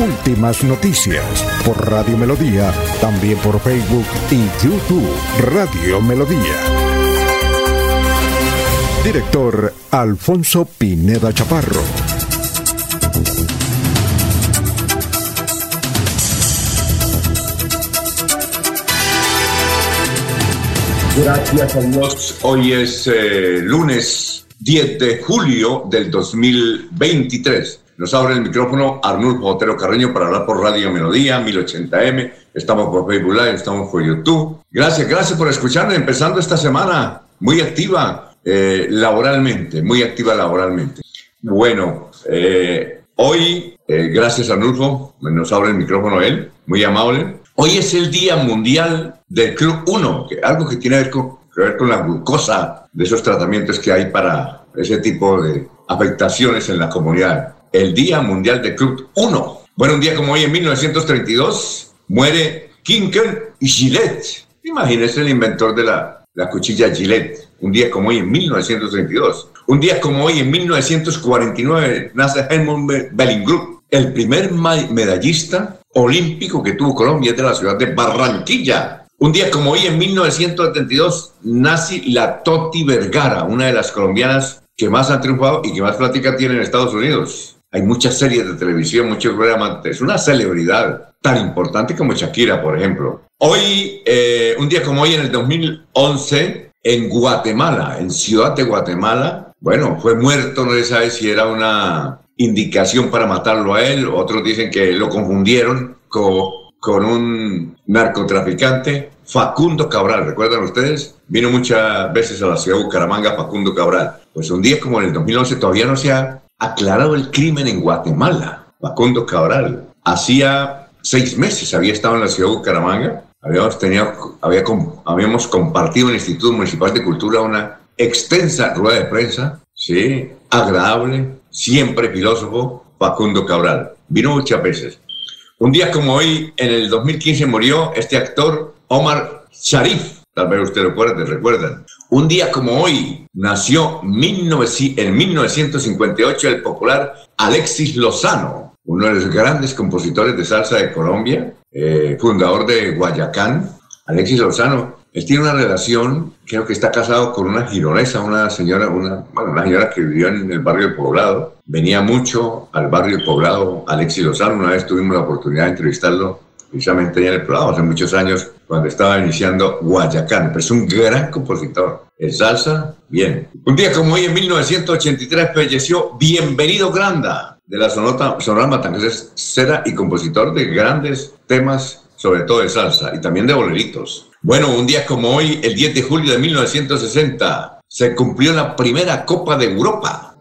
Últimas noticias por Radio Melodía, también por Facebook y YouTube Radio Melodía. Director Alfonso Pineda Chaparro. Gracias a Dios. Hoy es eh, lunes 10 de julio del 2023. Nos abre el micrófono Arnulfo Otero Carreño para hablar por Radio Melodía 1080M. Estamos por Facebook Live, estamos por YouTube. Gracias, gracias por escucharnos. Empezando esta semana muy activa eh, laboralmente, muy activa laboralmente. Bueno, eh, hoy, gracias Arnulfo, nos abre el micrófono él, muy amable. Hoy es el Día Mundial del Club 1, que, algo que tiene que ver, con, la glucosa de esos tratamientos que hay para ese tipo de afectaciones en la comunidad. El Día Mundial del Club 1. Bueno, un día como hoy, en 1932, muere Kinker Gillette. Imagínese el inventor de la, la cuchilla Gillette. Un día como hoy, en 1932. Un día como hoy, en 1949, nace Helmut Bellinggroup, el primer medallista olímpico que tuvo Colombia es de la ciudad de Barranquilla. Un día como hoy, en 1972, nace la Toti Vergara, una de las colombianas que más han triunfado y que más plática tiene en Estados Unidos. Hay muchas series de televisión, muchos programas. Es una celebridad tan importante como Shakira, por ejemplo. Hoy, eh, un día como hoy, en el 2011, en Guatemala, en Ciudad de Guatemala, bueno, fue muerto, no se sabe si era una indicación para matarlo a él, otros dicen que lo confundieron con, con un narcotraficante, Facundo Cabral, ¿recuerdan ustedes? Vino muchas veces a la ciudad de Bucaramanga Facundo Cabral. Pues un día como en el 2011 todavía no se ha aclarado el crimen en Guatemala. Facundo Cabral. Hacía seis meses había estado en la ciudad de Bucaramanga. Habíamos, tenido, había, habíamos compartido en el Instituto Municipal de Cultura una extensa rueda de prensa, sí, agradable, siempre filósofo, Facundo Cabral. Vino muchas veces. Un día como hoy, en el 2015, murió este actor Omar Sharif. Tal vez ustedes recuerden, recuerdan. Un día como hoy nació en 1958 el popular Alexis Lozano, uno de los grandes compositores de salsa de Colombia, eh, fundador de Guayacán. Alexis Lozano él tiene una relación, creo que está casado con una gironesa, una señora, una, bueno, una señora que vivió en el barrio del Poblado. Venía mucho al barrio del Poblado, Alexis Lozano. Una vez tuvimos la oportunidad de entrevistarlo precisamente en el Poblado, hace muchos años, cuando estaba iniciando Guayacán. Pero es un gran compositor. El salsa, bien. Un día como hoy, en 1983, falleció Bienvenido Granda, de la Sonora, Sonora Matancera y compositor de grandes temas, sobre todo de salsa y también de boleritos. Bueno, un día como hoy, el 10 de julio de 1960, se cumplió la primera Copa de Europa.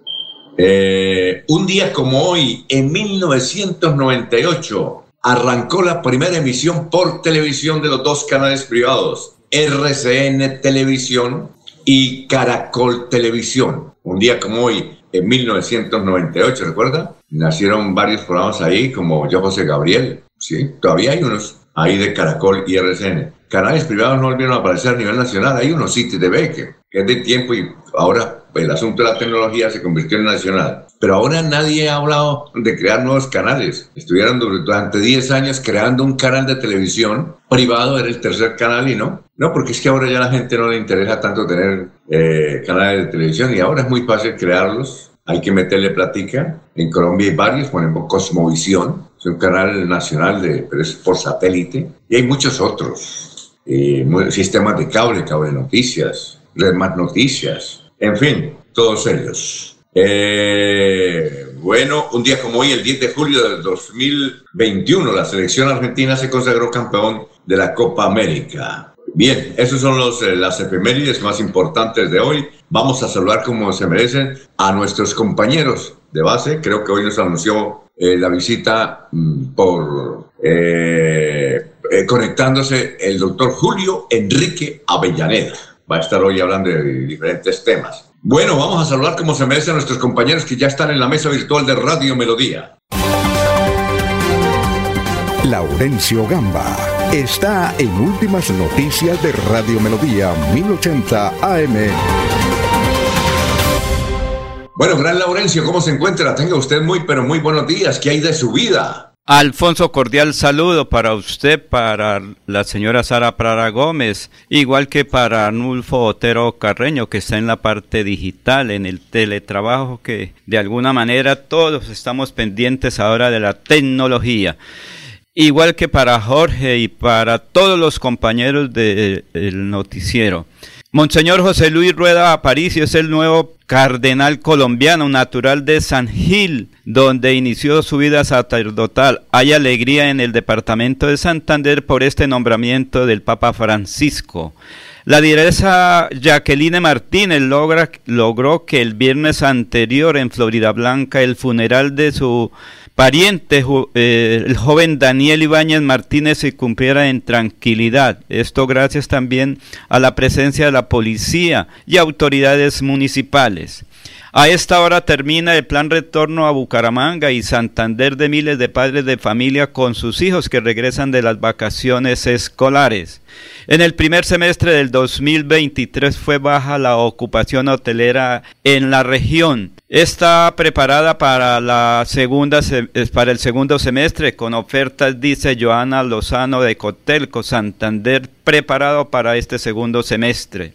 Eh, un día como hoy, en 1998, arrancó la primera emisión por televisión de los dos canales privados, RCN Televisión y Caracol Televisión. Un día como hoy, en 1998, ¿recuerda? Nacieron varios programas ahí, como Yo José Gabriel, sí, todavía hay unos ahí de Caracol y RCN canales privados no volvieron a aparecer a nivel nacional. Hay unos sitios de que, que es de tiempo y ahora el asunto de la tecnología se convirtió en nacional. Pero ahora nadie ha hablado de crear nuevos canales. Estuvieron durante 10 años creando un canal de televisión privado, era el tercer canal y no. No, porque es que ahora ya a la gente no le interesa tanto tener eh, canales de televisión y ahora es muy fácil crearlos. Hay que meterle platica. En Colombia hay varios, ejemplo Cosmovisión, es un canal nacional, de, pero es por satélite. Y hay muchos otros eh, sistemas de cable, cable noticias, red más noticias, en fin, todos ellos. Eh, bueno, un día como hoy, el 10 de julio del 2021, la selección argentina se consagró campeón de la Copa América. Bien, esos son los, eh, las efemérides más importantes de hoy. Vamos a saludar como se merecen a nuestros compañeros de base. Creo que hoy nos anunció la visita mm, por eh, conectándose el doctor Julio Enrique Avellaneda. Va a estar hoy hablando de diferentes temas. Bueno, vamos a saludar como se merecen a nuestros compañeros que ya están en la mesa virtual de Radio Melodía. Laurencio Gamba está en Últimas Noticias de Radio Melodía 1080 AM. Bueno, gran Laurencio, ¿cómo se encuentra? Tenga usted muy, pero muy buenos días. ¿Qué hay de su vida? Alfonso, cordial saludo para usted, para la señora Sara Prara Gómez, igual que para Arnulfo Otero Carreño, que está en la parte digital, en el teletrabajo, que de alguna manera todos estamos pendientes ahora de la tecnología. Igual que para Jorge y para todos los compañeros del noticiero. Monseñor José Luis Rueda Aparicio es el nuevo cardenal colombiano natural de San Gil, donde inició su vida sacerdotal. Hay alegría en el departamento de Santander por este nombramiento del Papa Francisco. La diresa Jacqueline Martínez logra, logró que el viernes anterior en Florida Blanca el funeral de su pariente, eh, el joven Daniel Ibáñez Martínez, se cumpliera en tranquilidad. Esto gracias también a la presencia de la policía y autoridades municipales. A esta hora termina el plan retorno a Bucaramanga y Santander de miles de padres de familia con sus hijos que regresan de las vacaciones escolares. En el primer semestre del 2023 fue baja la ocupación hotelera en la región está preparada para la segunda para el segundo semestre con ofertas dice Joana Lozano de Cotelco Santander preparado para este segundo semestre.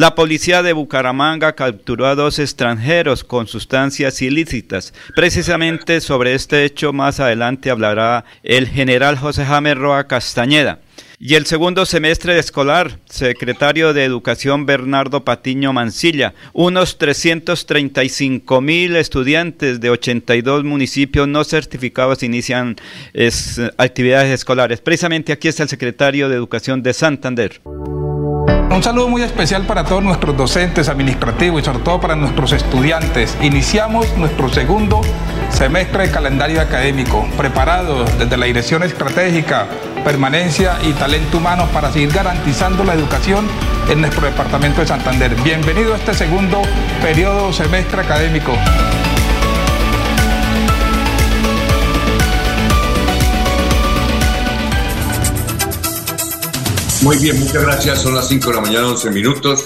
La policía de Bucaramanga capturó a dos extranjeros con sustancias ilícitas. Precisamente sobre este hecho más adelante hablará el general José James Roa Castañeda. Y el segundo semestre escolar, secretario de Educación Bernardo Patiño Mancilla, unos 335 mil estudiantes de 82 municipios no certificados inician actividades escolares. Precisamente aquí está el secretario de Educación de Santander. Un saludo muy especial para todos nuestros docentes administrativos y sobre todo para nuestros estudiantes. Iniciamos nuestro segundo semestre de calendario académico, preparados desde la dirección estratégica, permanencia y talento humano para seguir garantizando la educación en nuestro departamento de Santander. Bienvenido a este segundo periodo semestre académico. Muy bien, muchas gracias. Son las 5 de la mañana, 11 minutos.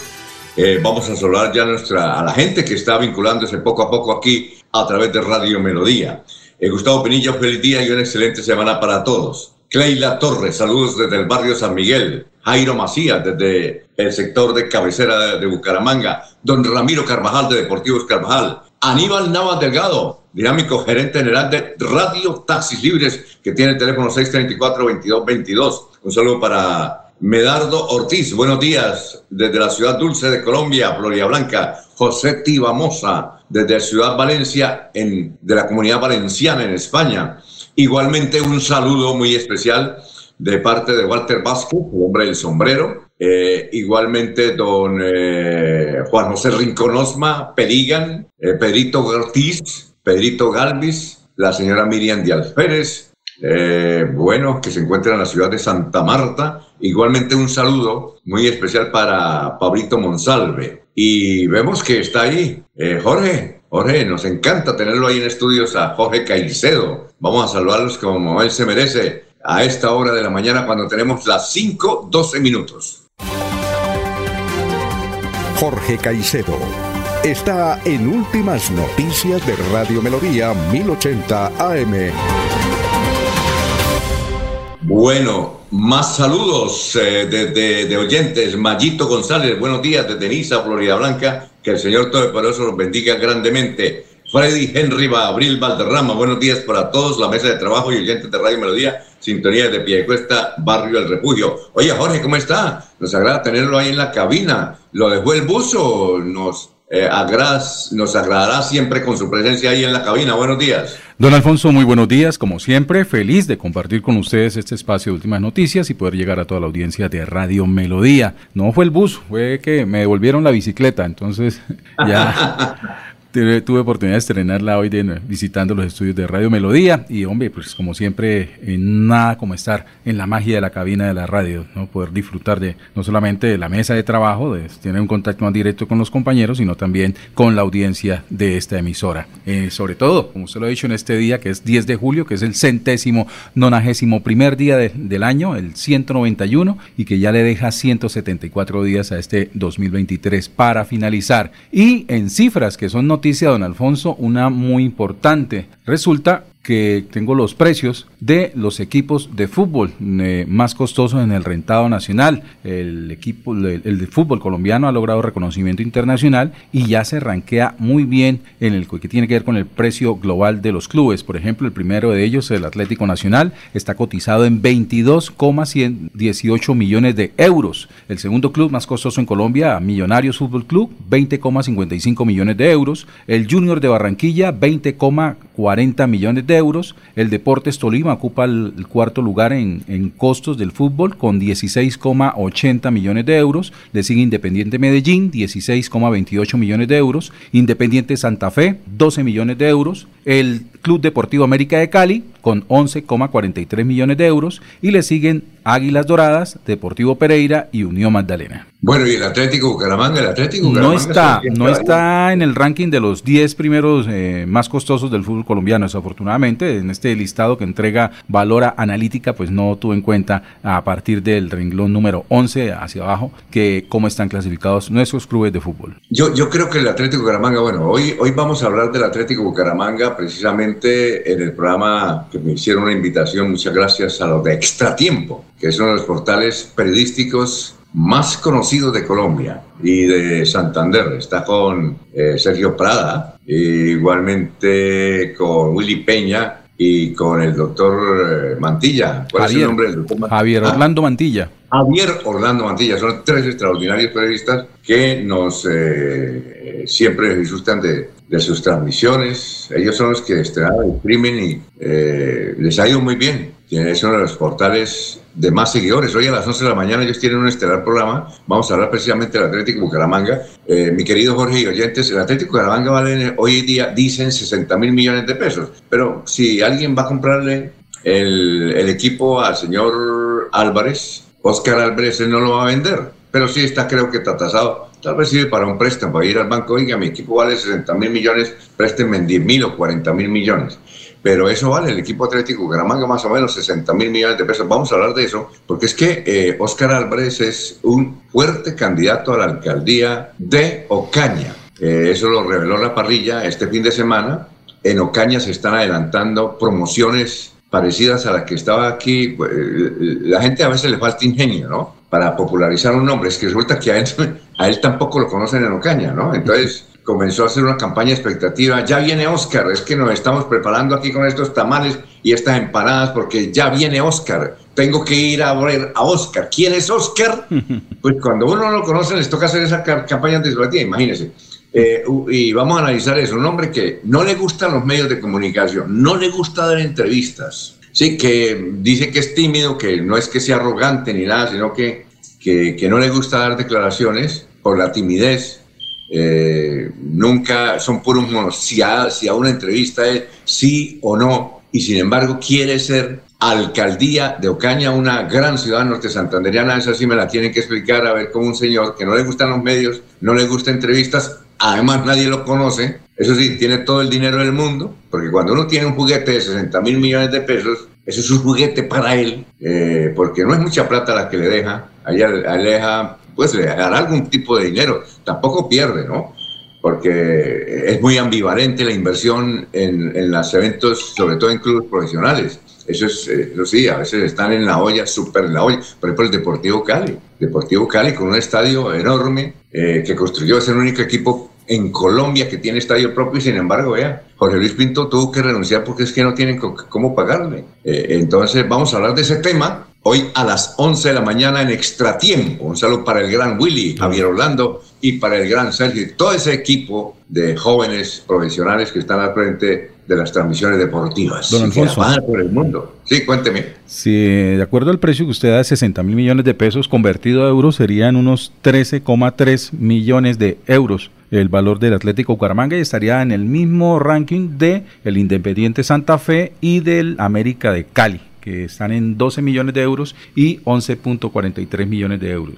Eh, vamos a saludar ya nuestra, a la gente que está vinculándose poco a poco aquí a través de Radio Melodía. Eh, Gustavo Pinilla, feliz día y una excelente semana para todos. Cleila Torres, saludos desde el barrio San Miguel. Jairo Macías, desde el sector de cabecera de Bucaramanga. Don Ramiro Carvajal, de Deportivos Carvajal. Aníbal Navas Delgado, dinámico gerente general de Radio Taxis Libres, que tiene el teléfono 634-2222. Un saludo para Medardo Ortiz, buenos días desde la ciudad dulce de Colombia, Floria Blanca. José Tibamosa, desde Ciudad Valencia, en, de la comunidad valenciana en España. Igualmente un saludo muy especial de parte de Walter Vázquez, hombre del sombrero. Eh, igualmente don eh, Juan José Rinconosma, Perigan, eh, Pedrito Ortiz, Pedrito Galvis, la señora Miriam Díaz Pérez, eh, bueno, que se encuentra en la ciudad de Santa Marta. Igualmente un saludo muy especial para Pablito Monsalve. Y vemos que está ahí eh, Jorge. Jorge, nos encanta tenerlo ahí en estudios a Jorge Caicedo. Vamos a saludarlos como él se merece a esta hora de la mañana cuando tenemos las 5.12 minutos. Jorge Caicedo está en Últimas Noticias de Radio Melodía 1080 AM. Bueno, más saludos eh, de, oyentes. Mayito González, buenos días desde Niza, Florida Blanca. Que el Señor Todopoderoso los bendiga grandemente. Freddy Henry Abril Valderrama, buenos días para todos, la mesa de trabajo y oyentes de Radio Melodía, sintonía de Piedecuesta, Barrio El Refugio. Oye, Jorge, ¿cómo está? Nos agrada tenerlo ahí en la cabina. ¿Lo dejó el buzo? Nos eh, nos agradará siempre con su presencia ahí en la cabina. Buenos días. Don Alfonso, muy buenos días. Como siempre, feliz de compartir con ustedes este espacio de últimas noticias y poder llegar a toda la audiencia de Radio Melodía. No fue el bus, fue que me devolvieron la bicicleta, entonces ya tuve oportunidad de estrenarla hoy de, visitando los estudios de Radio Melodía y hombre, pues como siempre, nada como estar en la magia de la cabina de la radio, ¿no? Poder disfrutar de no solamente de la mesa de trabajo, de tener un contacto más directo con los compañeros, sino también con la audiencia de esta emisora. Eh, sobre todo, como usted lo ha dicho en este día, que es 10 de julio, que es el centésimo, nonagésimo primer día del año, el 191, y que ya le deja 174 días a este 2023 para finalizar. Y en cifras que son noticia, don Alfonso, una muy importante. Resulta que tengo los precios de los equipos de fútbol eh, más costosos en el rentado nacional. El equipo, el, de fútbol colombiano ha logrado reconocimiento internacional y ya se ranquea muy bien en el que tiene que ver con el precio global de los clubes. Por ejemplo, el primero de ellos, el Atlético Nacional, está cotizado en 22,18 millones de euros. El segundo club más costoso en Colombia, Millonarios Fútbol Club, 20,55 millones de euros. El Junior de Barranquilla, 20,40 millones de euros. El Deportes Tolima ocupa el, cuarto lugar en, en, costos del fútbol con 16,80 millones de euros. Le sigue Independiente Medellín, 16,28 millones de euros. Independiente Santa Fe, 12 millones de euros. El Club Deportivo América de Cali, con 11,43 millones de euros. Y le siguen Águilas Doradas, Deportivo Pereira y Unión Magdalena. Bueno, y el Atlético Bucaramanga, el Atlético No está, no está en el ranking de los 10 primeros eh, más costosos del fútbol colombiano, desafortunadamente. En este listado que entrega Valora Analítica, pues no tuvo en cuenta a partir del renglón número 11 hacia abajo que cómo están clasificados nuestros clubes de fútbol. Yo, yo creo que el Atlético Bucaramanga, bueno, hoy, hoy vamos a hablar del Atlético Bucaramanga precisamente en el programa que me hicieron una invitación, muchas gracias a los de Extra Tiempo, que es uno de los portales periodísticos más conocido de Colombia y de Santander. Está con eh, Sergio Prada, igualmente con Willy Peña y con el doctor eh, Mantilla. ¿Cuál es el nombre del doctor Javier ah. Orlando Mantilla. Javier Orlando Mantilla. Son tres extraordinarios periodistas que nos eh, siempre disfrutan de, de, sus transmisiones. Ellos son los que estrenan, exprimen y les ha ido muy bien. Es uno de los portales de más seguidores. Hoy a las 11 de la mañana ellos tienen un estelar programa. Vamos a hablar precisamente del Atlético Bucaramanga. Eh, mi querido Jorge y oyentes, el Atlético Bucaramanga vale hoy día, dicen, 60 mil millones de pesos. Pero si alguien va a comprarle el, equipo al señor Álvarez, Oscar Álvarez, no lo va a vender. Pero sí está, creo que está. Tal vez sirve para un préstamo, para ir al banco. Oiga, mi equipo vale 60 mil millones, préstenme 10 mil o 40 mil millones pero eso vale el equipo atlético Bucaramanga más o menos 60 mil millones de pesos. Vamos a hablar de eso, porque es que eh, Oscar Álvarez es un fuerte candidato a la alcaldía de Ocaña. Eh, eso lo reveló la parrilla este fin de semana. En Ocaña se están adelantando promociones parecidas a las que estaba aquí. Pues, la gente a veces le falta ingenio, ¿no? Para popularizar un nombre. Es que resulta que a él, a él tampoco lo conocen en Ocaña, ¿no? Entonces comenzó a hacer una campaña expectativa. Ya viene Oscar, es que nos estamos preparando aquí con estos tamales y estas empanadas porque ya viene Oscar. Tengo que ir a ver a Oscar. ¿Quién es Oscar? Pues cuando uno no lo conoce les toca hacer esa campaña anticipativa, imagínense. Eh, y vamos a analizar eso. Un hombre que no le gustan los medios de comunicación, no le gusta dar entrevistas. Sí, que dice que es tímido, que no es que sea arrogante ni nada, sino que, que, no le gusta dar declaraciones por la timidez eh, nunca son puros monos. Si a, una entrevista es sí o no, y sin embargo quiere ser alcaldía de Ocaña, una gran ciudad norte santanderiana, esa sí me la tienen que explicar, a ver cómo un señor que no le gustan los medios, no le gustan entrevistas, además nadie lo conoce, eso sí, tiene todo el dinero del mundo, porque cuando uno tiene un juguete de 60 mil millones de pesos, eso es un juguete para él, eh, porque no es mucha plata la que le deja, allá le deja pues le dará algún tipo de dinero. Tampoco pierde, ¿no? Porque es muy ambivalente la inversión en, en los eventos, sobre todo en clubes profesionales. Eso es, eh, eso sí, a veces están en la olla, súper en la olla. Por ejemplo, el Deportivo Cali. Deportivo Cali con un estadio enorme eh, que construyó, es el único equipo en Colombia que tiene estadio propio y sin embargo, vea, Jorge Luis Pinto tuvo que renunciar porque es que no tienen cómo pagarle. Eh, entonces vamos a hablar de ese tema hoy a las 11 de la mañana en Extratiempo. Un saludo para el gran Willy, Javier Orlando y para el gran Sergio y todo ese equipo de jóvenes profesionales que están al frente de las transmisiones deportivas. Don Alfonso. por el mundo. Sí, cuénteme. Sí, de acuerdo al precio que usted da de 60 mil millones de pesos, convertido a euros serían unos 13,3 millones de euros el valor del Atlético Bucaramanga y estaría en el mismo ranking de el Independiente Santa Fe y del América de Cali que están en 12 millones de euros y 11.43 millones de euros.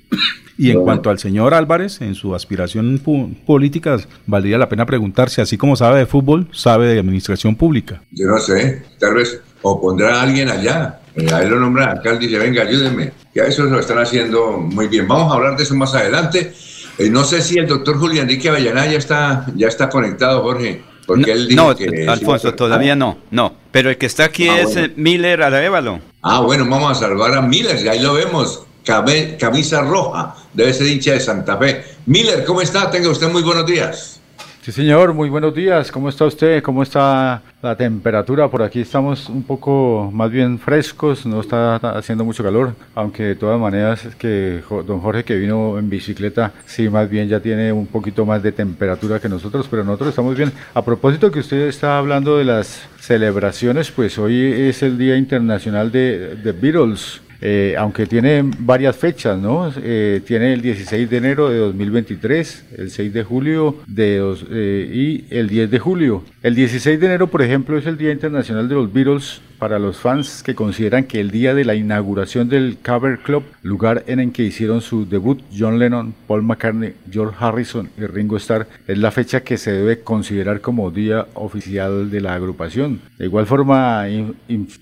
Y en cuanto al señor Álvarez, en su aspiración política, valdría la pena preguntarse, así como sabe de fútbol, sabe de administración pública. Yo no sé, tal vez o pondrá a alguien allá, eh, ahí lo nombra alcalde y dice, venga, ayúdenme, que a eso lo están haciendo muy bien. Vamos a hablar de eso más adelante. Eh, no sé si el doctor Julián Enrique Avellaneda ya está, ya está conectado, Jorge. Porque él dijo no, Alfonso, todavía no, no. Pero el que está aquí ah, es bueno. Miller Arevalo. Ah, bueno, vamos a salvar a Miller, y ahí lo vemos camisa roja, debe ser hincha de Santa Fe. Miller, ¿cómo está? Tenga usted muy buenos días. Sí, señor, muy buenos días. ¿Cómo está usted? ¿Cómo está la temperatura? Por aquí estamos un poco más bien frescos, no está haciendo mucho calor, aunque de todas maneras que don Jorge que vino en bicicleta, sí, más bien ya tiene un poquito más de temperatura que nosotros, pero nosotros estamos bien. A propósito que usted está hablando de las celebraciones, pues hoy es el Día Internacional de Beatles. Eh, aunque tiene varias fechas, ¿no? Eh, tiene el 16 de enero de 2023, el 6 de julio de dos, eh, y el 10 de julio. El 16 de enero, por ejemplo, es el Día Internacional de los Beatles para los fans que consideran que el día de la inauguración del Cover Club, lugar en el que hicieron su debut John Lennon, Paul McCartney, George Harrison y Ringo Starr, es la fecha que se debe considerar como día oficial de la agrupación. De igual forma,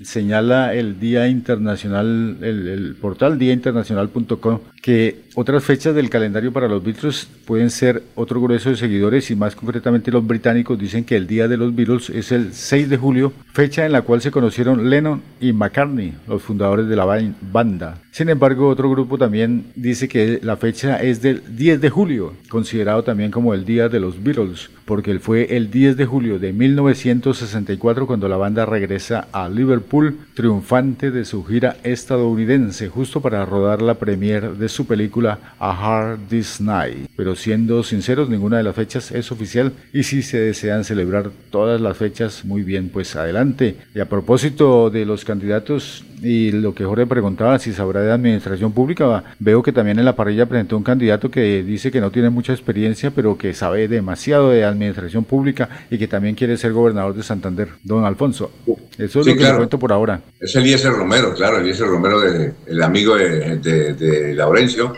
señala el Día Internacional, el, portal diainternacional.com, que otras fechas del calendario para los Beatles pueden ser otro grueso de seguidores y más concretamente los británicos dicen que el día de los Beatles es el 6 de julio, fecha en la cual se conocieron Lennon y McCartney, los fundadores de la banda. Sin embargo, otro grupo también dice que la fecha es del 10 de julio, considerado también como el día de los Beatles, porque fue el 10 de julio de 1964 cuando la banda regresa a Liverpool triunfante de su gira estadounidense justo para rodar la premier de su película A Hard This Night. Pero siendo sinceros, ninguna de las fechas es oficial y si se desean celebrar todas las fechas, muy bien, pues adelante. Y a propósito de los candidatos y lo que Jorge preguntaba, si sabrá de administración pública, veo que también en la parrilla presentó un candidato que dice que no tiene mucha experiencia, pero que sabe demasiado de administración pública y que también quiere ser gobernador de Santander, don Alfonso. Eso es lo que le cuento por ahora. Es Eliezer Romero, claro, Eliezer Romero, de, el amigo de, de, de Laurencio.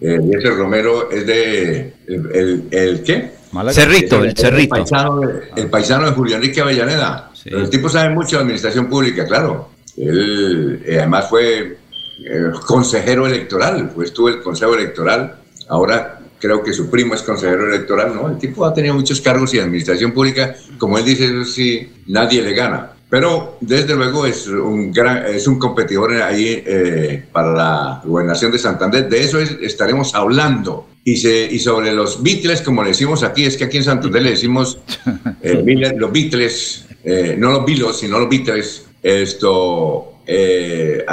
Eh, Eliezer Romero es de. ¿El, el, qué? Cerrito, el, Cerrito. El paisano, de, el paisano de Julio Enrique Avellaneda. Pero el tipo sabe mucho de administración pública, claro. Él eh, además fue eh, consejero electoral, pues estuvo el consejo electoral. Ahora creo que su primo es consejero electoral, ¿no? El tipo ha tenido muchos cargos y administración pública, como él dice, eso sí, nadie le gana. Pero desde luego es un gran, es un competidor ahí eh, para la gobernación de Santander. De eso estaremos hablando. Y, se, y sobre los Beatles, como le decimos aquí, es que aquí en Santander le decimos eh, los Beatles, eh, no los Beatles, sino los Beatles. Esto, eh,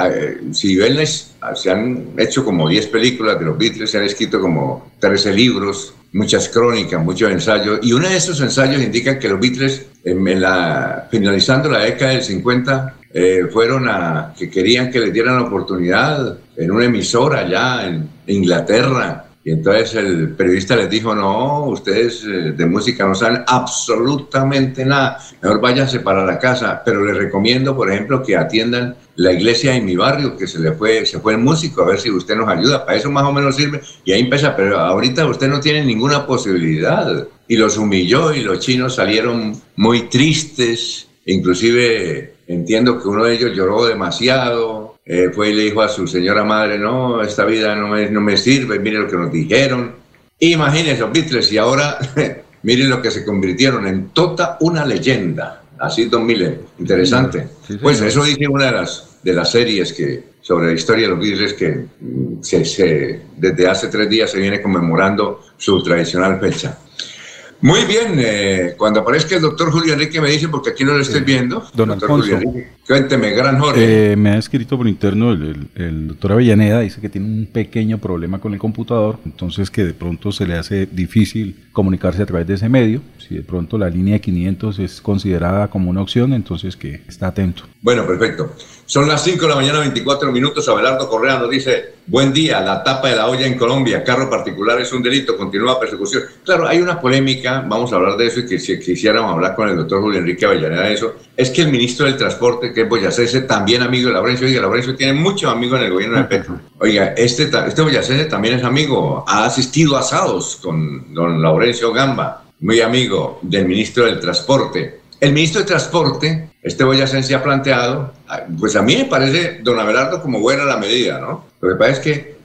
si ven, se han hecho como 10 películas de los Beatles, se han escrito como 13 libros, muchas crónicas, muchos ensayos, y uno de esos ensayos indica que los Beatles, la, finalizando la década del 50, eh, fueron a, que querían que les dieran la oportunidad en una emisora allá en Inglaterra, y entonces el periodista les dijo, no, ustedes eh, de música no saben absolutamente nada, mejor váyanse para la casa, pero les recomiendo, por ejemplo, que atiendan la iglesia en mi barrio, que se le fue, se fue el músico, a ver si usted nos ayuda, para eso más o menos sirve, y ahí empieza, pero ahorita usted no tiene ninguna posibilidad. Y los humilló y los chinos salieron muy tristes, inclusive entiendo que uno de ellos lloró demasiado, eh, fue y le dijo a su señora madre, no, esta vida no me, no me sirve, mire lo que nos dijeron. Imagínense los Beatles y ahora miren lo que se convirtieron en toda una leyenda. Así, Don Miller, interesante. pues eso dice una de las, de las series que, sobre la historia de los Beatles que mm, se, desde hace tres días se viene conmemorando su tradicional fecha. Muy bien, eh, cuando aparezca el doctor Julio Enrique me dice, porque aquí no lo estoy viendo. Don Alfonso, Cuénteme, gran Jorge. Eh, me ha escrito por interno el, doctor Avellaneda, dice que tiene un pequeño problema con el computador, entonces que de pronto se le hace difícil comunicarse a través de ese medio. Si de pronto la línea 500 es considerada como una opción, entonces que está atento. Bueno, perfecto. Son las 5 de la mañana, 24 minutos. Abelardo Correa nos dice, buen día, la tapa de la olla en Colombia, carro particular es un delito, continúa persecución. Claro, hay una polémica, vamos a hablar de eso y que si quisiéramos hablar con el doctor Julio Enrique Avellaneda de eso, es que el ministro del Transporte, que es Boyacese, también amigo de Laurencio, oiga, Laurencio tiene muchos amigos en el gobierno de Petro. Oiga, este, este Boyacese también es amigo, ha asistido a asados con don Laurencio Gamba, muy amigo del ministro del Transporte. El ministro de Transporte, este Boyacense ha planteado, pues a mí me parece, don Abelardo, como buena la medida, ¿no? Lo que pasa es que,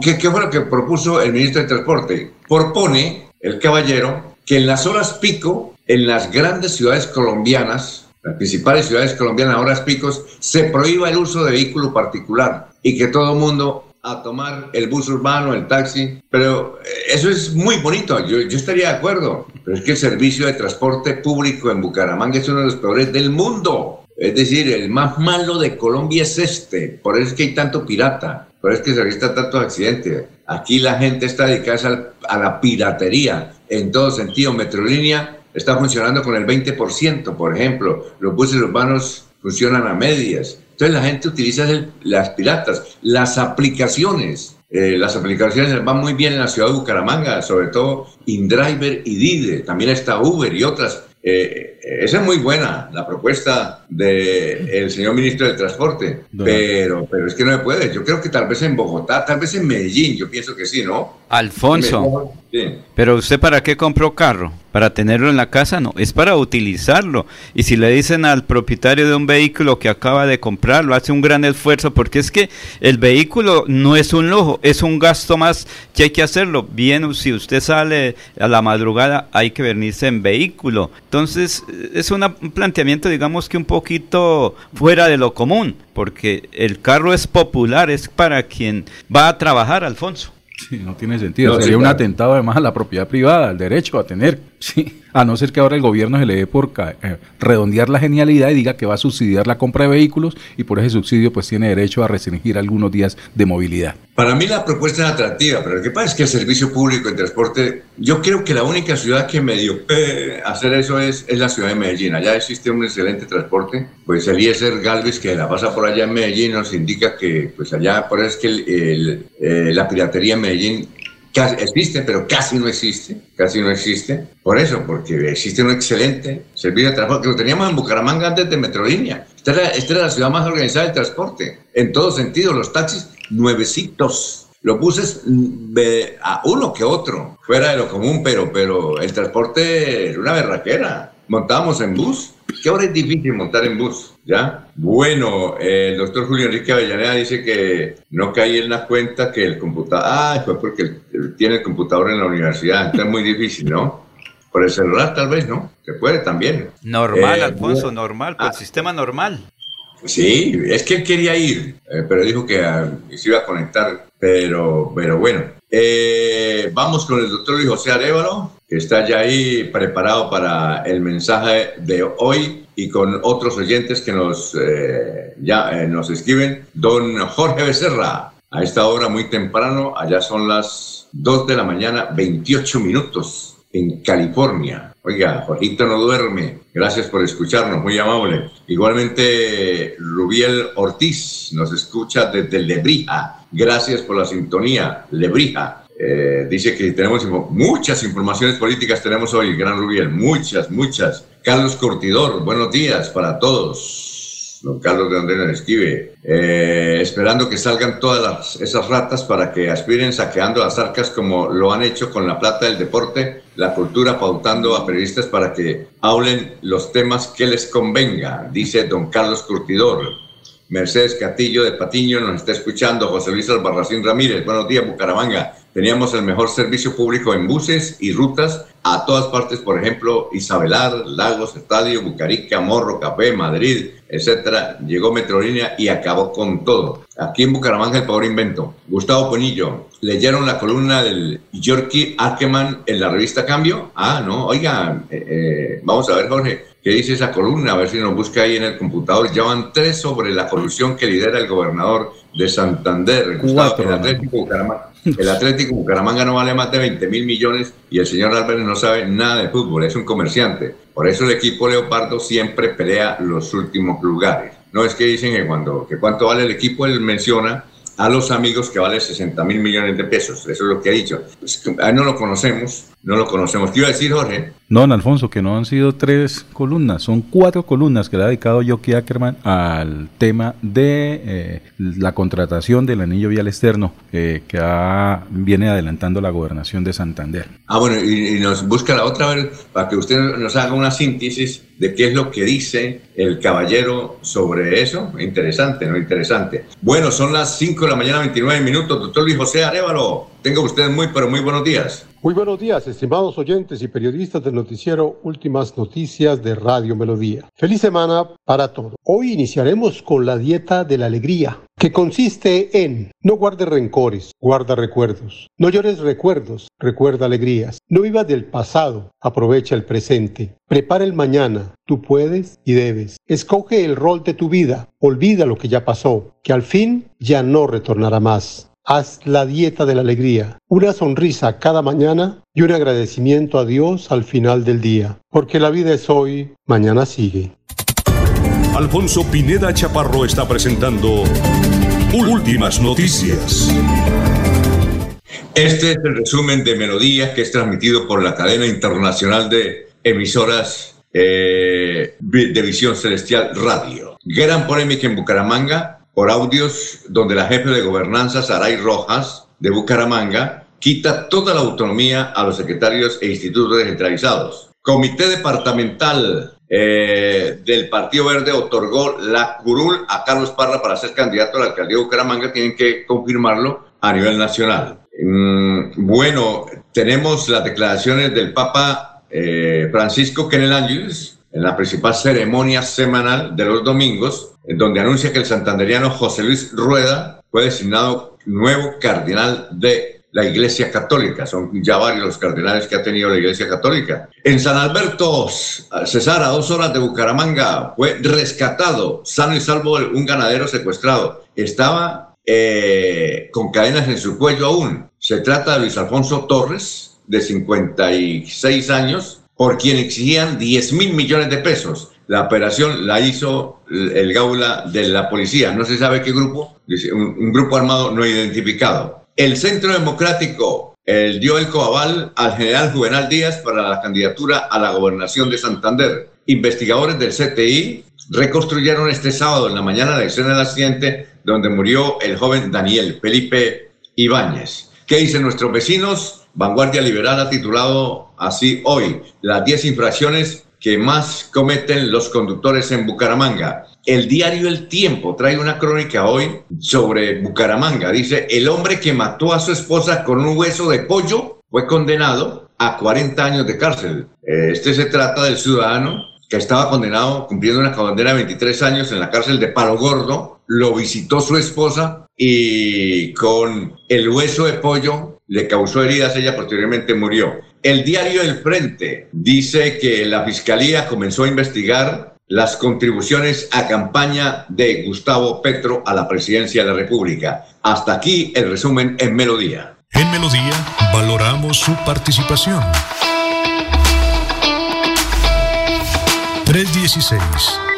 ¿qué, ¿qué, fue lo que propuso el ministro de Transporte? Propone el caballero que en las horas pico, en las grandes ciudades colombianas, las principales ciudades colombianas horas picos, se prohíba el uso de vehículo particular y que todo mundo a tomar el bus urbano, el taxi, pero eh, eso es muy bonito, yo, yo, estaría de acuerdo, pero es que el servicio de transporte público en Bucaramanga es uno de los peores del mundo. Es decir, el más malo de Colombia es este, por eso es que hay tanto pirata, por eso es que se registra tantos accidentes. Aquí la gente está dedicada a la piratería en todo sentido. Metrolínea está funcionando con el 20%, por ejemplo. Los buses urbanos funcionan a medias. Entonces la gente utiliza las piratas, las aplicaciones. Eh, las aplicaciones van muy bien en la ciudad de Bucaramanga, sobre todo InDriver y Dide. También está Uber y otras. Eh, esa es muy buena, la propuesta del señor ministro del Transporte, pero, pero es que no se puede. Yo creo que tal vez en Bogotá, tal vez en Medellín, yo pienso que sí, ¿no? Alfonso, pero usted para qué compró carro? ¿Para tenerlo en la casa? No, es para utilizarlo. Y si le dicen al propietario de un vehículo que acaba de comprarlo, hace un gran esfuerzo, porque es que el vehículo no es un lujo, es un gasto más que hay que hacerlo. Bien, si usted sale a la madrugada, hay que venirse en vehículo. Entonces, es un planteamiento, digamos que un poquito fuera de lo común, porque el carro es popular, es para quien va a trabajar, Alfonso. Sí, no tiene sentido. Sería un atentado además a la propiedad privada, al derecho a tener. Sí a no ser que ahora el gobierno se le dé por eh, redondear la genialidad y diga que va a subsidiar la compra de vehículos y por ese subsidio pues tiene derecho a restringir algunos días de movilidad. Para mí la propuesta es atractiva, pero lo que pasa es que el servicio público de transporte, yo creo que la única ciudad que me dio hacer eso es, es la ciudad de Medellín. Allá existe un excelente transporte, pues Eliezer Galvez que la pasa por allá en Medellín nos indica que pues allá, por eso es que eh, la piratería en Medellín existe, pero casi no existe, casi no existe. Por eso, porque existe un excelente servicio de transporte, que lo teníamos en Bucaramanga antes de Metrolínea. Esta era, esta era la ciudad más organizada del transporte, en todo sentido, los taxis nuevecitos. Los buses, a uno que otro, fuera de lo común, pero, pero el transporte era una berraquera. Montábamos en bus. Que ahora es difícil montar en bus ¿Ya? Bueno, el doctor Julio Enrique Avellaneda dice que no cae en la cuenta que el computador. Ah, fue porque tiene el computador en la universidad. Entonces es muy difícil, ¿no? Por el celular, tal vez, ¿no? Se puede también. Normal, eh, Alfonso, normal, por el ah. sistema normal. Sí, es que él quería ir, eh, pero dijo que ah, se iba a conectar. Pero, pero bueno, eh, vamos con el doctor Luis José Arevalo, que está ya ahí preparado para el mensaje de hoy y con otros oyentes que nos, eh, ya, eh, nos escriben. Don Jorge Becerra, a esta hora muy temprano, allá son las 2 de la mañana, 28 minutos en California. Oiga, Jorgito no duerme. Gracias por escucharnos, muy amable. Igualmente, Rubiel Ortiz nos escucha desde Lebrija. Gracias por la sintonía, Lebrija. Eh, dice que tenemos muchas informaciones políticas, tenemos hoy, Gran Rubiel, muchas, muchas. Carlos Curtidor, buenos días para todos. Don Carlos de Andrés escribe, eh, esperando que salgan todas esas ratas para que aspiren saqueando las arcas como lo han hecho con la plata del deporte, la cultura, pautando a periodistas para que hablen los temas que les convenga, dice don Carlos Curtidor. Mercedes Catillo de Patiño nos está escuchando, José Luis Albarracín Ramírez, buenos días Bucaramanga. Teníamos el mejor servicio público en buses y rutas a todas partes, por ejemplo, Isabelar, Lagos, Estadio, Bucarica, Morro, Café, Madrid, etcétera. Llegó Metrolínea y acabó con todo. Aquí en Bucaramanga el pobre invento. Gustavo Ponillo, ¿leyeron la columna del Yorkie Ackerman en la revista Cambio? Ah, no, oiga, eh, eh, vamos a ver, Jorge. Qué dice esa columna, a ver si nos busca ahí en el computador. Ya van tres sobre la corrupción que lidera el gobernador de Santander. Cuatro, el, Atlético Bucaramanga, el Atlético Bucaramanga no vale más de 20 mil millones y el señor Álvarez no sabe nada de fútbol, es un comerciante. Por eso el equipo Leopardo siempre pelea los últimos lugares. No es que dicen que cuando que cuánto vale el equipo, él menciona a los amigos que vale 60 mil millones de pesos. Eso es lo que ha dicho. Pues, no lo conocemos, no lo conocemos. ¿Qué iba a decir, Jorge? No, Alfonso, que no han sido tres columnas, son cuatro columnas que le ha dedicado Jockey Ackerman al tema de eh, la contratación del anillo vial externo eh, que viene adelantando la gobernación de Santander. Ah, bueno, y, nos busca la otra vez para que usted nos haga una síntesis de qué es lo que dice el caballero sobre eso. Interesante, ¿no? Interesante. Bueno, son las 5 de la mañana, 29 minutos. Doctor Luis José Arevalo, tenga usted muy, pero muy buenos días. Muy buenos días, estimados oyentes y periodistas del noticiero Últimas Noticias de Radio Melodía. Feliz semana para todos. Hoy iniciaremos con la dieta de la alegría, que consiste en no guardes rencores, guarda recuerdos. No llores recuerdos, recuerda alegrías. No vivas del pasado, aprovecha el presente. Prepara el mañana, tú puedes y debes. Escoge el rol de tu vida, olvida lo que ya pasó, que al fin ya no retornará más. Haz la dieta de la alegría, una sonrisa cada mañana y un agradecimiento a Dios al final del día, porque la vida es hoy, mañana sigue. Alfonso Pineda Chaparro está presentando Últimas Noticias. Este es el resumen de Melodías que es transmitido por la cadena internacional de emisoras eh, de Visión Celestial Radio. Gran polémica en Bucaramanga por audios donde la jefe de gobernanza, Saray Rojas, de Bucaramanga, quita toda la autonomía a los secretarios e institutos descentralizados. Comité departamental eh, del Partido Verde otorgó la curul a Carlos Parra para ser candidato a la alcaldía de Bucaramanga. Tienen que confirmarlo a nivel nacional. Mm, bueno, tenemos las declaraciones del Papa eh, Francisco Kennel Ángeles en la principal ceremonia semanal de los domingos donde anuncia que el santanderiano José Luis Rueda fue designado nuevo cardenal de la Iglesia Católica. Son ya varios los cardenales que ha tenido la Iglesia Católica. En San Alberto, César, a dos horas de Bucaramanga, fue rescatado, sano y salvo, un ganadero secuestrado. Estaba eh, con cadenas en su cuello aún. Se trata de Luis Alfonso Torres, de 56 años, por quien exigían 10 mil millones de pesos. La operación la hizo el Gaula de la policía. No se sabe qué grupo, un, grupo armado no identificado. El Centro Democrático el dio el coaval al general Juvenal Díaz para la candidatura a la gobernación de Santander. Investigadores del CTI reconstruyeron este sábado en la mañana la escena del accidente donde murió el joven Daniel Felipe Ibáñez. ¿Qué dicen nuestros vecinos? Vanguardia Liberal ha titulado así hoy las 10 infracciones que más cometen los conductores en Bucaramanga. El diario El Tiempo trae una crónica hoy sobre Bucaramanga. Dice, el hombre que mató a su esposa con un hueso de pollo fue condenado a 40 años de cárcel. Este se trata del ciudadano que estaba condenado cumpliendo una condena de 23 años en la cárcel de Palo Gordo. Lo visitó su esposa y con el hueso de pollo le causó heridas. Ella posteriormente murió. El diario El Frente dice que la Fiscalía comenzó a investigar las contribuciones a campaña de Gustavo Petro a la presidencia de la República. Hasta aquí el resumen en Melodía. En Melodía valoramos su participación. 316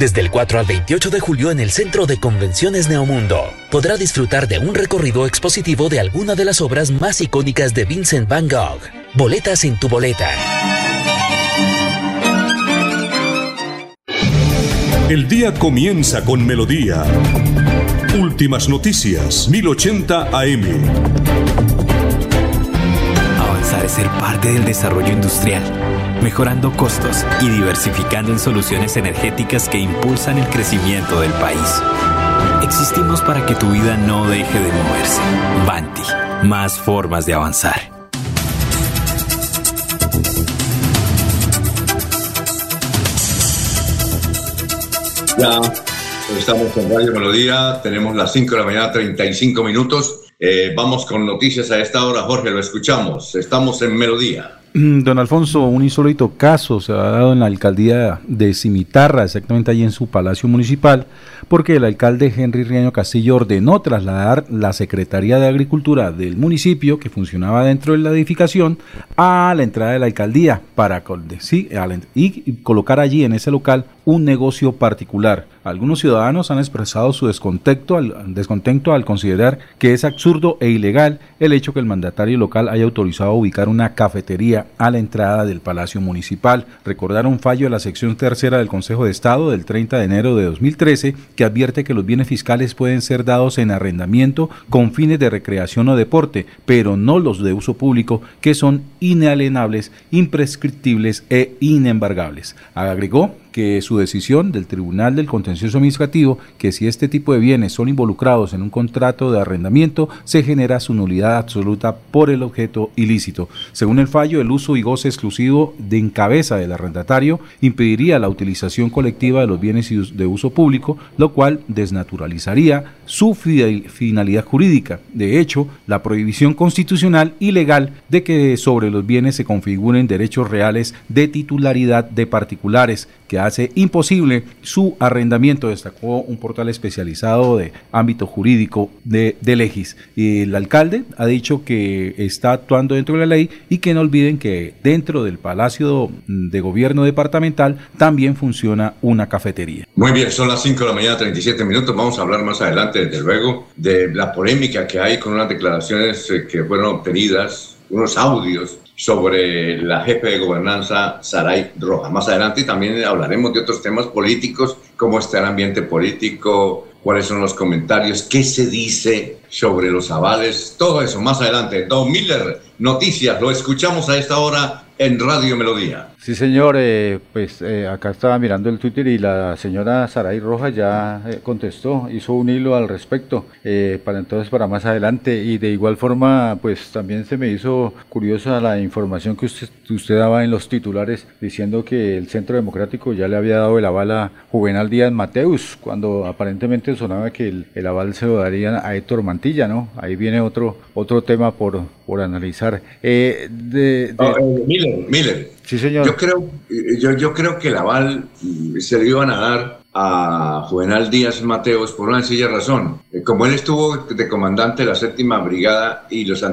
Desde el 4 al 28 de julio en el Centro de Convenciones Neomundo, podrá disfrutar de un recorrido expositivo de alguna de las obras más icónicas de Vincent Van Gogh. Boletas en tu boleta. El día comienza con melodía. Últimas noticias, 1080 AM. Avanzar es ser parte del desarrollo industrial, mejorando costos y diversificando en soluciones energéticas que impulsan el crecimiento del país. Existimos para que tu vida no deje de moverse. Banti, más formas de avanzar. Ya estamos con Radio Melodía, tenemos las 5 de la mañana, 35 minutos. Eh, vamos con noticias a esta hora, Jorge, lo escuchamos. Estamos en Melodía. Mm, don Alfonso, un insólito caso se ha dado en la alcaldía de Cimitarra, exactamente allí en su palacio municipal, porque el alcalde Henry Riaño Castillo ordenó trasladar la Secretaría de Agricultura del municipio, que funcionaba dentro de la edificación, a la entrada de la alcaldía para y colocar allí en ese local un negocio particular. Algunos ciudadanos han expresado su descontento al, descontento al considerar que es absurdo e ilegal el hecho que el mandatario local haya autorizado ubicar una cafetería a la entrada del Palacio Municipal. Recordar un fallo de la sección tercera del Consejo de Estado del 30 de enero de 2013 que advierte que los bienes fiscales pueden ser dados en arrendamiento con fines de recreación o deporte, pero no los de uso público que son inalienables, imprescriptibles e inembargables. Agregó que su decisión del Tribunal del Contencioso Administrativo, que si este tipo de bienes son involucrados en un contrato de arrendamiento, se genera su nulidad absoluta por el objeto ilícito. Según el fallo, el uso y goce exclusivo de encabeza del arrendatario impediría la utilización colectiva de los bienes de uso público, lo cual desnaturalizaría su finalidad jurídica. De hecho, la prohibición constitucional y legal de que sobre los bienes se configuren derechos reales de titularidad de particulares, que hace imposible su arrendamiento, destacó un portal especializado de ámbito jurídico de, de Legis. Y el alcalde ha dicho que está actuando dentro de la ley y que no olviden que dentro del Palacio de Gobierno Departamental también funciona una cafetería. Muy bien, son las 5 de la mañana, 37 minutos. Vamos a hablar más adelante, desde luego, de la polémica que hay con unas declaraciones eh, que fueron obtenidas, unos audios sobre la jefe de gobernanza, Saray Roja. Más adelante también hablaremos de otros temas políticos, cómo está el ambiente político, cuáles son los comentarios, qué se dice sobre los avales, todo eso más adelante. Don Miller, noticias, lo escuchamos a esta hora en Radio Melodía. Sí, señor, eh, pues eh, acá estaba mirando el Twitter y la señora Saray Rojas ya eh, contestó, hizo un hilo al respecto, para entonces, para más adelante. Y de igual forma, pues también se me hizo curiosa la información que usted, usted daba en los titulares diciendo que el Centro Democrático ya le había dado el aval a Juvenal Díaz Mateus, cuando aparentemente sonaba que el, aval se lo darían a Héctor Mantilla, ¿no? Ahí viene otro, otro tema por, por analizar. de, ah, Miller, Miller. Sí, señor. Yo creo, yo, yo creo que el aval se lo iban a dar a Juvenal Díaz Mateos por una sencilla razón. Eh, como él estuvo de comandante de la séptima brigada y los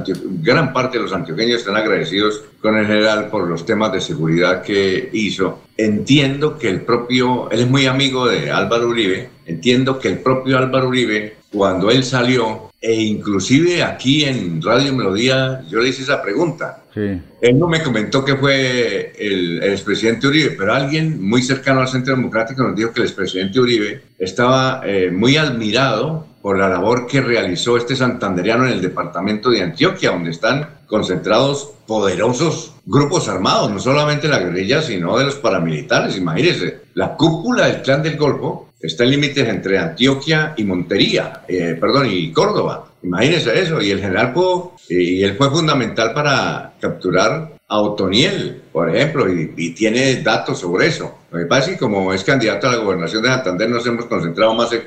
gran parte de los antioqueños están agradecidos con el general por los temas de seguridad que hizo, entiendo que el propio, él es muy amigo de Álvaro Uribe, entiendo que el propio Álvaro Uribe, cuando él salió, e inclusive aquí en Radio Melodía, yo le hice esa pregunta, él no me comentó que fue el, expresidente Uribe, pero alguien muy cercano al Centro Democrático nos dijo que el expresidente Uribe estaba eh, muy admirado por la labor que realizó este santanderiano en el departamento de Antioquia, donde están concentrados poderosos grupos armados, no solamente la guerrilla, sino de los paramilitares. Imagínense, la cúpula del clan del Golfo está en límites entre Antioquia y Montería, eh, perdón, y Córdoba. Imagínense eso, y el general pudo, y él fue fundamental para capturar a Otoniel, por ejemplo, y, tiene datos sobre eso. Lo que que como es candidato a la gobernación de Santander nos hemos concentrado más en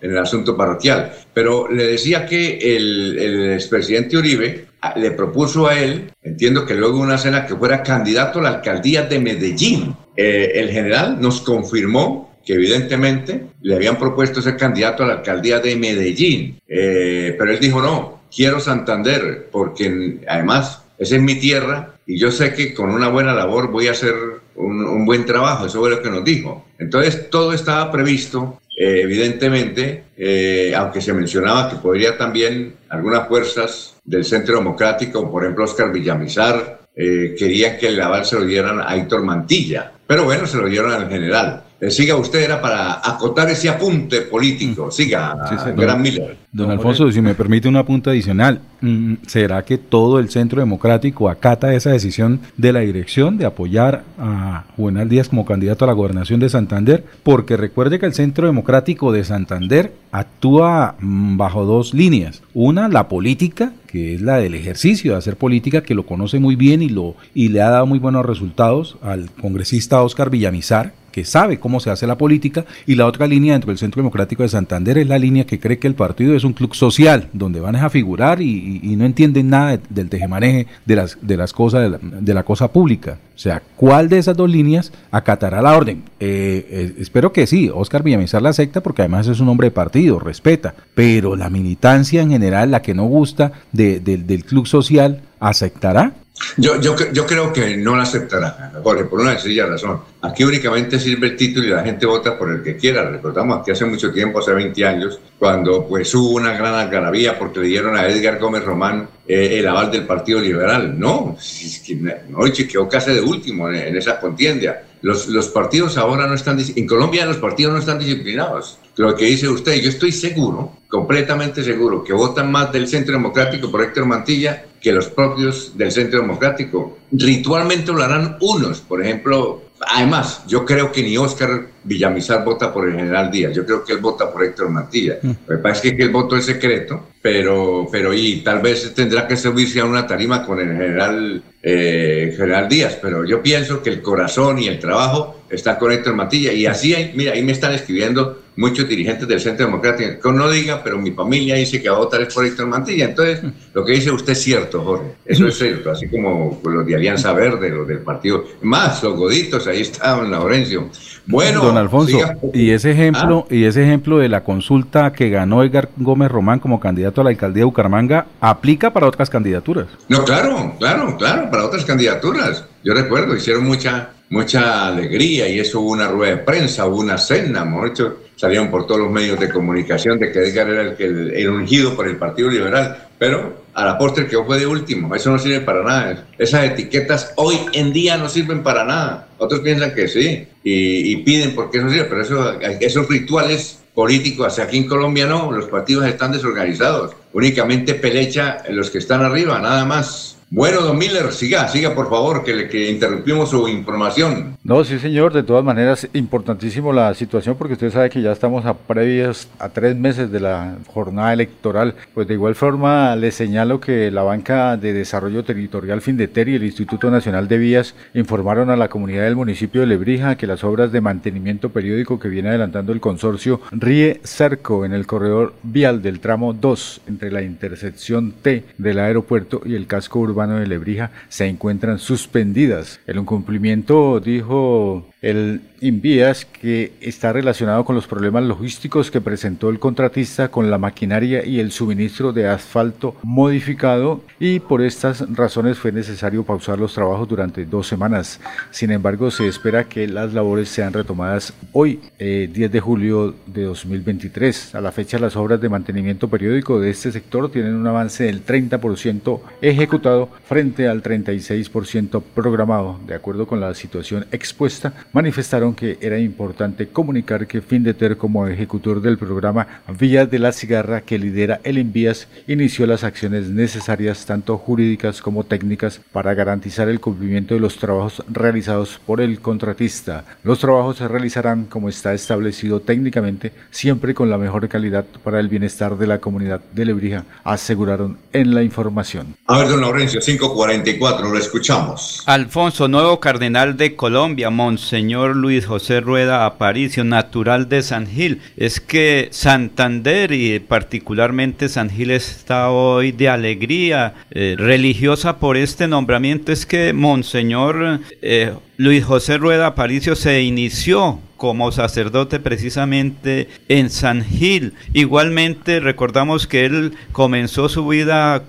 en el asunto parroquial. Pero le decía que el, el expresidente Uribe ah, le propuso a él, entiendo que luego una cena que fuera candidato a la alcaldía de Medellín. Eh, el general nos confirmó que evidentemente le habían propuesto ser candidato a la alcaldía de Medellín, eh, pero él dijo no, quiero Santander, porque además esa es mi tierra y yo sé que con una buena labor voy a hacer un, buen trabajo, eso fue lo que nos dijo. Entonces todo estaba previsto, eh, evidentemente, eh, aunque se mencionaba que podría también algunas fuerzas del Centro Democrático, por ejemplo Oscar Villamizar, eh, querían que el aval se lo dieran a Héctor Mantilla, pero bueno, se lo dieron al general. Eh, siga usted, era para acotar ese apunte político. Mm. Siga, Gran Miller. Don Alfonso, si me permite un apunte adicional, mm, ¿será que todo el Centro Democrático acata esa decisión de la dirección de apoyar a Juvenal Díaz como candidato a la gobernación de Santander? Porque recuerde que el Centro Democrático de Santander actúa mm, bajo dos líneas. Una, la política, que es la del ejercicio de hacer política, que lo conoce muy bien y, lo, y le ha dado muy buenos resultados al congresista Oscar Villamizar, que sabe cómo se hace la política, y la otra línea dentro del Centro Democrático de Santander es la línea que cree que el partido es un club social, donde van a figurar y, no entienden nada del tejemaneje de las, de las cosas, de la, cosa pública. O sea, ¿cuál de esas dos líneas acatará la orden? Eh, eh, espero que sí, Oscar Villamizar la acepta porque además es un hombre de partido, respeta, pero la militancia en general, la que no gusta del club social, ¿aceptará? Yo, yo, yo creo que no la aceptará, por una sencilla razón. Aquí únicamente sirve el título y la gente vota por el que quiera. Recordamos que hace mucho tiempo, hace 20 años, cuando pues hubo una gran algarabía porque le dieron a Edgar Gómez Román eh, el aval del Partido Liberal. No, es que, no, quedó casi de último en, en esa contienda. Los, los, partidos ahora no están, en Colombia los partidos no están disciplinados. Lo que dice usted, yo estoy seguro, completamente seguro, que votan más del Centro Democrático por Héctor Mantilla que los propios del Centro Democrático. Ritualmente lo harán unos, por ejemplo, además, yo creo que ni Oscar Villamizar vota por el general Díaz, yo creo que él vota por Héctor Mantilla. Mm. Me parece que el voto es secreto, pero, pero y tal vez tendrá que subirse a una tarima con el general, eh, general Díaz, pero yo pienso que el corazón y el trabajo está con Héctor Mantilla y así, mira, ahí me están escribiendo muchos dirigentes del Centro Democrático, que no diga, pero mi familia dice que va a votar es por Héctor Mantilla. Entonces, lo que dice usted es cierto, Jorge. Eso es cierto, así como los de Alianza Verde, los del partido. Más, los goditos, ahí estaban, Laurencio. Bueno, don Alfonso, y ese ejemplo, ah. y ese ejemplo de la consulta que ganó Edgar Gómez Román como candidato a la alcaldía de Bucaramanga, aplica para otras candidaturas. No, claro, claro, claro, para otras candidaturas. Yo recuerdo, hicieron mucha, mucha alegría y eso hubo una rueda de prensa, hubo una cena, hemos hecho salieron por todos los medios de comunicación de que Edgar era el, el, ungido por el Partido Liberal, pero a la postre que fue de último, eso no sirve para nada. Esas etiquetas hoy en día no sirven para nada. Otros piensan que sí y, piden porque eso sirve, pero eso, esos rituales políticos aquí en Colombia no, los partidos están desorganizados. Únicamente pelecha los que están arriba, nada más. Bueno, don Miller, siga, siga por favor, que, le, que interrumpimos su información. No, sí señor, de todas maneras, importantísimo la situación porque usted sabe que ya estamos a previas, a tres meses de la jornada electoral. Pues de igual forma le señalo que la Banca de Desarrollo Territorial Findeter y el Instituto Nacional de Vías informaron a la comunidad del municipio de Lebrija que las obras de mantenimiento periódico que viene adelantando el consorcio Ríe Cerco en el corredor vial del tramo 2 entre la intersección T del aeropuerto y el casco urbano de Lebrija se encuentran suspendidas. El incumplimiento, dijo el Invías, que está relacionado con los problemas logísticos que presentó el contratista con la maquinaria y el suministro de asfalto modificado y por estas razones fue necesario pausar los trabajos durante dos semanas. Sin embargo, se espera que las labores sean retomadas hoy, 10 eh, de julio de 2023. A la fecha, las obras de mantenimiento periódico de este sector tienen un avance del 30% ejecutado frente al 36% programado. De acuerdo con la situación expuesta, manifestaron que era importante comunicar que Findeter como ejecutor del programa Vías de la Cigarra que lidera el Envías inició las acciones necesarias tanto jurídicas como técnicas para garantizar el cumplimiento de los trabajos realizados por el contratista. Los trabajos se realizarán como está establecido técnicamente, siempre con la mejor calidad para el bienestar de la comunidad de Lebrija, aseguraron en la información. A ver, don Laurencio, 544, lo escuchamos. Alfonso, nuevo cardenal de Colombia, Monseñor Luis José Rueda Aparicio, natural de San Gil. Es que Santander y particularmente San Gil está hoy de alegría eh, religiosa por este nombramiento. Es que Monseñor eh, Luis José Rueda Aparicio se inició como sacerdote precisamente en San Gil. Igualmente recordamos que él comenzó su vida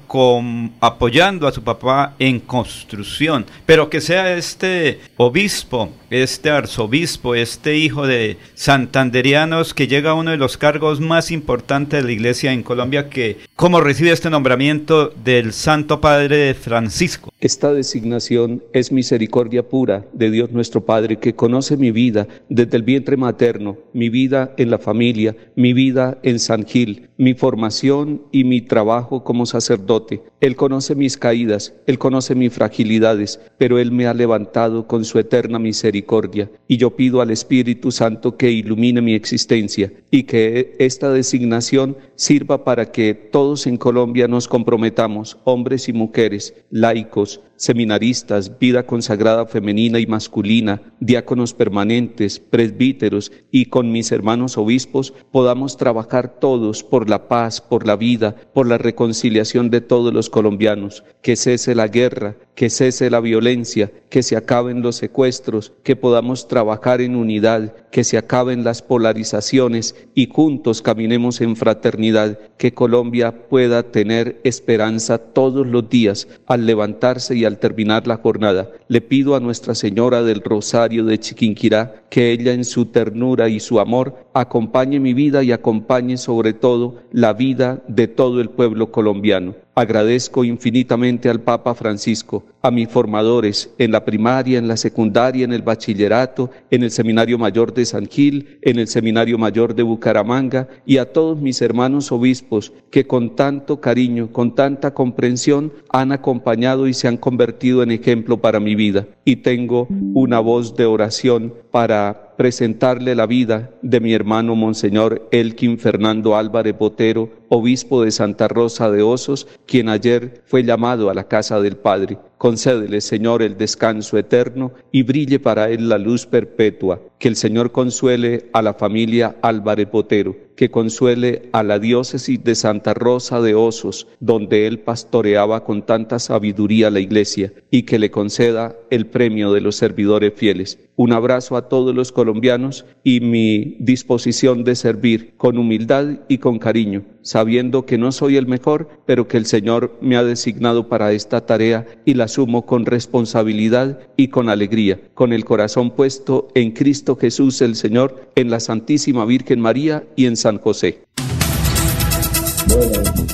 apoyando a su papá en construcción, pero que sea este obispo, este arzobispo, este hijo de santanderianos que llega a uno de los cargos más importantes de la iglesia en Colombia, que cómo recibe este nombramiento del Santo Padre Francisco. Esta designación es misericordia pura de Dios nuestro Padre que conoce mi vida desde el vientre materno, mi vida en la familia, mi vida en San Gil, mi formación y mi trabajo como sacerdote. Él conoce mis caídas, Él conoce mis fragilidades, pero Él me ha levantado con su eterna misericordia. Y yo pido al Espíritu Santo que ilumine mi existencia y que esta designación sirva para que todos en Colombia nos comprometamos, hombres y mujeres, laicos, seminaristas, vida consagrada femenina y masculina, diáconos permanentes, presbíteros y con mis hermanos obispos podamos trabajar todos por la paz, por la vida, por la reconciliación de todos los colombianos, que cese la guerra, que cese la violencia, que se acaben los secuestros, que podamos trabajar en unidad, que se acaben las polarizaciones y juntos caminemos en fraternidad, que Colombia pueda tener esperanza todos los días al levantarse y al terminar la jornada. Le pido a Nuestra Señora del Rosario de Chiquinquirá que ella en su ternura y su amor acompañe mi vida y acompañe sobre todo la vida de todo el pueblo colombiano. Agradezco infinitamente al Papa Francisco, a mis formadores en la primaria, en la secundaria, en el bachillerato, en el Seminario Mayor de San Gil, en el Seminario Mayor de Bucaramanga y a todos mis hermanos obispos que con tanto cariño, con tanta comprensión han acompañado y se han convertido en ejemplo para mi vida. Y tengo una voz de oración para presentarle la vida de mi hermano Monseñor Elkin Fernando Álvarez Botero, obispo de Santa Rosa de Osos, quien ayer fue llamado a la casa del Padre. Concédele, Señor, el descanso eterno y brille para él la luz perpetua. Que el Señor consuele a la familia Álvarez Botero, que consuele a la diócesis de Santa Rosa de Osos, donde él pastoreaba con tanta sabiduría la iglesia, y que le conceda el premio de los servidores fieles. Un abrazo a todos los colombianos y mi disposición de servir con humildad y con cariño, sabiendo que no soy el mejor, pero que el Señor me ha designado para esta tarea y la asumo con responsabilidad y con alegría, con el corazón puesto en Cristo Jesús el Señor, en la Santísima Virgen María y en San José.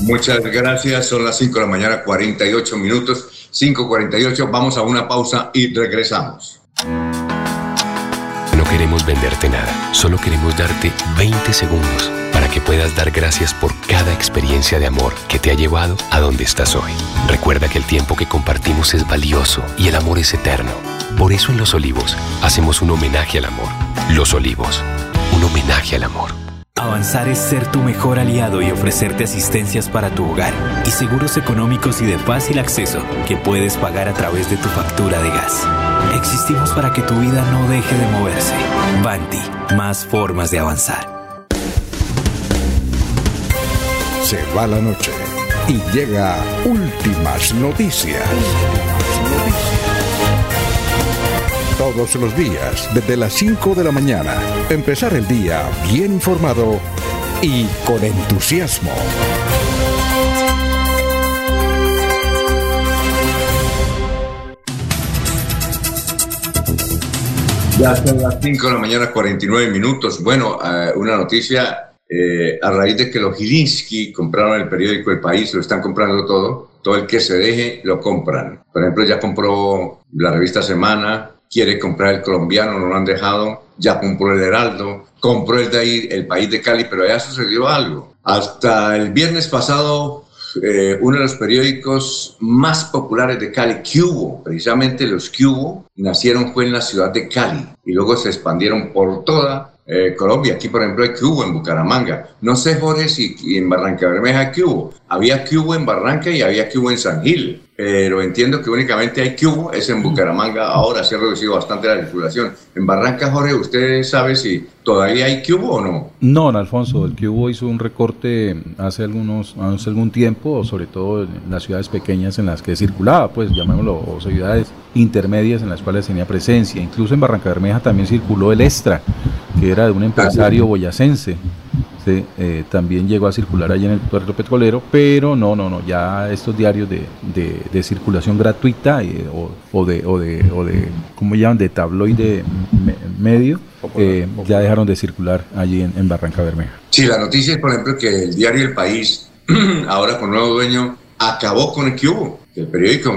muchas gracias. Son las 5 de la mañana, 48 minutos. 5.48. Vamos a una pausa y regresamos. No queremos venderte nada. Solo queremos darte 20 segundos que puedas dar gracias por cada experiencia de amor que te ha llevado a donde estás hoy. Recuerda que el tiempo que compartimos es valioso y el amor es eterno. Por eso en Los Olivos hacemos un homenaje al amor. Los Olivos, un homenaje al amor. Avanzar es ser tu mejor aliado y ofrecerte asistencias para tu hogar y seguros económicos y de fácil acceso que puedes pagar a través de tu factura de gas. Existimos para que tu vida no deje de moverse. Banti, más formas de avanzar. Se va la noche y llega últimas noticias. Todos los días, desde las 5 de la mañana, empezar el día bien informado y con entusiasmo. Ya son las 5 de la mañana, 49 minutos. Bueno, eh, una noticia eh, a raíz de que los Gilinski compraron el periódico El País, lo están comprando todo, todo el que se deje lo compran. Por ejemplo, ya compró la revista Semana, quiere comprar el colombiano, no lo han dejado, ya compró el Heraldo, compró el de ahí, el País de Cali, pero ya sucedió algo. Hasta el viernes pasado, eh, uno de los periódicos más populares de Cali, Cubo, precisamente los Cubo, nacieron fue en la ciudad de Cali y luego se expandieron por toda eh, Colombia. Aquí, por ejemplo, hay cubo en Bucaramanga. No sé, Jorge, si en Barranca Bermeja hay cubo. Había cubo en Barranca y había cubo en San Gil. Pero entiendo que únicamente hay cubo, es en Bucaramanga. Ahora se ha reducido bastante la circulación. En Barranca, Jorge, ¿usted sabe si todavía hay cubo o no? No, Alfonso, el cubo hizo un recorte hace, algunos, hace algún tiempo, sobre todo en las ciudades pequeñas en las que circulaba, pues llamémoslo, o ciudades intermedias en las cuales tenía presencia. Incluso en Barranca Bermeja también circuló el extra que era de un empresario boyacense. Eh, también llegó a circular allí en el puerto petrolero, pero no, no, no, ya estos diarios de, de, circulación gratuita eh, o, de, o, de, o de, ¿cómo llaman?, de tabloide medio, eh, ya dejaron de circular allí en, Barranca Bermeja. Sí, la noticia es, por ejemplo, que el diario El País, ahora con nuevo dueño, acabó con el Cubo. El periódico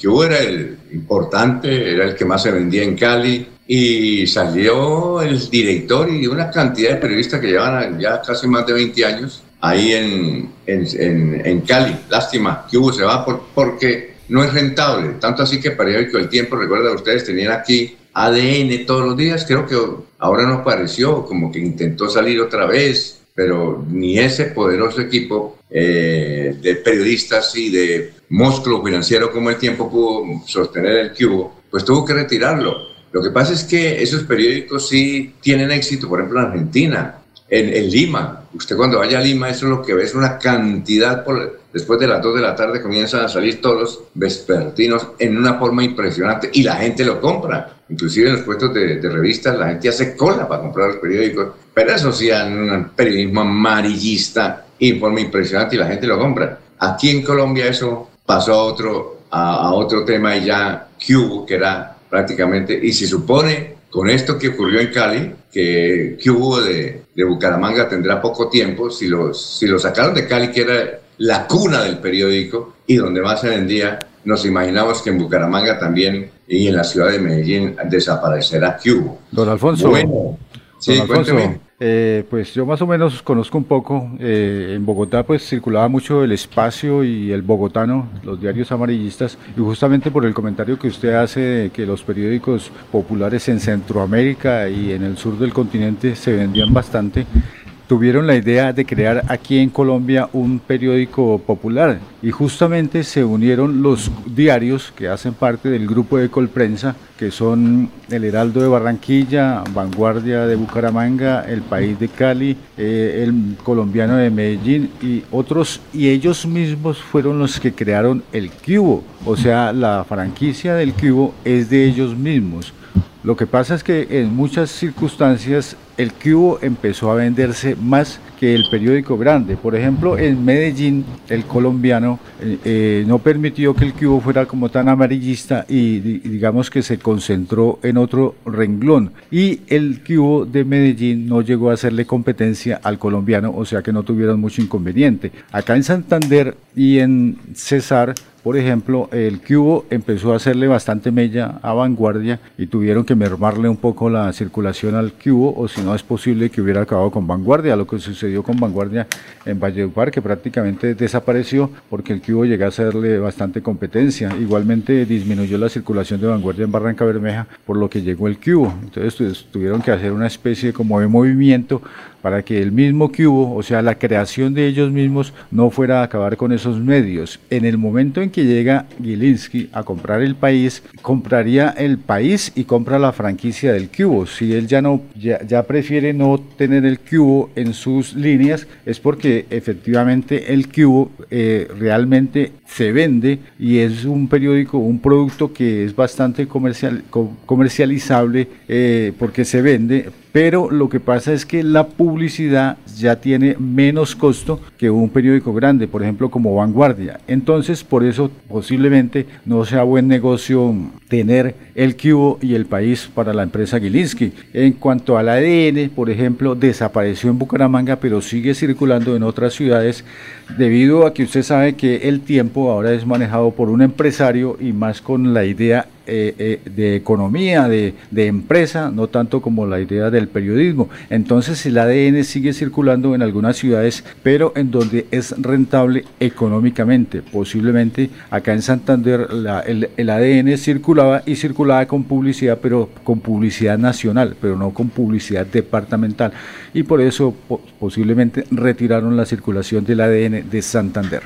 Cubo era el importante, era el que más se vendía en Cali, y salió el director y una cantidad de periodistas que llevan ya casi más de 20 años ahí en, en, en, Cali. Lástima que hubo, se va por, porque no es rentable. Tanto así que periódico El Tiempo, recuerda, ustedes tenían aquí ADN todos los días, creo que ahora no apareció, como que intentó salir otra vez, pero ni ese poderoso equipo eh, de periodistas y de músculo financiero como el tiempo pudo sostener el cubo, pues tuvo que retirarlo. Lo que pasa es que esos periódicos sí tienen éxito, por ejemplo, en Argentina, en, Lima. Usted cuando vaya a Lima, eso es lo que ve, es una cantidad, por, después de las 2 de la tarde comienzan a salir todos los vespertinos en una forma impresionante y la gente lo compra. Inclusive en los puestos de, revistas la gente hace cola para comprar los periódicos, pero eso sí, en un periodismo amarillista y en forma impresionante y la gente lo compra. Aquí en Colombia eso pasó a otro, a, otro tema y ya que que era prácticamente. Y se supone, con esto que ocurrió en Cali, que, que hubo de, de, Bucaramanga tendrá poco tiempo, si, los, si lo sacaron de Cali, que era la cuna del periódico y donde más se vendía, nos imaginamos que en Bucaramanga también y en la ciudad de Medellín desaparecerá Cubo. Don Alfonso. Bueno, sí, Alfonso, eh, pues yo más o menos conozco un poco. Eh, en Bogotá pues circulaba mucho el espacio y el bogotano, los diarios amarillistas, y justamente por el comentario que usted hace de que los periódicos populares en Centroamérica y en el sur del continente se vendían bastante, tuvieron la idea de crear aquí en Colombia un periódico popular y justamente se unieron los diarios que hacen parte del grupo de Colprensa, que son El Heraldo de Barranquilla, Vanguardia de Bucaramanga, El País de Cali, eh, El Colombiano de Medellín y otros, y ellos mismos fueron los que crearon el Cubo, o sea, la franquicia del Cubo es de ellos mismos. Lo que pasa es que en muchas circunstancias el cubo empezó a venderse más que el periódico grande. Por ejemplo, en Medellín, el colombiano eh, eh, no permitió que el cubo fuera como tan amarillista y digamos que se concentró en otro renglón. Y el cubo de Medellín no llegó a hacerle competencia al colombiano, o sea que no tuvieron mucho inconveniente. Acá en Santander y en Cesar por ejemplo, el Cubo empezó a hacerle bastante mella a Vanguardia y tuvieron que mermarle un poco la circulación al Cubo, o si no es posible que hubiera acabado con Vanguardia, lo que sucedió con Vanguardia en Valledupar, que prácticamente desapareció porque el Cubo llegó a hacerle bastante competencia. Igualmente disminuyó la circulación de Vanguardia en Barranca Bermeja, por lo que llegó el Cubo. Entonces tuvieron que hacer una especie como de movimiento para que el mismo que hubo, o sea, la creación de ellos mismos, no fuera a acabar con esos medios. En el momento en que llega Gilinski a comprar el país, compraría el país y compra la franquicia del cubo. Si él ya no ya, prefiere no tener el cubo en sus líneas, es porque efectivamente el cubo eh, realmente se vende y es un periódico, un producto que es bastante comercial, comercializable eh, porque se vende, pero lo que pasa es que la publicidad ya tiene menos costo que un periódico grande, por ejemplo como Vanguardia. Entonces, por eso posiblemente no sea buen negocio tener el Cubo y el país para la empresa Gilinski. En cuanto al ADN, por ejemplo, desapareció en Bucaramanga, pero sigue circulando en otras ciudades debido a que usted sabe que el tiempo ahora es manejado por un empresario y más con la idea eh, eh, de economía, de, empresa, no tanto como la idea del periodismo. Entonces el ADN sigue circulando en algunas ciudades, pero en donde es rentable económicamente. Posiblemente acá en Santander el, ADN circulaba y circulaba con publicidad, pero con publicidad nacional, pero no con publicidad departamental. Y por eso posiblemente retiraron la circulación del ADN de Santander.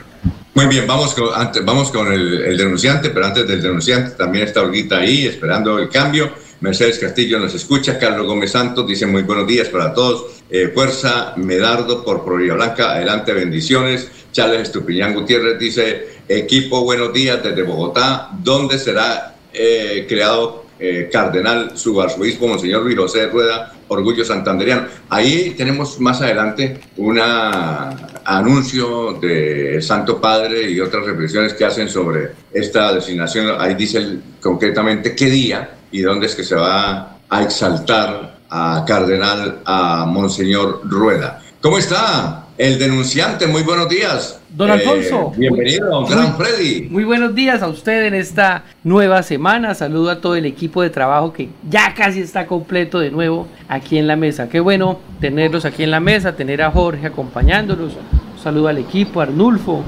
Muy bien, vamos con, antes, vamos con el, denunciante, pero antes del denunciante también está Olguita ahí esperando el cambio. Mercedes Castillo nos escucha, Carlos Gómez Santos dice muy buenos días para todos. Eh, fuerza Medardo por Florida Blanca, adelante, bendiciones. Charles Estupiñán Gutiérrez dice, equipo, buenos días desde Bogotá, ¿dónde será eh, creado eh, cardenal, su arzobispo, Monseñor Luis José Rueda, Orgullo Santanderiano. Ahí tenemos más adelante un anuncio del Santo Padre y otras reflexiones que hacen sobre esta designación. Ahí dice concretamente qué día y dónde es que se va a exaltar a Cardenal, a Monseñor Rueda. ¿Cómo está el denunciante? Muy buenos días. Don Alfonso. Eh, bienvenido, don Gran Freddy. Muy buenos días a usted en esta nueva semana. Saludo a todo el equipo de trabajo que ya casi está completo de nuevo aquí en la mesa. Qué bueno tenerlos aquí en la mesa, tener a Jorge acompañándonos. saludo al equipo, a Arnulfo,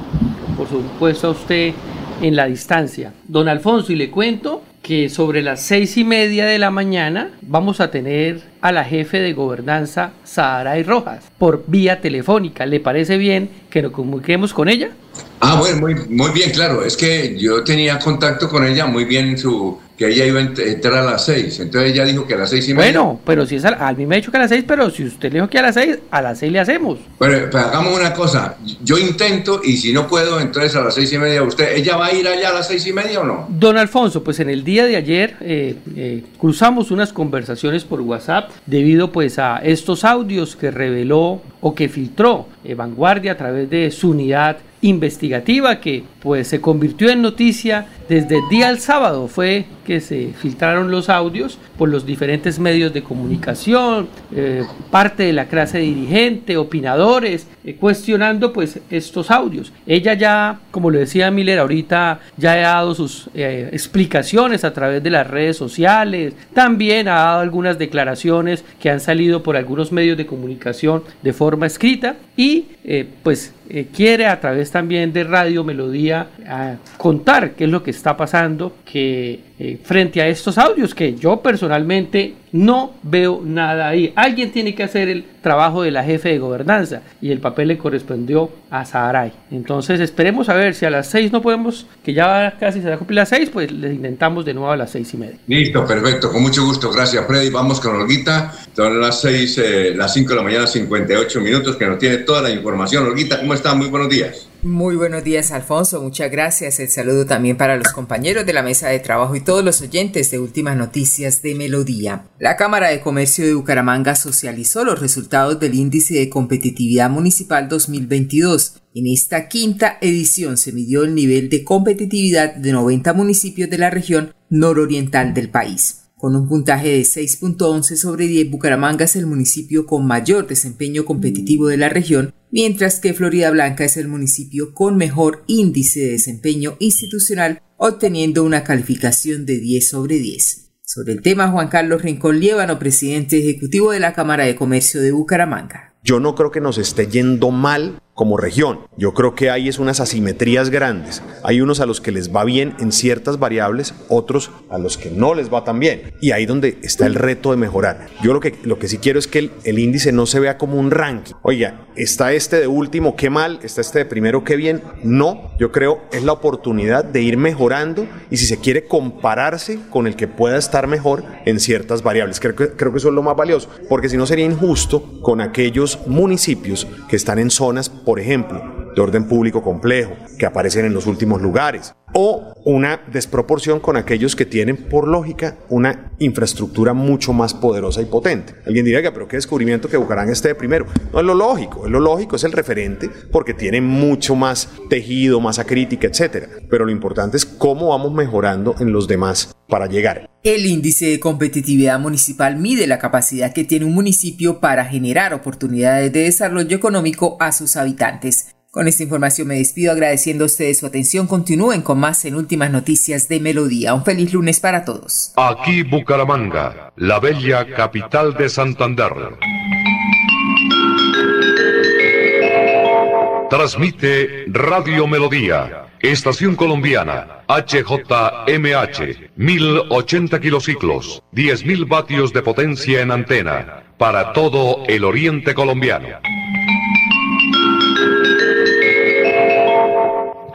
por supuesto a usted en la distancia. Don Alfonso, y le cuento que sobre las seis y media de la mañana vamos a tener a la jefe de gobernanza Sahara y Rojas por vía telefónica. ¿Le parece bien que nos comuniquemos con ella? Ah, bueno, muy, muy bien, claro. Es que yo tenía contacto con ella muy bien su que ella iba a entrar a las seis. Entonces ella dijo que a las seis y media. Bueno, pero si es a, mí me ha dicho que a las seis, pero si usted le dijo que a las seis, a las seis le hacemos. Bueno, pues hagamos una cosa. Yo intento y si no puedo, entonces a las seis y media usted. ¿Ella va a ir allá a las seis y media o no? Don Alfonso, pues en el día de ayer eh, eh, cruzamos unas conversaciones por WhatsApp debido pues a estos audios que reveló o que filtró eh, Vanguardia a través de su unidad investigativa que pues se convirtió en noticia desde el día del sábado fue que se filtraron los audios por los diferentes medios de comunicación, eh, parte de la clase dirigente, opinadores, eh, cuestionando pues estos audios. Ella ya, como le decía Miller ahorita, ya ha dado sus eh, explicaciones a través de las redes sociales, también ha dado algunas declaraciones que han salido por algunos medios de comunicación de forma escrita y pues quiere a través también de Radio Melodía contar qué es lo que está pasando, que eh, frente a estos audios que yo personalmente no veo nada ahí. Alguien tiene que hacer el trabajo de la jefe de gobernanza y el papel le correspondió a Saharay. Entonces esperemos a ver si a las seis no podemos, que ya casi se cumplir las seis, pues le intentamos de nuevo a las seis y media. Listo, perfecto, con mucho gusto, gracias Freddy. Vamos con Olguita, son las seis, eh, las cinco de la mañana, 58 minutos, que nos tiene toda la información. Olguita, ¿cómo está? Muy buenos días. Muy buenos días, Alfonso. Muchas gracias. El saludo también para los compañeros de la mesa de trabajo y todos los oyentes de Últimas Noticias de Melodía. La Cámara de Comercio de Bucaramanga socializó los resultados del Índice de Competitividad Municipal 2022. En esta quinta edición se midió el nivel de competitividad de 90 municipios de la región nororiental del país. Con un puntaje de 6.11 sobre 10, Bucaramanga es el municipio con mayor desempeño competitivo de la región, mientras que Florida Blanca es el municipio con mejor índice de desempeño institucional, obteniendo una calificación de 10 sobre 10. Sobre el tema, Juan Carlos Rincón Liévano, presidente ejecutivo de la Cámara de Comercio de Bucaramanga. Yo no creo que nos esté yendo mal como región. Yo creo que hay es unas asimetrías grandes. Hay unos a los que les va bien en ciertas variables, otros a los que no les va tan bien. Y ahí donde está el reto de mejorar. Yo lo que, lo que sí quiero es que el, índice no se vea como un ranking. Oiga, está este de último, qué mal, está este de primero, qué bien. No, yo creo es la oportunidad de ir mejorando y si se quiere compararse con el que pueda estar mejor en ciertas variables. Creo creo que eso es lo más valioso, porque si no sería injusto con aquellos municipios que están en zonas por ejemplo, de orden público complejo, que aparecen en los últimos lugares, o una desproporción con aquellos que tienen, por lógica, una infraestructura mucho más poderosa y potente. Alguien diría, pero qué descubrimiento que Bucaramanga esté de primero. No es lo lógico, es lo lógico, es el referente, porque tiene mucho más tejido, masa crítica, etc. Pero lo importante es cómo vamos mejorando en los demás para llegar. El índice de competitividad municipal mide la capacidad que tiene un municipio para generar oportunidades de desarrollo económico a sus habitantes. Con esta información me despido agradeciendo a ustedes su atención. Continúen con más en Últimas Noticias de Melodía. Un feliz lunes para todos. Aquí Bucaramanga, la bella capital de Santander. Transmite Radio Melodía, Estación Colombiana, HJMH, 1080 kilociclos, 10.000 vatios de potencia en antena, para todo el oriente colombiano.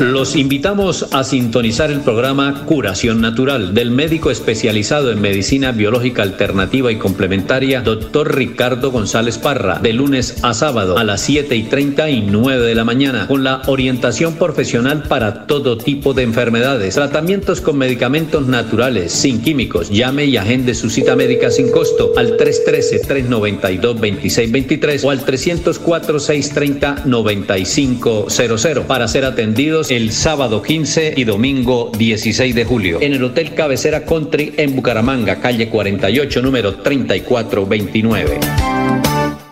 Los invitamos a sintonizar el programa Curación Natural del médico especializado en medicina biológica alternativa y complementaria, doctor Ricardo González Parra, de lunes a sábado a las 7 y 30 y 9 de la mañana, con la orientación profesional para todo tipo de enfermedades, tratamientos con medicamentos naturales, sin químicos. Llame y agende su cita médica sin costo al 313-392-2623 o al 304-630-9500 para ser atendidos el sábado 15 y domingo 16 de julio en el Hotel Cabecera Country en Bucaramanga, calle 48, número 3429.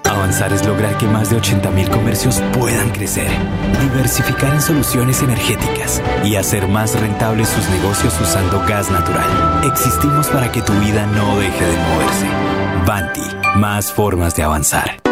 Avanzar es lograr que más de 80.000 comercios puedan crecer, diversificar en soluciones energéticas y hacer más rentables sus negocios usando gas natural. Existimos para que tu vida no deje de moverse. Banti, más formas de avanzar.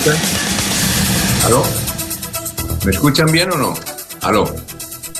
Escuchan? ¿Aló? ¿Me escuchan bien o no? ¿Aló?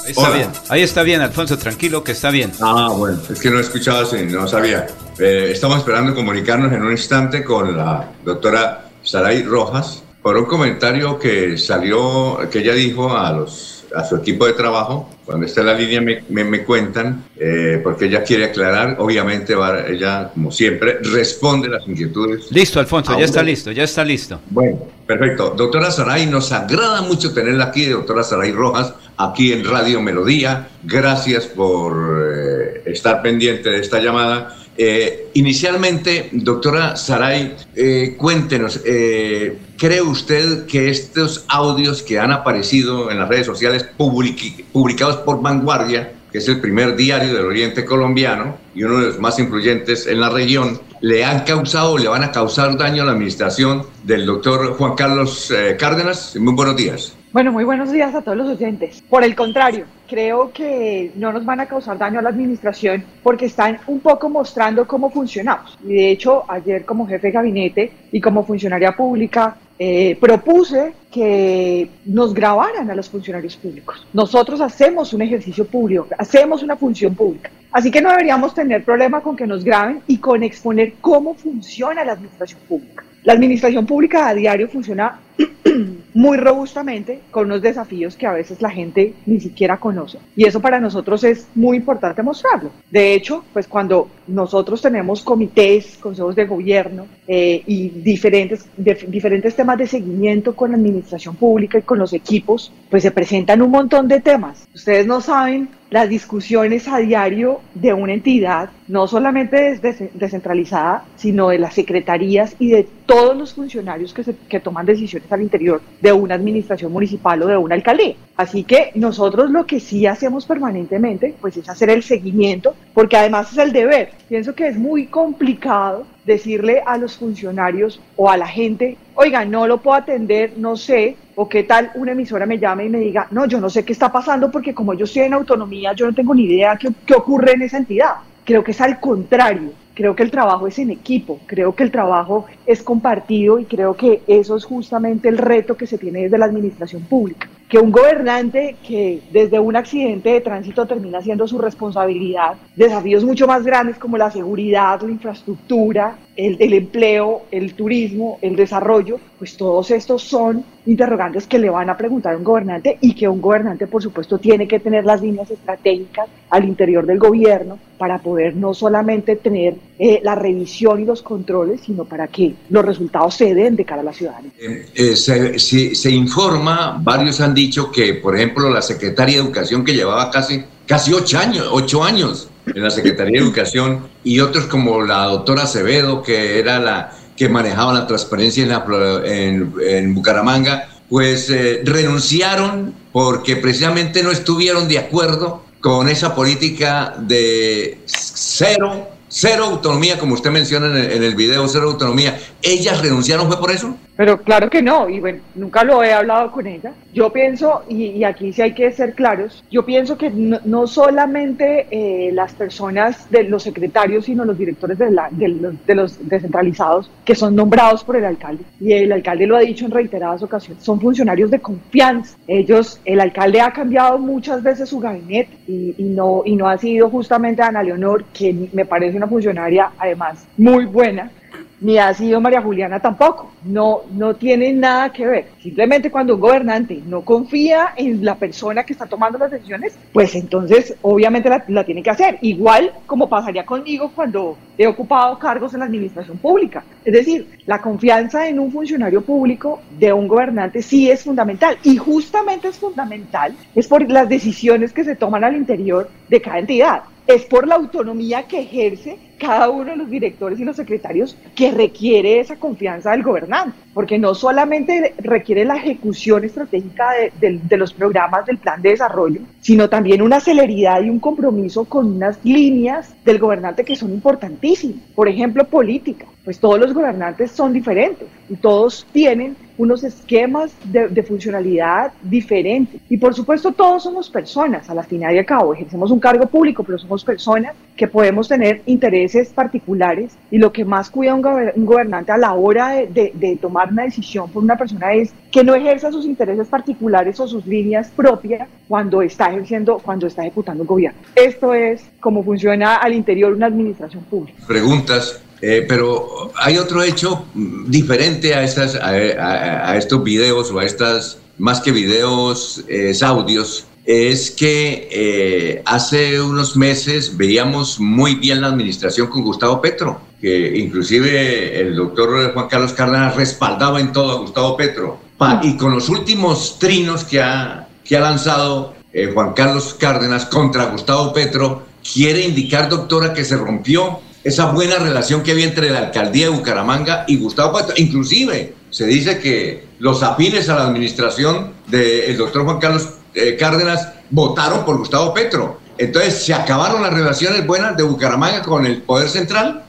Ahí está Hola. bien, ahí está bien, Alfonso, tranquilo que está bien. Ah, bueno, es que no escuchaba, sí, no sabía. Eh, estamos esperando comunicarnos en un instante con la doctora Saray Rojas por un comentario que salió, que ella dijo a los a su equipo de trabajo. Cuando está en la línea me, me, me cuentan, eh, porque ella quiere aclarar. Obviamente, va, ella, como siempre, responde las inquietudes. Listo, Alfonso, ya está listo, ya está listo. Bueno, perfecto. Doctora Saray, nos agrada mucho tenerla aquí, doctora Saray Rojas, aquí en Radio Melodía. Gracias por eh, estar pendiente de esta llamada. Eh, inicialmente, doctora Saray, cuéntenos, eh, ¿cree usted que estos audios que han aparecido en las redes sociales publicados por Vanguardia, que es el primer diario del Oriente colombiano y uno de los más influyentes en la región, le han causado o le van a causar daño a la administración del doctor Juan Carlos eh, Cárdenas? Muy buenos días. Bueno, muy buenos días a todos los oyentes. Por el contrario, creo que no nos van a causar daño a la administración porque están un poco mostrando cómo funcionamos. Y de hecho, ayer como jefe de gabinete y como funcionaria pública, eh, propuse que nos grabaran a los funcionarios públicos. Nosotros hacemos un ejercicio público, hacemos una función pública. Así que no deberíamos tener problema con que nos graben y con exponer cómo funciona la administración pública. La administración pública a diario funciona muy robustamente con unos desafíos que a veces la gente ni siquiera conoce. Y eso para nosotros es muy importante mostrarlo. De hecho, pues cuando nosotros tenemos comités, consejos de gobierno eh, y diferentes, dif- diferentes temas de seguimiento con la administración pública y con los equipos, pues se presentan un montón de temas. Ustedes no saben las discusiones a diario de una entidad, no solamente descentralizada, sino de las secretarías y de todos los funcionarios que toman decisiones al interior de una administración municipal o de una alcaldía. Así que nosotros lo que sí hacemos permanentemente, pues es hacer el seguimiento, porque además es el deber. Pienso que es muy complicado decirle a los funcionarios o a la gente, oiga, no lo puedo atender, no sé, o qué tal una emisora me llame y me diga, no, yo no sé qué está pasando porque como yo estoy en autonomía, yo no tengo ni idea qué, qué ocurre en esa entidad. Creo que es al contrario, creo que el trabajo es en equipo, creo que el trabajo es compartido y creo que eso es justamente el reto que se tiene desde la administración pública. Que un gobernante que desde un accidente de tránsito termina siendo su responsabilidad, desafíos mucho más grandes como la seguridad, la infraestructura, el, empleo, el turismo, el desarrollo, pues todos estos son interrogantes que le van a preguntar a un gobernante y que un gobernante, por supuesto, tiene que tener las líneas estratégicas al interior del gobierno para poder no solamente tener eh, la revisión y los controles, sino para que los resultados se den de cara a la ciudadanía. Eh, eh, se, se, informa, varios han dicho que, por ejemplo, la Secretaría de Educación que llevaba casi, casi ocho años, ocho años en la Secretaría de Educación y otros como la doctora Acevedo, que era la que manejaba la transparencia en, la, en, Bucaramanga, pues eh, renunciaron porque precisamente no estuvieron de acuerdo con esa política de cero, cero autonomía, como usted menciona en el, en el video, cero autonomía. ¿Ellas renunciaron fue por eso? Pero claro que no, y bueno, nunca lo he hablado con ella. Yo pienso, y, y aquí sí hay que ser claros, yo pienso que no, no solamente eh, las personas de los secretarios, sino los directores de, la, de, los, de, los, descentralizados que son nombrados por el alcalde, y el alcalde lo ha dicho en reiteradas ocasiones, son funcionarios de confianza. Ellos, el alcalde ha cambiado muchas veces su gabinete y, y no, y no ha sido justamente Ana Leonor, que me parece una funcionaria además muy buena, ni ha sido María Juliana tampoco. No, no tiene nada que ver. Simplemente cuando un gobernante no confía en la persona que está tomando las decisiones, pues entonces obviamente la, la, tiene que hacer. Igual como pasaría conmigo cuando he ocupado cargos en la administración pública. Es decir, la confianza en un funcionario público de un gobernante sí es fundamental. Y justamente es fundamental, es por las decisiones que se toman al interior de cada entidad. Es por la autonomía que ejerce cada uno de los directores y los secretarios que requiere esa confianza del gobernante, porque no solamente requiere la ejecución estratégica de, de, de, los programas del plan de desarrollo, sino también una celeridad y un compromiso con unas líneas del gobernante que son importantísimas. Por ejemplo, política. Pues todos los gobernantes son diferentes y todos tienen unos esquemas de, de, funcionalidad diferentes. Y por supuesto todos somos personas, a la final y al cabo, ejercemos un cargo público, pero somos personas que podemos tener intereses particulares y lo que más cuida un, gober un gobernante a la hora de, de, de, tomar una decisión por una persona es que no ejerza sus intereses particulares o sus líneas propias cuando está ejerciendo, cuando está ejecutando un gobierno. Esto es cómo funciona al interior una administración pública. Preguntas eh, pero hay otro hecho diferente a, estas, a, a, a, estos videos o a estas, más que videos, es audios, es que eh, hace unos meses veíamos muy bien la administración con Gustavo Petro, que inclusive el doctor Juan Carlos Cárdenas respaldaba en todo a Gustavo Petro. Pa, y con los últimos trinos que ha, que ha lanzado eh, Juan Carlos Cárdenas contra Gustavo Petro, quiere indicar, doctora, que se rompió esa buena relación que había entre la alcaldía de Bucaramanga y Gustavo Petro. Inclusive se dice que los afines a la administración del doctor Juan Carlos eh, Cárdenas votaron por Gustavo Petro. Entonces, ¿se acabaron las relaciones buenas de Bucaramanga con el Poder Central?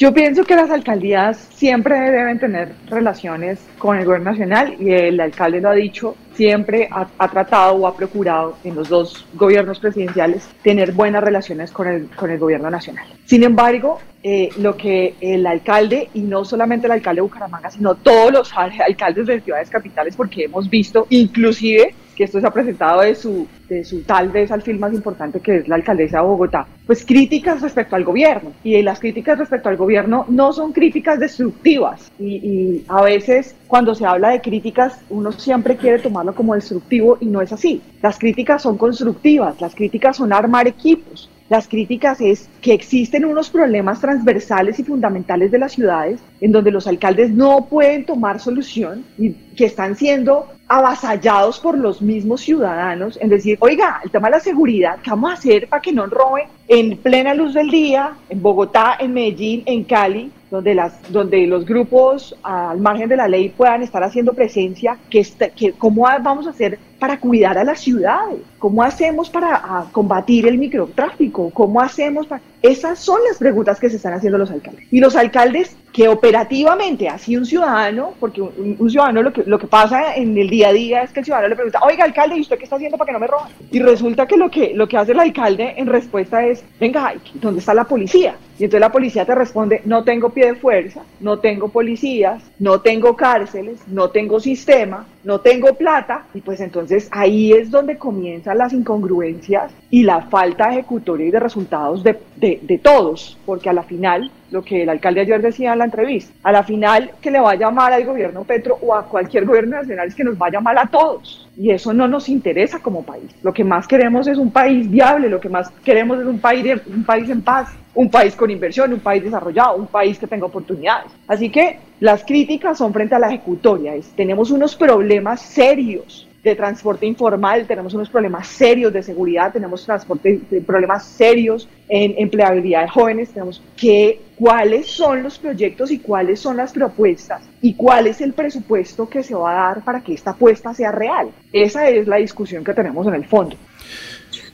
Yo pienso que las alcaldías siempre deben tener relaciones con el gobierno nacional y el alcalde lo ha dicho, siempre ha, tratado o ha procurado en los dos gobiernos presidenciales tener buenas relaciones con el, con el gobierno nacional. Sin embargo, eh, lo que el alcalde, y no solamente el alcalde de Bucaramanga, sino todos los alcaldes de ciudades capitales, porque hemos visto inclusive que esto se ha presentado de su, de su tal vez alfil más importante que es la alcaldesa de Bogotá, pues críticas respecto al gobierno. Y las críticas respecto al gobierno no son críticas destructivas. Y, y a veces cuando se habla de críticas uno siempre quiere tomarlo como destructivo y no es así. Las críticas son constructivas, las críticas son armar equipos, las críticas es que existen unos problemas transversales y fundamentales de las ciudades en donde los alcaldes no pueden tomar solución y que están siendo avasallados por los mismos ciudadanos en decir, oiga, el tema de la seguridad, ¿qué vamos a hacer para que no roben en plena luz del día, en Bogotá, en Medellín, en Cali, donde, las, donde los grupos al margen de la ley puedan estar haciendo presencia, que, que cómo vamos a hacer para cuidar a las ciudades, cómo hacemos para combatir el microtráfico, cómo hacemos para... Esas son las preguntas que se están haciendo los alcaldes. Y los alcaldes que operativamente, así un ciudadano, porque un, ciudadano lo que, lo que pasa en el día a día es que el ciudadano le pregunta, oiga alcalde, ¿y usted qué está haciendo para que no me roben? Y resulta que lo que, lo que hace el alcalde en respuesta es, venga, ¿dónde está la policía? Y entonces la policía te responde, no tengo pie de fuerza, no tengo policías, no tengo cárceles, no tengo sistema, no tengo plata. Y pues entonces ahí es donde comienzan las incongruencias y la falta ejecutoria y de resultados de, de, de todos, porque a la final lo que el alcalde ayer decía en la entrevista. A la final, que le vaya mal al gobierno Petro o a cualquier gobierno nacional es que nos vaya mal a todos. Y eso no nos interesa como país. Lo que más queremos es un país viable, lo que más queremos es un país, un país en paz, un país con inversión, un país desarrollado, un país que tenga oportunidades. Así que las críticas son frente a la ejecutoria. tenemos unos problemas serios de transporte informal, tenemos unos problemas serios de seguridad, tenemos transporte, problemas serios en empleabilidad de jóvenes, tenemos que cuáles son los proyectos y cuáles son las propuestas y cuál es el presupuesto que se va a dar para que esta apuesta sea real. Esa es la discusión que tenemos en el fondo.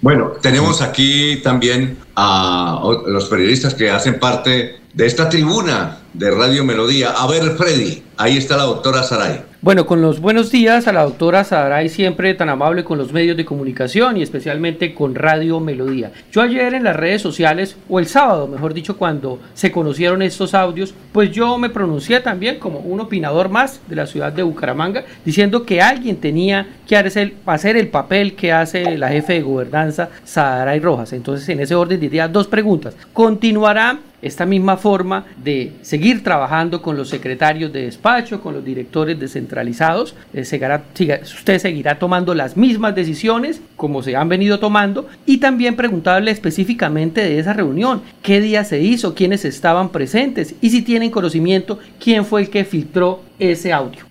Bueno, tenemos aquí también a los periodistas que hacen parte de esta tribuna de Radio Melodía. A ver, Freddy, ahí está la doctora Saray. Bueno, con los buenos días a la doctora Saray, siempre tan amable con los medios de comunicación y especialmente con Radio Melodía. Yo ayer en las redes sociales, o el sábado, mejor dicho, cuando se conocieron estos audios, pues yo me pronuncié también como un opinador más de la ciudad de Bucaramanga, diciendo que alguien tenía que hacer, el papel que hace la jefe de gobernanza, Saray Rojas. Entonces, en ese orden diría dos preguntas. ¿Continuará esta misma forma de seguir trabajando con los secretarios de despacho, con los directores descentralizados. Eh, usted seguirá tomando las mismas decisiones como se han venido tomando y también preguntarle específicamente de esa reunión, qué día se hizo, quiénes estaban presentes y si tienen conocimiento quién fue el que filtró ese audio.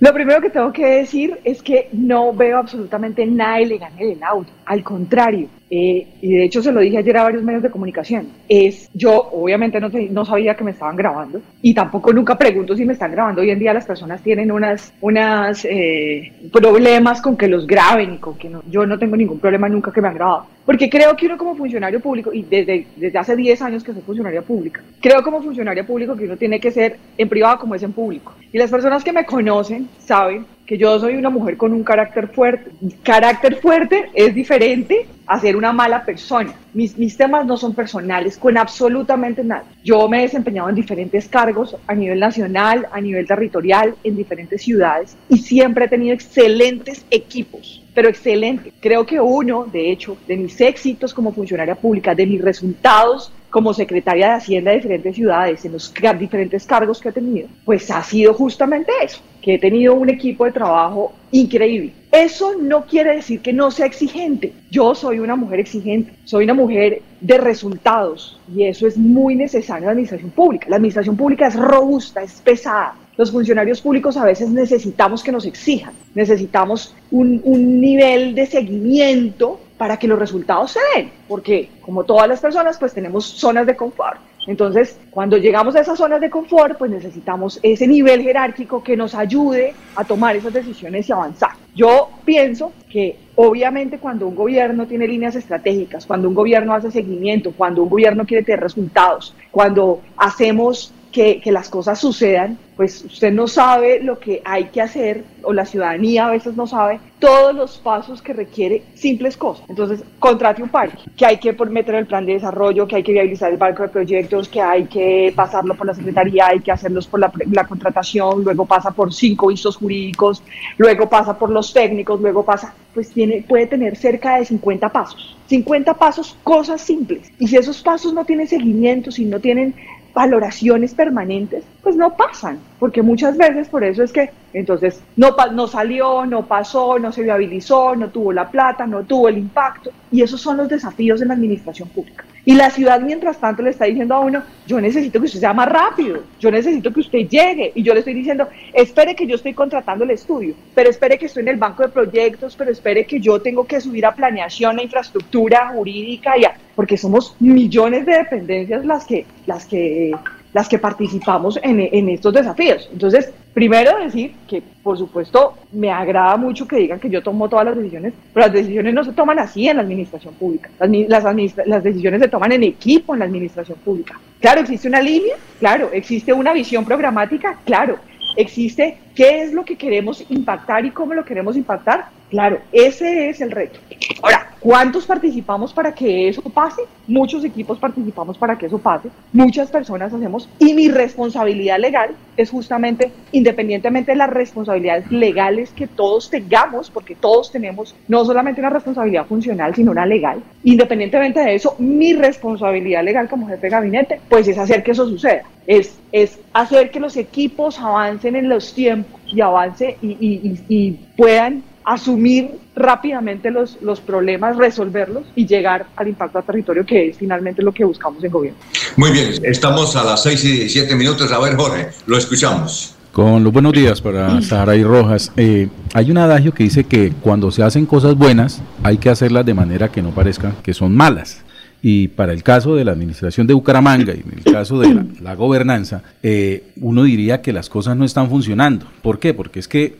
Lo primero que tengo que decir es que no veo absolutamente nada ilegal en el audio. Al contrario, eh, y de hecho se lo dije ayer a varios medios de comunicación, es yo obviamente no, no sabía que me estaban grabando y tampoco nunca pregunto si me están grabando. Hoy en día las personas tienen unas, unas eh, problemas con que los graben y con que no, yo no tengo ningún problema nunca que me han grabado. Porque creo que uno como funcionario público, y desde, desde hace 10 años que soy funcionaria pública, creo como funcionario público que uno tiene que ser en privado como es en público. Y las personas que me conocen saben que yo soy una mujer con un carácter fuerte. Carácter fuerte es diferente a ser una mala persona. Mis, mis temas no son personales con absolutamente nada. Yo me he desempeñado en diferentes cargos a nivel nacional, a nivel territorial, en diferentes ciudades y siempre he tenido excelentes equipos pero excelente. Creo que uno, de hecho, de mis éxitos como funcionaria pública, de mis resultados como secretaria de Hacienda de diferentes ciudades, en los diferentes cargos que he tenido, pues ha sido justamente eso, que he tenido un equipo de trabajo increíble. Eso no quiere decir que no sea exigente. Yo soy una mujer exigente, soy una mujer de resultados y eso es muy necesario en la administración pública. La administración pública es robusta, es pesada. Los funcionarios públicos a veces necesitamos que nos exijan, necesitamos un, un nivel de seguimiento para que los resultados se den, porque como todas las personas, pues tenemos zonas de confort. Entonces, cuando llegamos a esas zonas de confort, pues necesitamos ese nivel jerárquico que nos ayude a tomar esas decisiones y avanzar. Yo pienso que obviamente cuando un gobierno tiene líneas estratégicas, cuando un gobierno hace seguimiento, cuando un gobierno quiere tener resultados, cuando hacemos que, que, las cosas sucedan, pues usted no sabe lo que hay que hacer, o la ciudadanía a veces no sabe todos los pasos que requiere simples cosas. Entonces, contrate un parque, que hay que meter el plan de desarrollo, que hay que viabilizar el banco de proyectos, que hay que pasarlo por la secretaría, hay que hacerlos por la, la contratación, luego pasa por cinco vistos jurídicos, luego pasa por los técnicos, luego pasa, pues tiene, puede tener cerca de 50 pasos. 50 pasos, cosas simples. Y si esos pasos no tienen seguimiento, si no tienen valoraciones permanentes, pues no pasan, porque muchas veces por eso es que entonces no, no salió, no pasó, no se viabilizó, no tuvo la plata, no tuvo el impacto, y esos son los desafíos en la administración pública. Y la ciudad, mientras tanto, le está diciendo a uno, yo necesito que usted sea más rápido, yo necesito que usted llegue. Y yo le estoy diciendo, espere que yo estoy contratando el estudio, pero espere que estoy en el banco de proyectos, pero espere que yo tengo que subir a planeación, a infraestructura jurídica, y porque somos millones de dependencias las que, las que las que participamos en, en, estos desafíos. Entonces, primero decir que, por supuesto, me agrada mucho que digan que yo tomo todas las decisiones, pero las decisiones no se toman así en la administración pública. Las, las, las decisiones se toman en equipo en la administración pública. Claro, existe una línea, claro, existe una visión programática, claro, existe qué es lo que queremos impactar y cómo lo queremos impactar, Claro, ese es el reto. Ahora, ¿cuántos participamos para que eso pase? Muchos equipos participamos para que eso pase, muchas personas hacemos y mi responsabilidad legal es justamente, independientemente de las responsabilidades legales que todos tengamos, porque todos tenemos no solamente una responsabilidad funcional, sino una legal, independientemente de eso, mi responsabilidad legal como jefe de gabinete, pues es hacer que eso suceda, es, es hacer que los equipos avancen en los tiempos y avance y, y, y puedan asumir rápidamente los, los problemas, resolverlos y llegar al impacto a territorio, que es finalmente lo que buscamos en gobierno. Muy bien, estamos a las 6 y 17 minutos. A ver, Jorge, lo escuchamos. Con los buenos días para Sara y Rojas. Eh, hay un adagio que dice que cuando se hacen cosas buenas hay que hacerlas de manera que no parezca que son malas. Y para el caso de la administración de Bucaramanga y en el caso de la, gobernanza, eh, uno diría que las cosas no están funcionando. ¿Por qué? Porque es que,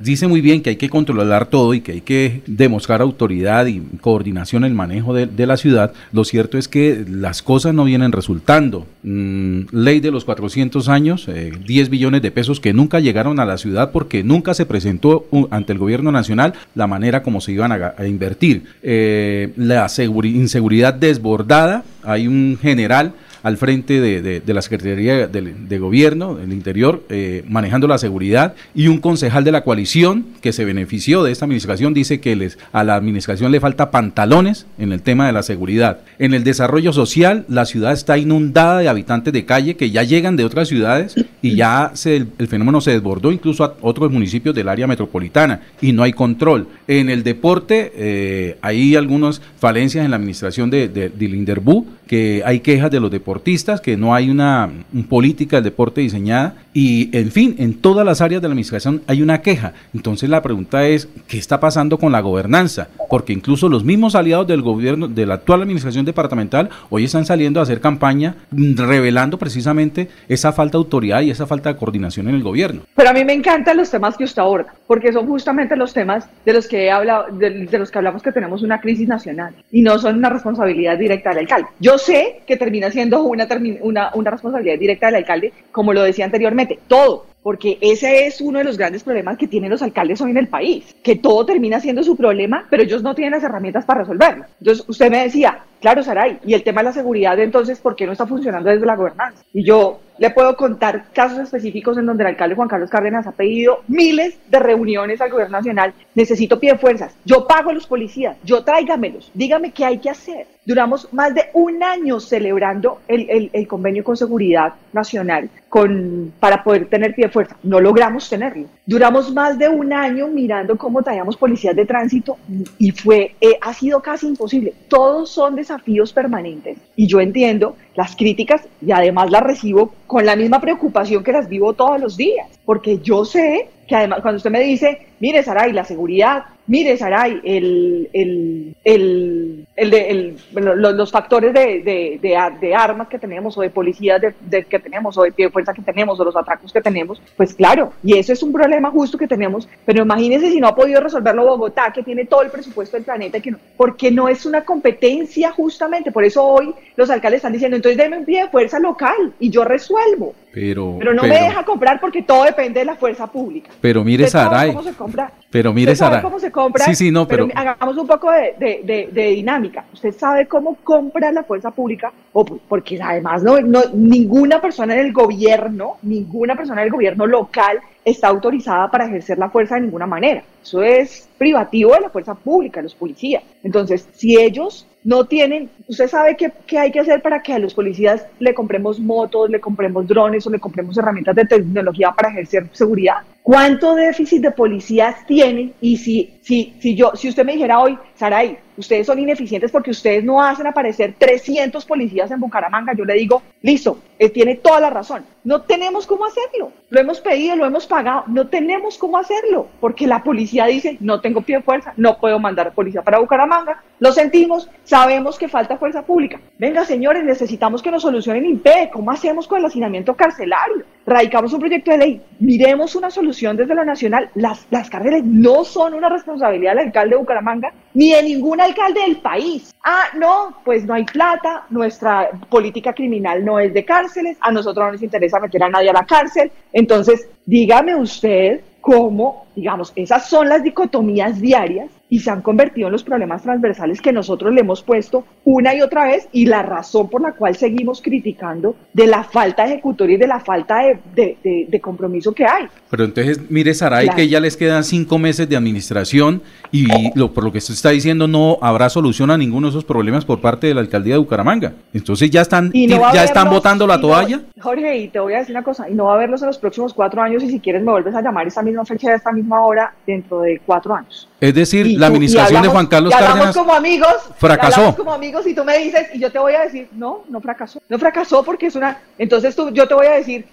dice muy bien que hay que controlar todo y que hay que demostrar autoridad y coordinación en el manejo de, la ciudad. Lo cierto es que las cosas no vienen resultando. Mm, ley de los 400 años, 10 eh, billones de pesos que nunca llegaron a la ciudad porque nunca se presentó ante el gobierno nacional la manera como se iban a, invertir. Eh, la inseguridad de desbordada. Hay un general al frente de, la Secretaría de, Gobierno, del Interior, eh, manejando la seguridad, y un concejal de la coalición que se benefició de esta administración dice que les, a la administración le falta pantalones en el tema de la seguridad. En el desarrollo social, la ciudad está inundada de habitantes de calle que ya llegan de otras ciudades y ya se, el, fenómeno se desbordó incluso a otros municipios del área metropolitana y no hay control. En el deporte, eh, hay algunas falencias en la administración de, de, de Linderbú, que hay quejas de los deportistas, que no hay una, política del deporte diseñada y, en fin, en todas las áreas de la administración hay una queja. Entonces la pregunta es, ¿qué está pasando con la gobernanza? Porque incluso los mismos aliados del gobierno, de la actual administración departamental, hoy están saliendo a hacer campaña revelando precisamente esa falta de autoridad y esa falta de coordinación en el gobierno. Pero a mí me encantan los temas que usted aborda, porque son justamente los temas de los que he hablado, de, los que hablamos que tenemos una crisis nacional y no son una responsabilidad directa del alcalde. Yo sé que termina siendo una, una, una responsabilidad directa del alcalde, como lo decía anteriormente, todo, porque ese es uno de los grandes problemas que tienen los alcaldes hoy en el país, que todo termina siendo su problema, pero ellos no tienen las herramientas para resolverlo. Entonces, usted me decía, claro, Saray, y el tema de la seguridad, entonces, ¿por qué no está funcionando desde la gobernanza? Y yo le puedo contar casos específicos en donde el alcalde Juan Carlos Cárdenas ha pedido miles de reuniones al gobierno nacional. Necesito pie de fuerzas. Yo pago a los policías. Yo tráigamelos. Dígame qué hay que hacer. Duramos más de un año celebrando el, el, convenio con seguridad nacional con, para poder tener pie de fuerza. No logramos tenerlo. Duramos más de un año mirando cómo traíamos policías de tránsito y fue, eh, ha sido casi imposible. Todos son desafíos permanentes. Y yo entiendo las críticas y además las recibo con la misma preocupación que las vivo todos los días, porque yo sé que además cuando usted me dice, mire Saray, la seguridad, mire Saray, el, el, el, el, de, el los, factores de, de, de, armas que tenemos o de policías que tenemos o de pie de fuerza que tenemos o los atracos que tenemos, pues claro, y eso es un problema justo que tenemos, pero imagínense si no ha podido resolverlo Bogotá, que tiene todo el presupuesto del planeta, que no, porque no es una competencia justamente, por eso hoy los alcaldes están diciendo, entonces denme un pie de fuerza local y yo resuelvo. Pero, pero no me deja comprar porque todo depende de la fuerza pública. Pero mire, Saray. ¿Cómo se compra? Pero mire, Saray. ¿Cómo se compra? Sí, sí, no, pero... hagamos un poco de, dinámica. ¿Usted sabe cómo compra la fuerza pública? O porque además no, no, ninguna persona en el gobierno, ninguna persona del gobierno local está autorizada para ejercer la fuerza de ninguna manera. Eso es privativo de la fuerza pública, los policías. Entonces, si ellos no tienen, usted sabe qué, qué, hay que hacer para que a los policías le compremos motos, le compremos drones o le compremos herramientas de tecnología para ejercer seguridad. ¿Cuánto déficit de policías tienen? Y si, si, si, yo, si usted me dijera hoy, Saray, ustedes son ineficientes porque ustedes no hacen aparecer 300 policías en Bucaramanga, yo le digo, listo, él tiene toda la razón. No tenemos cómo hacerlo. Lo hemos pedido, lo hemos pagado, no tenemos cómo hacerlo porque la policía dice, no tengo pie de fuerza, no puedo mandar policía para Bucaramanga. Lo sentimos, sabemos que falta fuerza pública. Venga, señores, necesitamos que nos solucionen IPE. ¿Cómo hacemos con el hacinamiento carcelario? Radicamos un proyecto de ley, miremos una solución desde lo nacional. Las, las cárceles no son una responsabilidad del alcalde de Bucaramanga ni de ningún alcalde del país. Ah, no, pues no hay plata, nuestra política criminal no es de cárceles, a nosotros no nos interesa meter a nadie a la cárcel. Entonces, dígame usted cómo, digamos, esas son las dicotomías diarias y se han convertido en los problemas transversales que nosotros le hemos puesto una y otra vez y la razón por la cual seguimos criticando de la falta de ejecutoria y de la falta de, compromiso que hay. Pero entonces, mire, Saray, que ya les quedan cinco meses de administración y lo, por lo que usted está diciendo no habrá solución a ninguno de esos problemas por parte de la alcaldía de Bucaramanga. Entonces ya están, ya están botando la toalla. Jorge, y te voy a decir una cosa, y no va a verlos en los próximos cuatro años y si quieres me vuelves a llamar esa misma fecha, esta misma hora, dentro de cuatro años. Es decir, la administración de Juan Carlos Cárdenas como amigos, fracasó. como amigos y tú me dices y yo te voy a decir, no, no fracasó. No fracasó porque es una... Entonces tú, yo te voy a decir,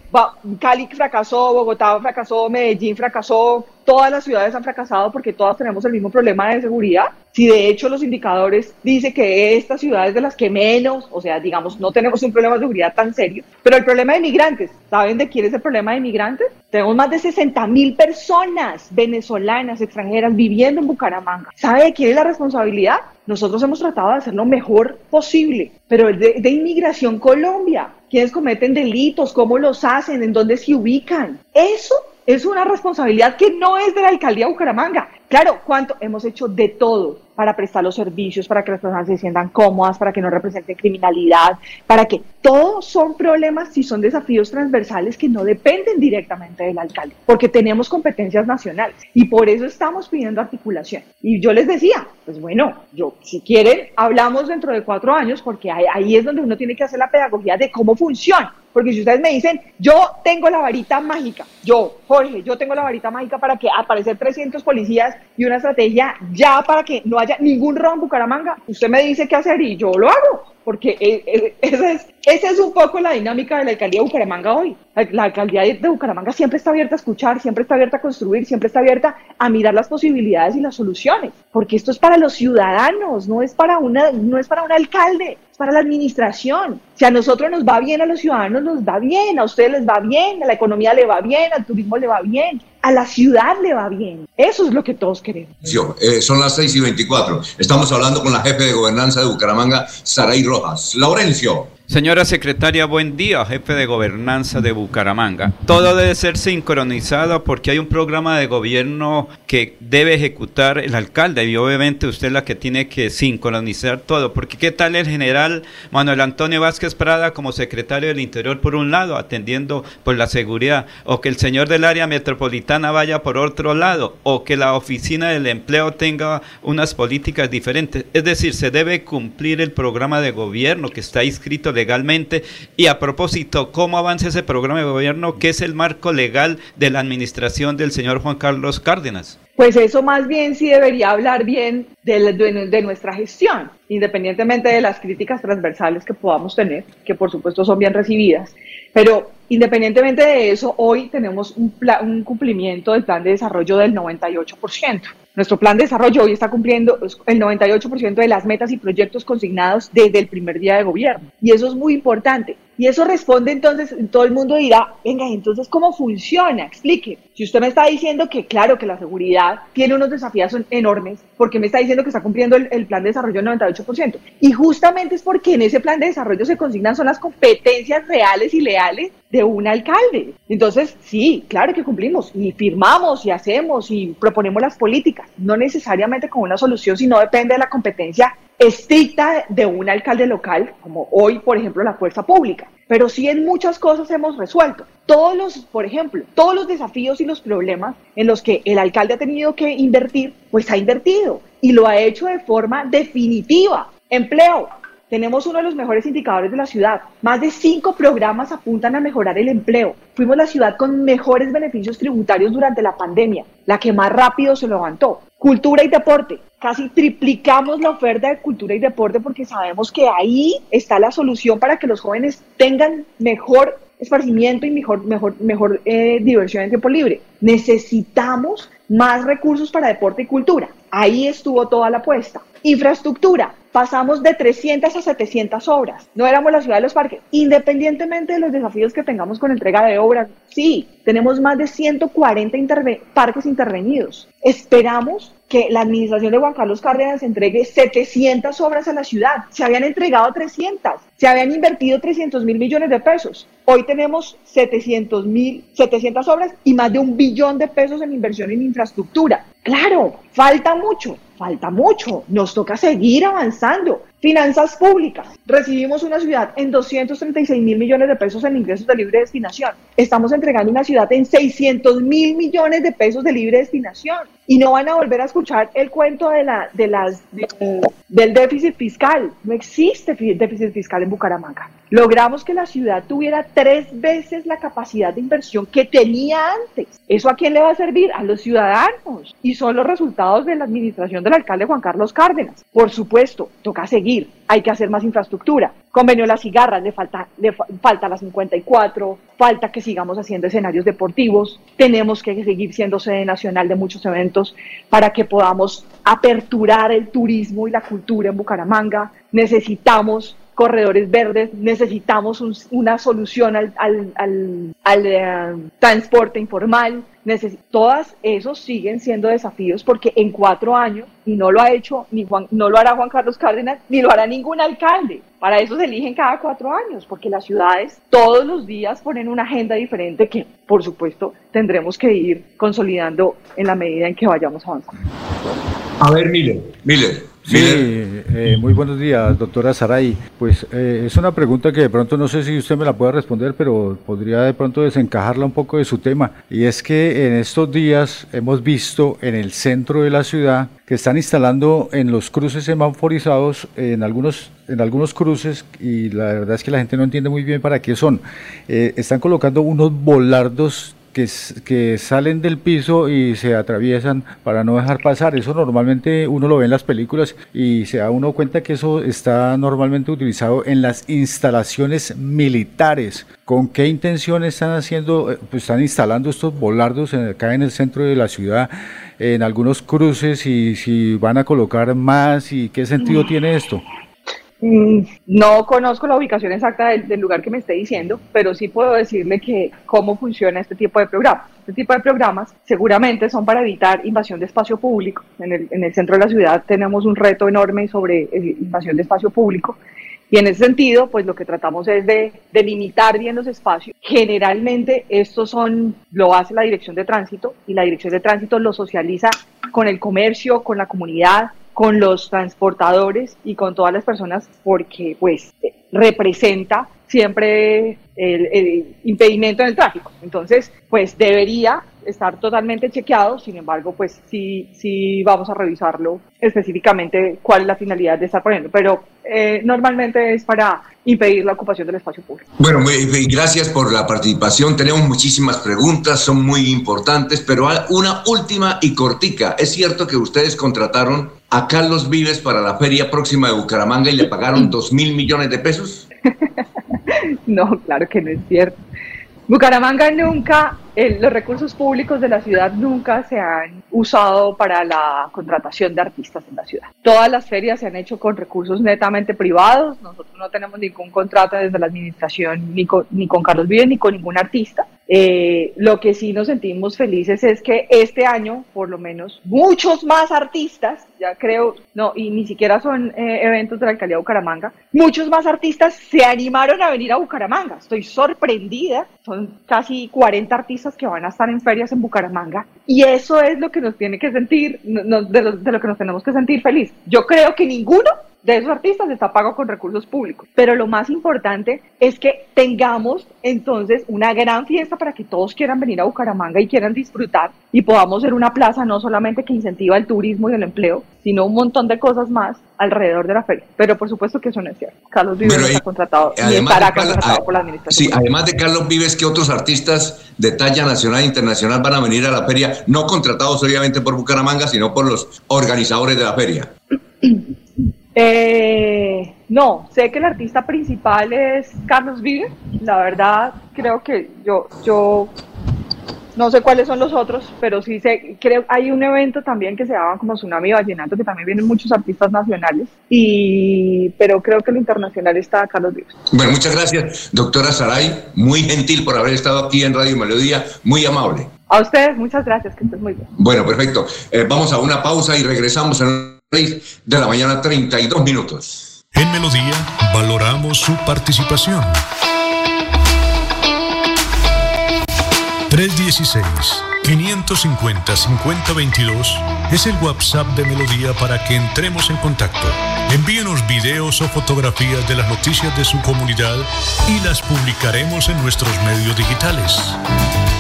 Cali fracasó, Bogotá fracasó, Medellín fracasó, todas las ciudades han fracasado porque todas tenemos el mismo problema de seguridad. Si de hecho los indicadores dicen que estas ciudades de las que menos, o sea, digamos, no tenemos un problema de seguridad tan serio, pero el problema de migrantes, ¿saben de quién es el problema de migrantes? Tenemos más de 60 mil personas venezolanas, extranjeras, viviendo en Bucaramanga. ¿Sabe de quién es la responsabilidad? Nosotros hemos tratado de hacer lo mejor posible, pero de, de Inmigración Colombia, ¿quiénes cometen delitos? ¿Cómo los hacen? ¿En dónde se ubican? Eso es una responsabilidad que no es de la alcaldía de Bucaramanga. Claro, ¿cuánto? Hemos hecho de todo para prestar los servicios, para que las personas se sientan cómodas, para que no representen criminalidad, para que todos son problemas y son desafíos transversales que no dependen directamente del alcalde, porque tenemos competencias nacionales y por eso estamos pidiendo articulación. Y yo les decía, pues bueno, yo si quieren hablamos dentro de cuatro años, porque ahí, ahí es donde uno tiene que hacer la pedagogía de cómo funciona. Porque si ustedes me dicen, yo tengo la varita mágica, yo, Jorge, yo tengo la varita mágica para que aparecen 300 policías y una estrategia ya para que no haya ningún robo en Bucaramanga, usted me dice qué hacer y yo lo hago porque e, e, esa es, esa es un poco la dinámica de la alcaldía de Bucaramanga hoy. La, alcaldía de Bucaramanga siempre está abierta a escuchar, siempre está abierta a construir, siempre está abierta a mirar las posibilidades y las soluciones, porque esto es para los ciudadanos, no es para, una, no es para un alcalde, es para la administración. Si a nosotros nos va bien, a los ciudadanos nos va bien, a ustedes les va bien, a la economía le va bien, al turismo le va bien, a la ciudad le va bien. Eso es lo que todos queremos. Eh, son las 6 y 24. Estamos hablando con la jefe de gobernanza de Bucaramanga, Saray Rojas. Laurencio. Señora secretaria, buen día, jefe de gobernanza de Bucaramanga. Todo debe ser sincronizado porque hay un programa de gobierno que debe ejecutar el alcalde y obviamente usted es la que tiene que sincronizar todo. Porque qué tal el general Manuel Antonio Vázquez Prada como secretario del Interior por un lado, atendiendo por la seguridad, o que el señor del área metropolitana vaya por otro lado, o que la oficina del empleo tenga unas políticas diferentes. Es decir, se debe cumplir el programa de gobierno que está inscrito legalmente. Y a propósito, ¿cómo avanza ese programa de gobierno? ¿Qué es el marco legal de la administración del señor Juan Carlos Cárdenas? Pues eso más bien sí debería hablar bien de, nuestra gestión, independientemente de las críticas transversales que podamos tener, que por supuesto son bien recibidas. Pero independientemente de eso, hoy tenemos un, un cumplimiento del plan de desarrollo del 98%. Nuestro plan de desarrollo hoy está cumpliendo el 98% de las metas y proyectos consignados desde el primer día de gobierno. Y eso es muy importante. Y eso responde entonces, todo el mundo dirá, venga, entonces, ¿cómo funciona? Explique. Si usted me está diciendo que, claro, que la seguridad tiene unos desafíos enormes, porque me está diciendo que está cumpliendo el, plan de desarrollo del 98%? Y justamente es porque en ese plan de desarrollo se consignan son las competencias reales y leales de un alcalde. Entonces, sí, claro que cumplimos y firmamos y hacemos y proponemos las políticas, no necesariamente con una solución, sino depende de la competencia estricta de un alcalde local, como hoy, por ejemplo, la fuerza pública. Pero sí en muchas cosas hemos resuelto. Todos los, por ejemplo, todos los desafíos y los problemas en los que el alcalde ha tenido que invertir, pues ha invertido y lo ha hecho de forma definitiva. Empleo, tenemos uno de los mejores indicadores de la ciudad. Más de cinco programas apuntan a mejorar el empleo. Fuimos la ciudad con mejores beneficios tributarios durante la pandemia, la que más rápido se levantó. Cultura y deporte. Casi triplicamos la oferta de cultura y deporte porque sabemos que ahí está la solución para que los jóvenes tengan mejor esparcimiento y mejor, mejor, mejor eh, diversión en tiempo libre. Necesitamos más recursos para deporte y cultura. Ahí estuvo toda la apuesta. Infraestructura, pasamos de 300 a 700 obras. No éramos la ciudad de los parques, independientemente de los desafíos que tengamos con entrega de obras. Sí, tenemos más de 140 parques intervenidos. Esperamos que la administración de Juan Carlos Cárdenas entregue 700 obras a la ciudad. Se habían entregado 300, se habían invertido 300 mil millones de pesos. Hoy tenemos 700 mil, 700 obras y más de un billón de pesos en inversión en infraestructura. Claro, falta mucho, falta mucho. Nos toca seguir avanzando. Finanzas públicas. Recibimos una ciudad en 236 mil millones de pesos en ingresos de libre destinación. Estamos entregando una ciudad en 600 mil millones de pesos de libre destinación. Y no van a volver a escuchar el cuento de la, de las, del déficit fiscal. No existe déficit fiscal en Bucaramanga. Logramos que la ciudad tuviera tres veces la capacidad de inversión que tenía antes. ¿Eso a quién le va a servir? A los ciudadanos. Y son los resultados de la administración del alcalde Juan Carlos Cárdenas. Por supuesto, toca seguir. Hay que hacer más infraestructura. Convenio Las Cigarras, le falta, le falta la 54, falta que sigamos haciendo escenarios deportivos. Tenemos que seguir siendo sede nacional de muchos eventos para que podamos aperturar el turismo y la cultura en Bucaramanga. Necesitamos corredores verdes, necesitamos una solución al, al, eh, transporte informal, todas esos siguen siendo desafíos porque en cuatro años, y no lo ha hecho ni Juan, no lo hará Juan Carlos Cárdenas, ni lo hará ningún alcalde. Para eso se eligen cada cuatro años, porque las ciudades todos los días ponen una agenda diferente que, por supuesto, tendremos que ir consolidando en la medida en que vayamos avanzando. A ver, Miller, Miller. Sí, eh, muy buenos días, doctora Saray. Pues eh, es una pregunta que de pronto no sé si usted me la puede responder, pero podría de pronto desencajarla un poco de su tema. Y es que en estos días hemos visto en el centro de la ciudad que están instalando en los cruces semanforizados, en algunos, en algunos cruces, y la verdad es que la gente no entiende muy bien para qué son. Eh, están colocando unos volardos que, salen del piso y se atraviesan para no dejar pasar. Eso normalmente uno lo ve en las películas y se da uno cuenta que eso está normalmente utilizado en las instalaciones militares. ¿Con qué intención están haciendo, eh, pues están instalando estos volardos acá en el centro de la ciudad, en algunos cruces y si van a colocar más y qué sentido tiene esto? Mm, no conozco la ubicación exacta del, lugar que me esté diciendo, pero sí puedo decirle que cómo funciona este tipo de programas. Este tipo de programas seguramente son para evitar invasión de espacio público. En el, en el centro de la ciudad tenemos un reto enorme sobre eh, invasión de espacio público. Y en ese sentido, pues lo que tratamos es de delimitar bien los espacios. Generalmente estos son, lo hace la dirección de tránsito y la dirección de tránsito lo socializa con el comercio, con la comunidad, con los transportadores y con todas las personas porque pues representa siempre el, impedimento en el tráfico. Entonces, pues debería estar totalmente chequeado, sin embargo, pues sí, sí vamos a revisarlo específicamente cuál es la finalidad de estar poniendo, pero eh, normalmente es para impedir la ocupación del espacio público. Bueno, gracias por la participación. Tenemos muchísimas preguntas, son muy importantes, pero una última y cortica. ¿Es cierto que ustedes contrataron a Carlos Vives para la feria próxima de Bucaramanga y le pagaron dos mil millones de pesos? no, claro que no es cierto. Bucaramanga nunca, los recursos públicos de la ciudad nunca se han usado para la contratación de artistas en la ciudad. Todas las ferias se han hecho con recursos netamente privados. Nosotros no tenemos ningún contrato desde la administración ni con, ni con Carlos Vives ni con ningún artista. Eh, lo que sí nos sentimos felices es que este año, por lo menos, muchos más artistas, ya creo, no, y ni siquiera son eh, eventos de la alcaldía de Bucaramanga, muchos más artistas se animaron a venir a Bucaramanga. Estoy sorprendida, son casi 40 artistas que van a estar en ferias en Bucaramanga, y eso es lo que nos tiene que sentir, de, lo, de lo que nos tenemos que sentir feliz. Yo creo que ninguno de esos artistas está pago con recursos públicos. Pero lo más importante es que tengamos entonces una gran fiesta para que todos quieran venir a Bucaramanga y quieran disfrutar y podamos ser una plaza no solamente que incentiva el turismo y el empleo, sino un montón de cosas más alrededor de la feria. Pero por supuesto que eso no es cierto. Carlos Vives está contratado y estará contratado por la administración. Sí, además de Carlos Vives, ¿qué otros artistas de talla nacional e internacional van a venir a la feria? No contratados obviamente por Bucaramanga, sino por los organizadores de la feria. Eh, no, sé que el artista principal es Carlos Vive. La verdad, creo que yo, yo no sé cuáles son los otros, pero sí sé, creo, hay un evento también que se llama como Tsunami Vallenato, que también vienen muchos artistas nacionales, y, pero creo que el internacional está Carlos Vives. Bueno, muchas gracias, doctora Saray, muy gentil por haber estado aquí en Radio Melodía, muy amable. A ustedes, muchas gracias, que estén muy bien. Bueno, perfecto. Eh, vamos a una pausa y regresamos en 6 de la mañana, 32 minutos. En Melodía valoramos su participación. 316-550-5022 es el WhatsApp de Melodía para que entremos en contacto. Envíenos videos o fotografías de las noticias de su comunidad y las publicaremos en nuestros medios digitales.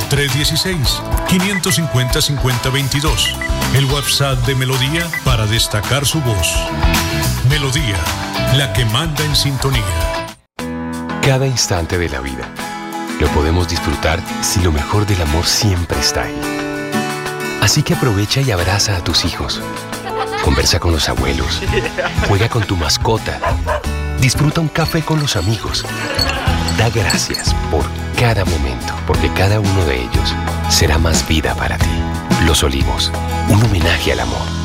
316-550-5022, el WhatsApp de Melodía para destacar su voz. Melodía, la que manda en sintonía. Cada instante de la vida lo podemos disfrutar si lo mejor del amor siempre está ahí. Así que aprovecha y abraza a tus hijos. Conversa con los abuelos. Juega con tu mascota. Disfruta un café con los amigos. Da gracias por cada momento, porque cada uno de ellos será más vida para ti. Los Olivos, un homenaje al amor.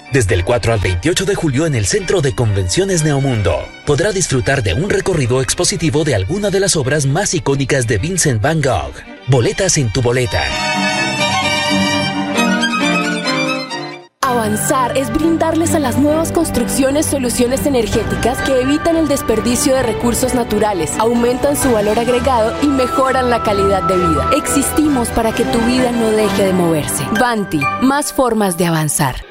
Desde el 4 al 28 de julio en el Centro de Convenciones Neomundo, podrá disfrutar de un recorrido expositivo de alguna de las obras más icónicas de Vincent Van Gogh. Boletas en tu boleta. Avanzar es brindarles a las nuevas construcciones soluciones energéticas que evitan el desperdicio de recursos naturales, aumentan su valor agregado y mejoran la calidad de vida. Existimos para que tu vida no deje de moverse. Banti, más formas de avanzar.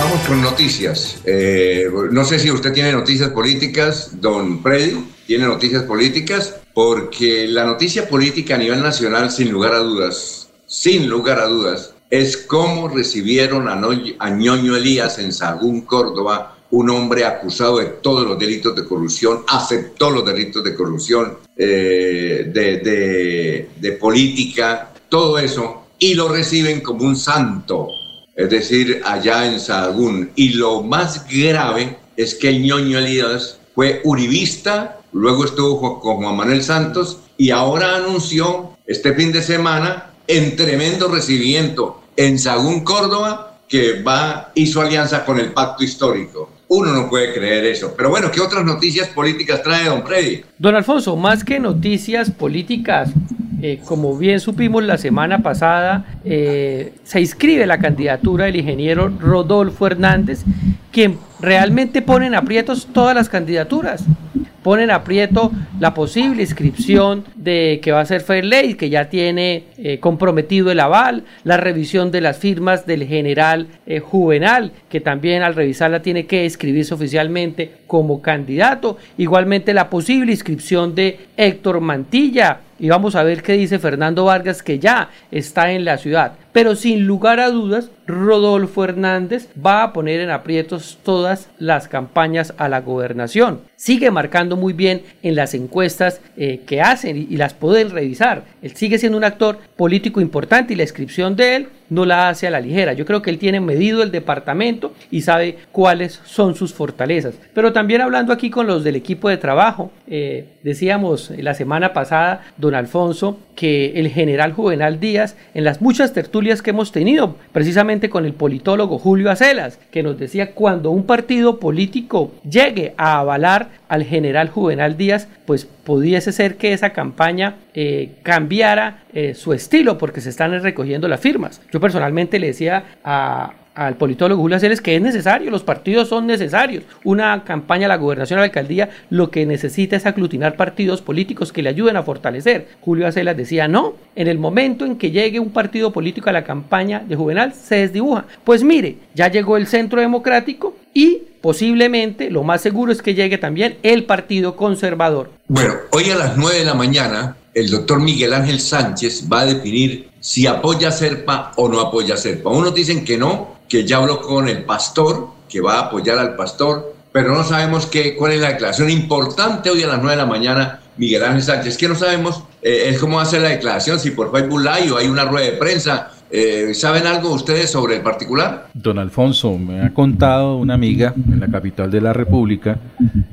vamos con noticias. Eh, no sé si usted tiene noticias políticas, don Freddy, tiene noticias políticas, porque la noticia política a nivel nacional, sin lugar a dudas, sin lugar a dudas, es cómo recibieron a, a Ñoño Elías en Sagún, Córdoba, un hombre acusado de todos los delitos de corrupción, aceptó los delitos de corrupción, eh, de política, todo eso, y lo reciben como un santo es decir, allá en Sahagún. Y lo más grave es que el ñoño Elías fue uribista, luego estuvo con Juan Manuel Santos y ahora anunció este fin de semana en tremendo recibimiento en Sagún, Córdoba, que va, hizo alianza con el pacto histórico. Uno no puede creer eso. Pero bueno, ¿qué otras noticias políticas trae don Freddy? Don Alfonso, más que noticias políticas, eh, como bien supimos la semana pasada, eh, se inscribe la candidatura del ingeniero Rodolfo Hernández, quien realmente pone en aprietos todas las candidaturas. Ponen aprieto la posible inscripción de que va a ser Fairley, que ya tiene eh, comprometido el aval, la revisión de las firmas del general Juvenal, que también al revisarla tiene que inscribirse oficialmente como candidato. Igualmente la posible inscripción de Héctor Mantilla, y vamos a ver qué dice Fernando Vargas, que ya está en la ciudad. Pero sin lugar a dudas, Rodolfo Hernández va a poner en aprietos todas las campañas a la gobernación. Sigue marcando muy bien en las encuestas eh, que hacen y, las pueden revisar. Él sigue siendo un actor político importante y la inscripción de él no la hace a la ligera. Yo creo que él tiene medido el departamento y sabe cuáles son sus fortalezas. Pero también hablando aquí con los del equipo de trabajo, eh, decíamos la semana pasada, don Alfonso, que el general Juvenal Díaz, en las muchas tertulias que hemos tenido, precisamente con el politólogo Julio Acelas, que nos decía cuando un partido político llegue a avalar al general Juvenal Díaz, pues pudiese ser que esa campaña eh, cambiara eh, su estilo porque se están recogiendo las firmas. Yo personalmente le decía a, al politólogo Julio Aceles que es necesario, los partidos son necesarios. Una campaña a la gobernación a la alcaldía lo que necesita es aglutinar partidos políticos que le ayuden a fortalecer. Julio Acelas decía, no, en el momento en que llegue un partido político a la campaña de Juvenal se desdibuja. Pues mire, ya llegó el centro democrático y posiblemente lo más seguro es que llegue también el Partido Conservador. Bueno, hoy a las 9 de la mañana el doctor Miguel Ángel Sánchez va a definir si apoya a Serpa o no apoya Serpa. Unos dicen que no, que ya habló con el pastor, que va a apoyar al pastor, pero no sabemos qué, cuál es la declaración importante hoy a las 9 de la mañana. Miguel Ángel Sánchez, que no sabemos eh, cómo hace la declaración, si por Facebook Live o hay una rueda de prensa eh, ¿Saben algo ustedes sobre el particular? Don Alfonso, me ha contado una amiga en la capital de la República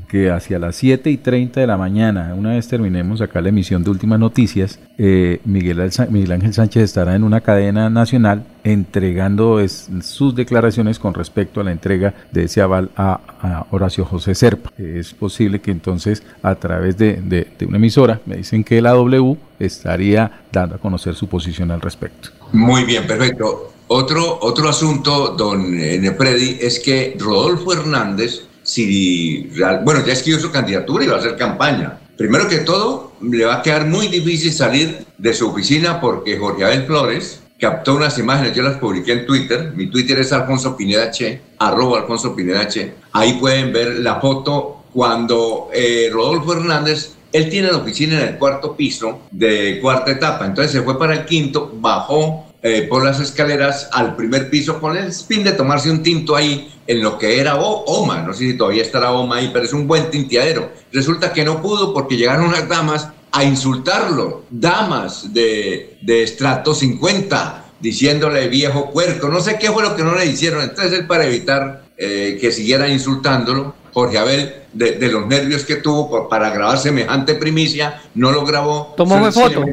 que hacia las 7 y 30 de la mañana, una vez terminemos acá la emisión de últimas noticias, eh, Miguel, Miguel, Ángel Sánchez estará en una cadena nacional entregando sus declaraciones con respecto a la entrega de ese aval a, Horacio José Serpa. Es posible que entonces a través de, de una emisora, me dicen que la W estaría dando a conocer su posición al respecto. Muy bien, perfecto. Otro, otro asunto, don Nepredi, es que Rodolfo Hernández, si, bueno, ya escribió su candidatura y va a hacer campaña. Primero que todo, le va a quedar muy difícil salir de su oficina porque Jorge Abel Flores captó unas imágenes, yo las publiqué en Twitter, mi Twitter es Alfonso Pineda Che, arroba Alfonso Pineda Che. Ahí pueden ver la foto cuando eh, Rodolfo Hernández él tiene la oficina en el cuarto piso de cuarta etapa, entonces se fue para el quinto, bajó eh, por las escaleras al primer piso con el spin de tomarse un tinto ahí en lo que era OMA, no sé si todavía estará OMA ahí, pero es un buen tinteadero. Resulta que no pudo porque llegaron unas damas a insultarlo, damas de, de estrato 50, diciéndole viejo puerco, no sé qué fue lo que no le hicieron, entonces él para evitar eh, que siguieran insultándolo, Jorge Abel, de, los nervios que tuvo para grabar semejante primicia, no lo grabó. Tomó una foto.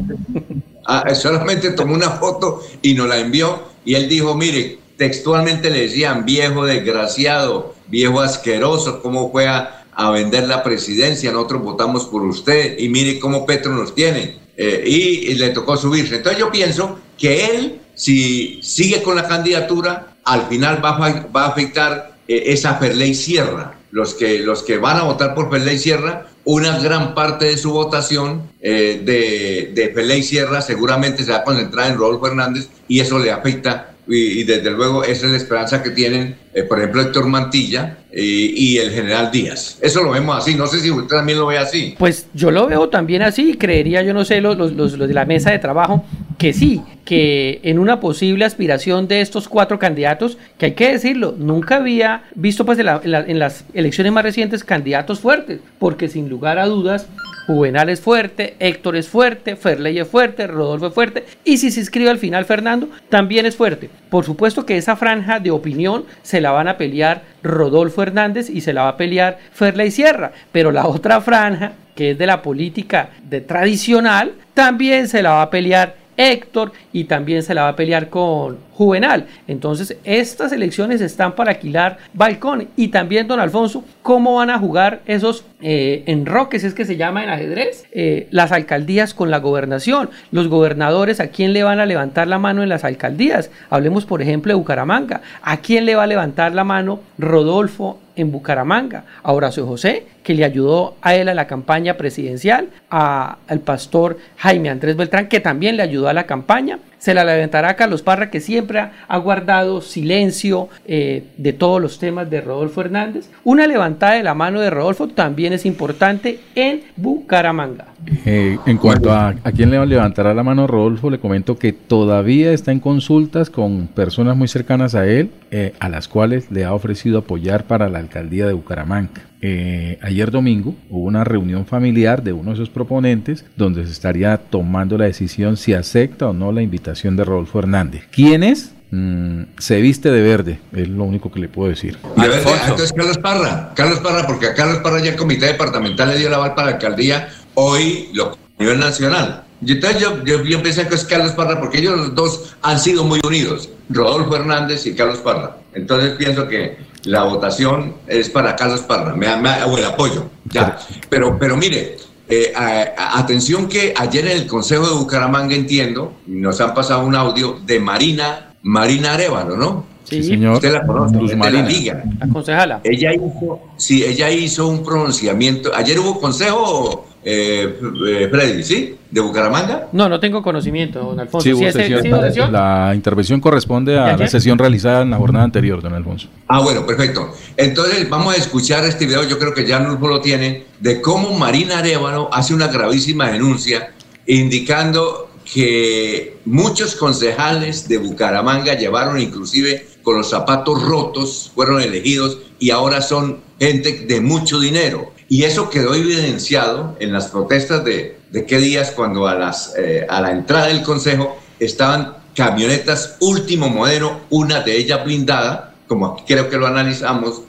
Ah, solamente tomó una foto y nos la envió. Y él dijo, mire, textualmente le decían, viejo desgraciado, viejo asqueroso, ¿cómo fue a, vender la presidencia? Nosotros votamos por usted y mire cómo Petro nos tiene. Eh, y, le tocó subirse. Entonces yo pienso que él, si sigue con la candidatura, al final va va a afectar eh, esa Ferley Sierra los que, los que van a votar por Pelé Sierra, una gran parte de su votación eh, de, de Pelé Sierra seguramente se va a concentrar en Rodolfo Hernández y eso le afecta y, desde luego esa es la esperanza que tienen, eh, por ejemplo, Héctor Mantilla y el general Díaz. Eso lo vemos así, no sé si usted también lo ve así. Pues yo lo veo también así, creería, yo no sé, los, los, los de la mesa de trabajo, que sí, que en una posible aspiración de estos cuatro candidatos, que hay que decirlo, nunca había visto pues en, las elecciones más recientes candidatos fuertes, porque sin lugar a dudas Juvenal es fuerte, Héctor es fuerte, Ferley es fuerte, Rodolfo es fuerte, y si se inscribe al final Fernando, también es fuerte. Por supuesto que esa franja de opinión se la van a pelear Rodolfo Hernández y se la va a pelear Ferley Sierra, pero la otra franja, que es de la política de tradicional, también se la va a pelear Héctor y también se la va a pelear con Juvenal. Entonces, estas elecciones están para alquilar balcón. Y también, don Alfonso, ¿cómo van a jugar esos eh, enroques, es que se llama en ajedrez? Eh, las alcaldías con la gobernación. Los gobernadores, ¿a quién le van a levantar la mano en las alcaldías? Hablemos, por ejemplo, de Bucaramanga. ¿A quién le va a levantar la mano Rodolfo en Bucaramanga, a Horacio José, que le ayudó a él a la campaña presidencial, al pastor Jaime Andrés Beltrán, que también le ayudó a la campaña, se la levantará a Carlos Parra, que siempre ha guardado silencio eh, de todos los temas de Rodolfo Hernández. Una levantada de la mano de Rodolfo también es importante en Bucaramanga. Eh, en cuanto a, a quién le levantará la mano Rodolfo, le comento que todavía está en consultas con personas muy cercanas a él, eh, a las cuales le ha ofrecido apoyar para la alcaldía de Bucaramanga. Eh, ayer domingo hubo una reunión familiar de uno de sus proponentes donde se estaría tomando la decisión si acepta o no la invitación de Rodolfo Hernández. ¿Quién es? Mm, se viste de verde, es lo único que le puedo decir. entonces Carlos Parra, Carlos Parra, porque a Carlos Parra ya el comité departamental le dio la aval para la alcaldía, hoy lo a nivel nacional. Y entonces yo, yo, yo, pensé que es Carlos Parra, porque ellos los dos han sido muy unidos, Rodolfo Hernández y Carlos Parra. Entonces pienso que la votación es para Carlos Parra, me, o el apoyo, ya. Pero, pero mire, eh, atención que ayer en el Consejo de Bucaramanga, entiendo, nos han pasado un audio de Marina, Marina Arevalo, ¿no? Sí, señor. Usted la conoce, Luz de la Marina. Liga. La concejala. Ella hizo, sí, ella hizo un pronunciamiento. Ayer hubo consejo, eh, eh, Freddy, ¿sí? De Bucaramanga. No, no tengo conocimiento, don Alfonso. Sí, ¿Sí, sesión. sí sesión? La intervención corresponde ¿De a la sesión realizada en la jornada anterior, don Alfonso. Ah, bueno, perfecto. Entonces vamos a escuchar este video, yo creo que ya Nulfo lo tiene, de cómo Marina Arevalo hace una gravísima denuncia indicando que muchos concejales de Bucaramanga llevaron inclusive con los zapatos rotos, fueron elegidos y ahora son gente de mucho dinero. Y eso quedó evidenciado en las protestas de, de qué días cuando a, las, eh, a la entrada del consejo estaban camionetas último modelo, una de ellas blindada, como aquí creo que lo analizamos,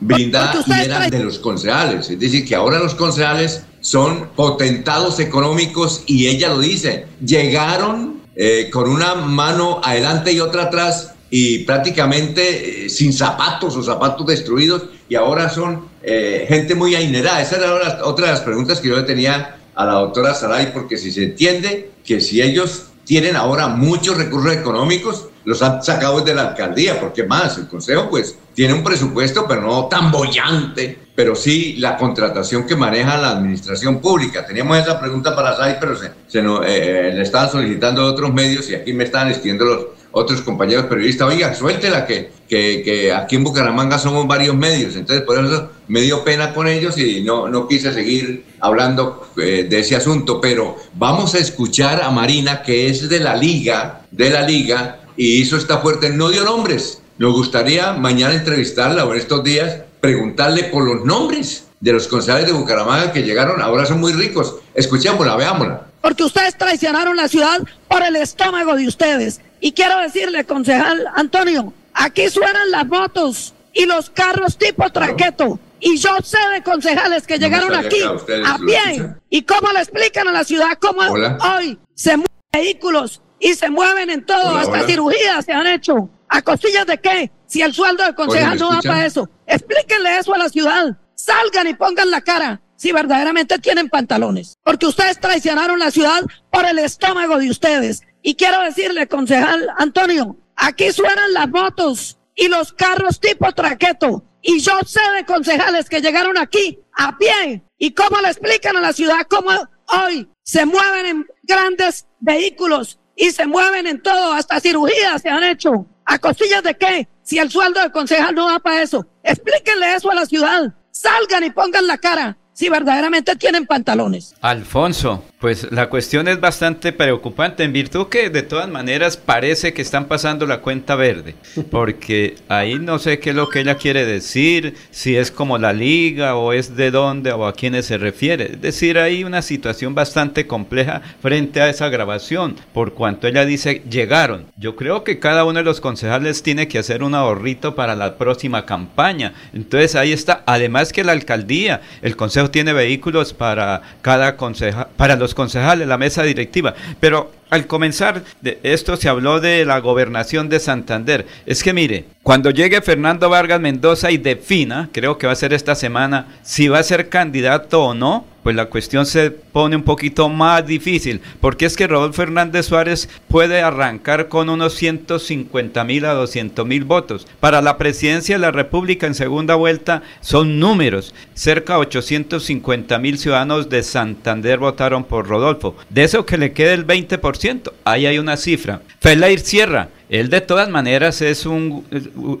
blindada y eran de los concejales. Es decir, que ahora los concejales son potentados económicos y ella lo dice, llegaron eh, con una mano adelante y otra atrás y prácticamente eh, sin zapatos o zapatos destruidos y ahora son eh, gente muy ainerada. Esa era la- otra de las preguntas que yo le tenía a la doctora Saray, porque si se entiende que si ellos tienen ahora muchos recursos económicos, los han sacado desde la alcaldía, porque más, el consejo pues tiene un presupuesto, pero no tan bollante, pero sí la contratación que maneja la administración pública. Teníamos esa pregunta para Saray, pero se, nos, eh, le estaban solicitando otros medios y aquí me estaban escribiendo los otros compañeros periodistas, oiga, suéltela, que, que, aquí en Bucaramanga somos varios medios, entonces por eso me dio pena con ellos y no, no quise seguir hablando eh, de ese asunto, pero vamos a escuchar a Marina, que es de la liga, de la liga, y hizo esta fuerte, no dio nombres, nos gustaría mañana entrevistarla o en estos días preguntarle por los nombres de los concejales de Bucaramanga que llegaron, ahora son muy ricos, escuchémosla, veámosla. porque ustedes traicionaron la ciudad por el estómago de ustedes. Y quiero decirle, concejal Antonio, aquí suenan las motos y los carros tipo traqueto. Y yo sé de concejales que No llegaron aquí acá, ¿ustedes a pie. ¿Y cómo le explican a la ciudad cómo Hola. hoy se mueven vehículos y se mueven en todo? Hola, hasta hola. cirugías se han hecho. ¿A costillas de qué? Si el sueldo de concejal ¿me no escuchan? para eso. Explíquenle eso a la ciudad. Salgan y pongan la cara si verdaderamente tienen pantalones. Porque ustedes traicionaron la ciudad por el estómago de ustedes. Y quiero decirle, concejal Antonio, aquí suenan las motos y los carros tipo traqueto. Y yo sé de concejales que llegaron aquí a pie. ¿Y cómo le explican a la ciudad cómo hoy se mueven en grandes vehículos y se mueven en todo? Hasta cirugías se han hecho. ¿A costillas de qué? Si el sueldo del concejal no da para eso. Explíquenle eso a la ciudad. Salgan y pongan la cara si verdaderamente tienen pantalones. Alfonso, pues la cuestión es bastante preocupante en virtud que de todas maneras parece que están pasando la cuenta verde, porque ahí no sé qué es lo que ella quiere decir, si es como la liga o es de dónde o a quiénes se refiere. Es decir, hay una situación bastante compleja frente a esa grabación, por cuanto ella dice llegaron. Yo creo que cada uno de los concejales tiene que hacer un ahorrito para la próxima campaña. Entonces ahí está, además que la alcaldía, el consejo tiene vehículos para cada conceja, para los concejales, la mesa directiva. Pero al comenzar de esto se habló de la gobernación de Santander. Es que mire, cuando llegue Fernando Vargas Mendoza y defina, creo que va a ser esta semana, si va a ser candidato o no, pues la cuestión se pone un poquito más difícil, porque es que Rodolfo Hernández Suárez puede arrancar con unos 150 mil a 200 mil votos. Para la presidencia de la República en segunda vuelta son números. Cerca de 850 mil ciudadanos de Santander votaron por Rodolfo. De eso que le quede el 20%, ahí hay una cifra. Felair Sierra, él de todas maneras es un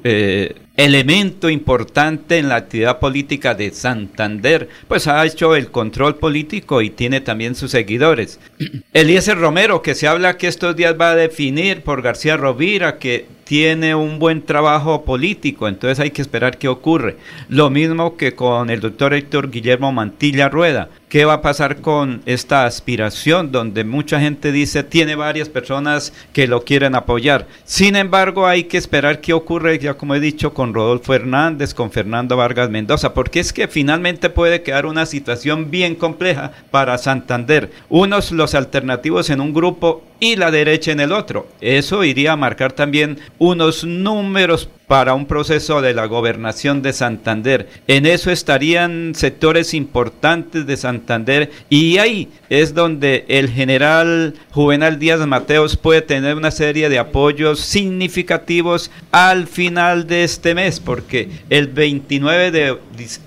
eh, elemento importante en la actividad política de Santander, pues ha hecho el control político y tiene también sus seguidores. Eliezer Romero, que se habla que estos días va a definir por García Rovira, que tiene un buen trabajo político, entonces hay que esperar qué ocurre. Lo mismo que con el doctor Héctor Guillermo Mantilla Rueda. ¿Qué va a pasar con esta aspiración donde mucha gente dice tiene varias personas que lo quieren apoyar? Sin embargo, hay que esperar qué ocurre, ya como he dicho, con Rodolfo Hernández, con Fernando Vargas Mendoza, porque es que finalmente puede quedar una situación bien compleja para Santander. Unos los alternativos en un grupo y la derecha en el otro. Eso iría a marcar también unos números para un proceso de la gobernación de Santander. En eso estarían sectores importantes de Santander y ahí es donde el general Juvenal Díaz Mateos puede tener una serie de apoyos significativos al final de este mes, porque el 29 de,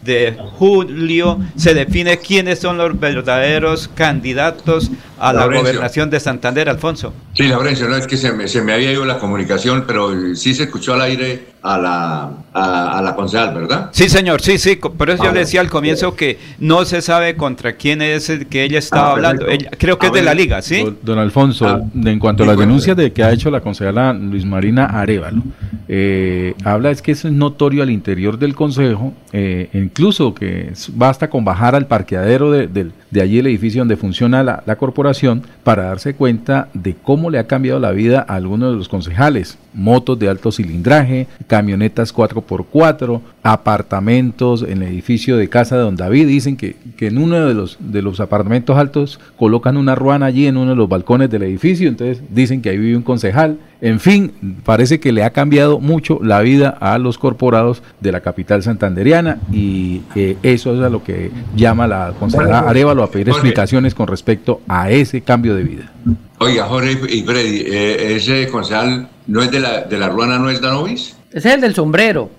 de julio se define quiénes son los verdaderos candidatos a la gobernación de Santander, Alfonso. Sí, Laurencio, no es que se me, se me había ido la comunicación, pero sí se escuchó al aire a la, a, la concejal, ¿verdad? Sí, señor, sí, sí, por eso yo le decía al comienzo que no se sabe contra quién es el que ella estaba ah, hablando. creo que es de la liga, ¿sí? Don, Alfonso, ah. en cuanto a las denuncias de que ha hecho la concejala Luis Marina Arevalo, eh, habla es que es notorio al interior del consejo, eh, incluso que basta con bajar al parqueadero de, de, allí el edificio donde funciona la, la corporación para darse cuenta de cómo le ha cambiado la vida a algunos de los concejales. Motos de alto cilindraje, camionetas 4x4, apartamentos en el edificio de casa de don David. Dicen que, que en uno de los, de los apartamentos altos colocan una ruana allí en uno de los balcones del edificio, entonces dicen que ahí vive un concejal. En fin, parece que le ha cambiado mucho la vida a los corporados de la capital santanderiana y eh, eso es a lo que llama la concejala Arevalo a pedir explicaciones con respecto a ese cambio de vida. Oiga, Jorge y Freddy, eh, ese concejal no es de la, de la Ruana, no es Danovis. Ese es el del sombrero.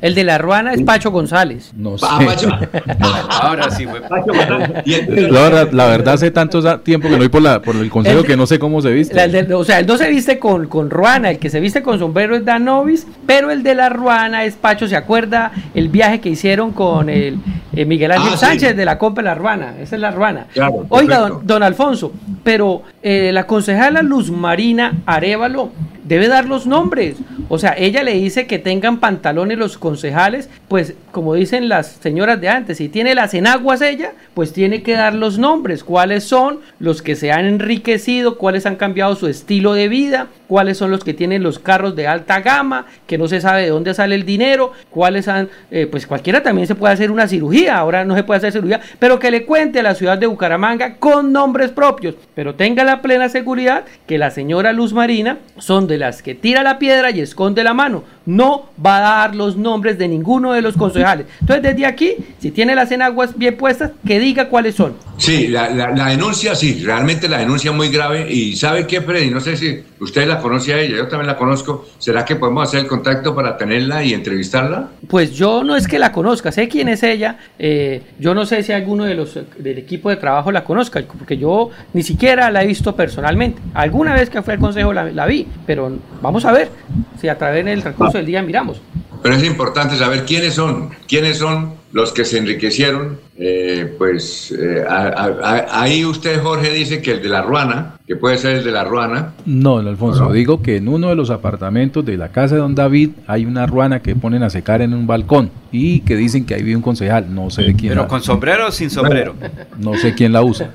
El de la ruana es Pacho González. No ah, sé. Ahora sí fue Pacho González. La, verdad, hace tanto tiempo que no voy por, la, por el consejo que no sé cómo se viste. o sea, el no se viste con, con ruana, el que se viste con sombrero es Danovis, pero el de la ruana es Pacho. ¿Se acuerda el viaje que hicieron con el eh, Miguel Ángel ah, Sánchez de la Copa de la Ruana? Esa es la ruana. Oiga, don, Alfonso, pero eh, la concejala Luz Marina Arevalo debe dar los nombres. O sea, ella le dice que tengan pantalones los concejales, pues como dicen las señoras de antes, si tiene las enaguas ella, pues tiene que dar los nombres, cuáles son los que se han enriquecido, cuáles han cambiado su estilo de vida, cuáles son los que tienen los carros de alta gama, que no se sabe de dónde sale el dinero, cuáles han, eh, pues cualquiera también se puede hacer una cirugía, ahora no se puede hacer cirugía, pero que le cuente a la ciudad de Bucaramanga con nombres propios, pero tenga la plena seguridad que la señora Luz Marina son de las que tira la piedra y esconde la mano, no va a dar los nombres de ninguno de los concejales. Entonces desde aquí, si tiene las enaguas bien puestas, que diga cuáles son. Sí, la, denuncia, sí, realmente la denuncia es muy grave y ¿sabe qué, Freddy? No sé si usted la conoce a ella, yo también la conozco. ¿Será que podemos hacer el contacto para tenerla y entrevistarla? Pues yo no es que la conozca, sé quién es ella. Eh, yo no sé si alguno de los del equipo de trabajo la conozca, porque yo ni siquiera la he visto personalmente. Alguna vez que fue al consejo la, vi, pero vamos a ver si a través del recurso del día miramos. Pero es importante saber quiénes son, quiénes son los que se enriquecieron, eh, pues eh, ahí usted, Jorge, dice que el de la Ruana, que puede ser el de la Ruana. No, Alfonso, digo que en uno de los apartamentos de la casa de don David hay una ruana que ponen a secar en un balcón y que dicen que ahí vive un concejal, no sé de quién. Pero con sombrero o sin sombrero. No sé quién la usa.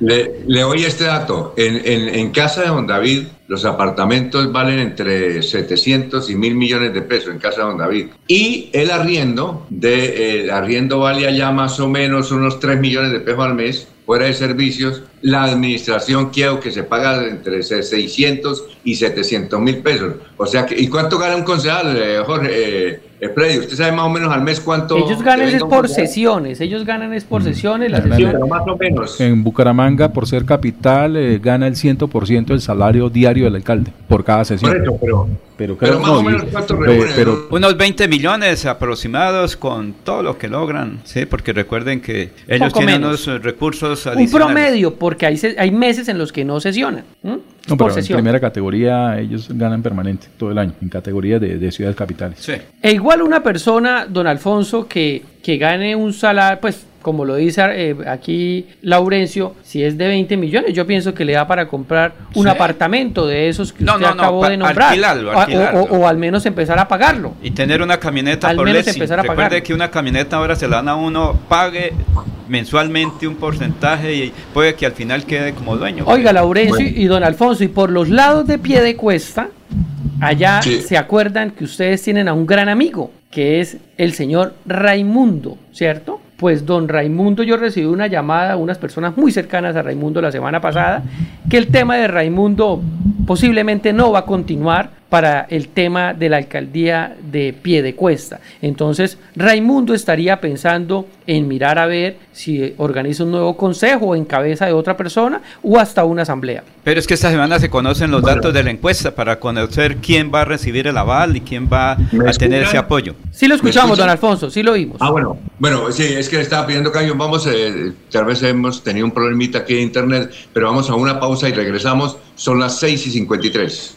Le, le oí este dato, en, en, en casa de don David los apartamentos valen entre 700 y mil millones de pesos en casa de don David. Y el arriendo, de, el arriendo vale allá más o menos unos 3 millones de pesos al mes fuera de servicios, la administración quiero que se paga entre 600 y 700 mil pesos. O sea, que, ¿y cuánto gana un concejal, eh, Jorge? Eh, Freddy, ¿usted sabe más o menos al mes cuánto? Ellos ganan es por sesiones, ellos ganan es por mm. sesiones. La sesión, más o menos. En Bucaramanga, por ser capital, eh, gana el 100% del salario diario del alcalde por cada sesión. Por eso, pero pero, más o menos cuánto pero, Unos 20 millones aproximados con todo lo que logran, ¿sí? Porque recuerden que ellos tienen unos recursos adicionales. Un promedio, porque hay, hay meses en los que no sesionan. No, pero en primera categoría ellos ganan permanente todo el año, en categoría de, de ciudades capitales. Sí. E igual una persona, don Alfonso, que, que gane un salario, pues como lo dice eh, aquí Laurencio, si es de 20 millones, yo pienso que le da para comprar un apartamento de esos que usted acabó de nombrar. O, al menos empezar a pagarlo. Y tener una camioneta al menos empezar a Recuerde que una camioneta ahora se la dan a uno, pague mensualmente un porcentaje y puede que al final quede como dueño. Oiga, Laurencio y don Alfonso, y por los lados de pie de cuesta, allá se acuerdan que ustedes tienen a un gran amigo, que es el señor Raimundo, ¿cierto? Pues don Raimundo, yo recibí una llamada, unas personas muy cercanas a Raimundo la semana pasada, que el tema de Raimundo posiblemente no va a continuar para el tema de la alcaldía de Piedecuesta. Entonces, Raimundo estaría pensando en mirar a ver si organiza un nuevo consejo en cabeza de otra persona o hasta una asamblea. Pero es que esta semana se conocen los datos de la encuesta para conocer quién va a recibir el aval y quién va a tener ese apoyo. Sí lo escuchamos, don Alfonso, sí lo oímos. Ah, bueno, bueno, sí, es que le estaba pidiendo cambio. Vamos, eh, tal vez hemos tenido un problemita aquí de internet, pero vamos a una pausa y regresamos. Son las 6 y 53.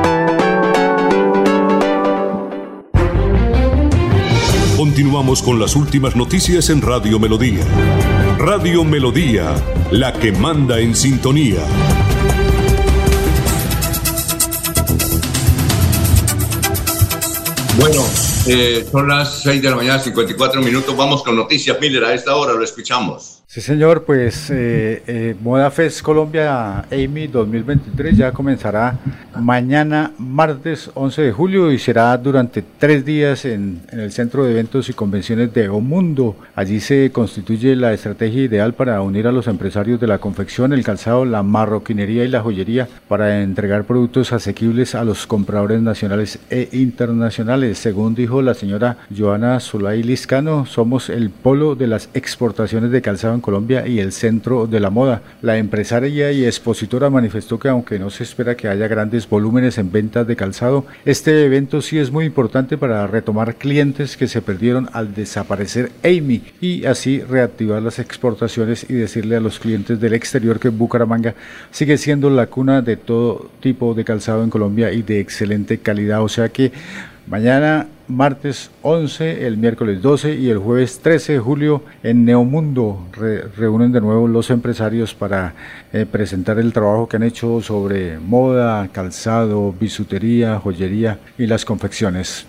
Continuamos con las últimas noticias en Radio Melodía. Radio Melodía, la que manda en sintonía. Bueno, eh, son las 6 de la mañana, 54 minutos. Vamos con Noticias Miller. A esta hora lo escuchamos. Sí, señor, pues eh, eh, Moda Fest Colombia Amy 2023 ya comenzará mañana, martes 11 de julio, y será durante tres días en, en, el Centro de Eventos y Convenciones de Omundo. Allí se constituye la estrategia ideal para unir a los empresarios de la confección, el calzado, la marroquinería y la joyería para entregar productos asequibles a los compradores nacionales e internacionales. Según dijo la señora Joana Zulay Liscano, somos el polo de las exportaciones de calzado Colombia y el centro de la moda. La empresaria y expositora manifestó que aunque no se espera que haya grandes volúmenes en ventas de calzado, este evento sí es muy importante para retomar clientes que se perdieron al desaparecer Amy y así reactivar las exportaciones y decirle a los clientes del exterior que Bucaramanga sigue siendo la cuna de todo tipo de calzado en Colombia y de excelente calidad. O sea que Mañana, martes 11, el miércoles 12 y el jueves 13 de julio en Neomundo. Reúnen de nuevo los empresarios para eh, presentar el trabajo que han hecho sobre moda, calzado, bisutería, joyería y las confecciones.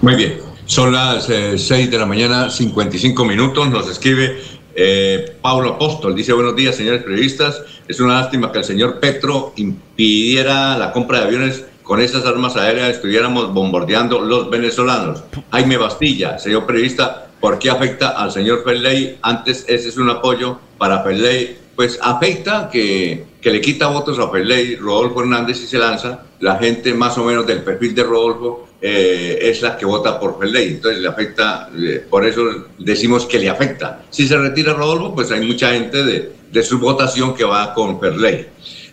Muy bien, son las 6 eh, de la mañana, 55 minutos, nos escribe eh, Pablo Apóstol, dice buenos días señores periodistas, es una lástima que el señor Petro impidiera la compra de aviones con esas armas aéreas estuviéramos bombardeando los venezolanos. Jaime Bastilla, señor periodista, ¿por qué afecta al señor Ferley? Antes ese es un apoyo para Ferley. Pues afecta que, que le quita votos a Ferley, Rodolfo Hernández y se lanza. La gente más o menos del perfil de Rodolfo eh, es la que vota por Ferley. Entonces le afecta, por eso decimos que le afecta. Si se retira Rodolfo, pues hay mucha gente de, de su votación que va con Ferley.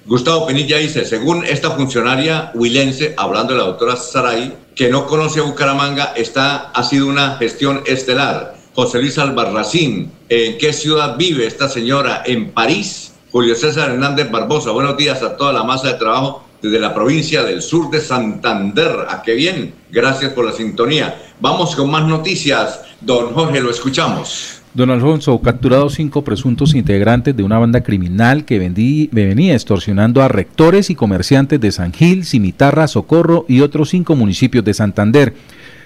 Gustavo Penilla dice, según esta funcionaria huilense, hablando de la doctora Saray, que no conoce a Bucaramanga, está, ha sido una gestión estelar. José Luis Albarracín, ¿en qué ciudad vive esta señora? En París. Julio César Hernández Barbosa, buenos días a toda la masa de trabajo desde la provincia del sur de Santander. ¿A qué bien? Gracias por la sintonía. Vamos con más noticias. Don Jorge, lo escuchamos. Don Alfonso, capturados cinco presuntos integrantes de una banda criminal que vendí, venía extorsionando a rectores y comerciantes de San Gil, Cimitarra, Socorro y otros cinco municipios de Santander.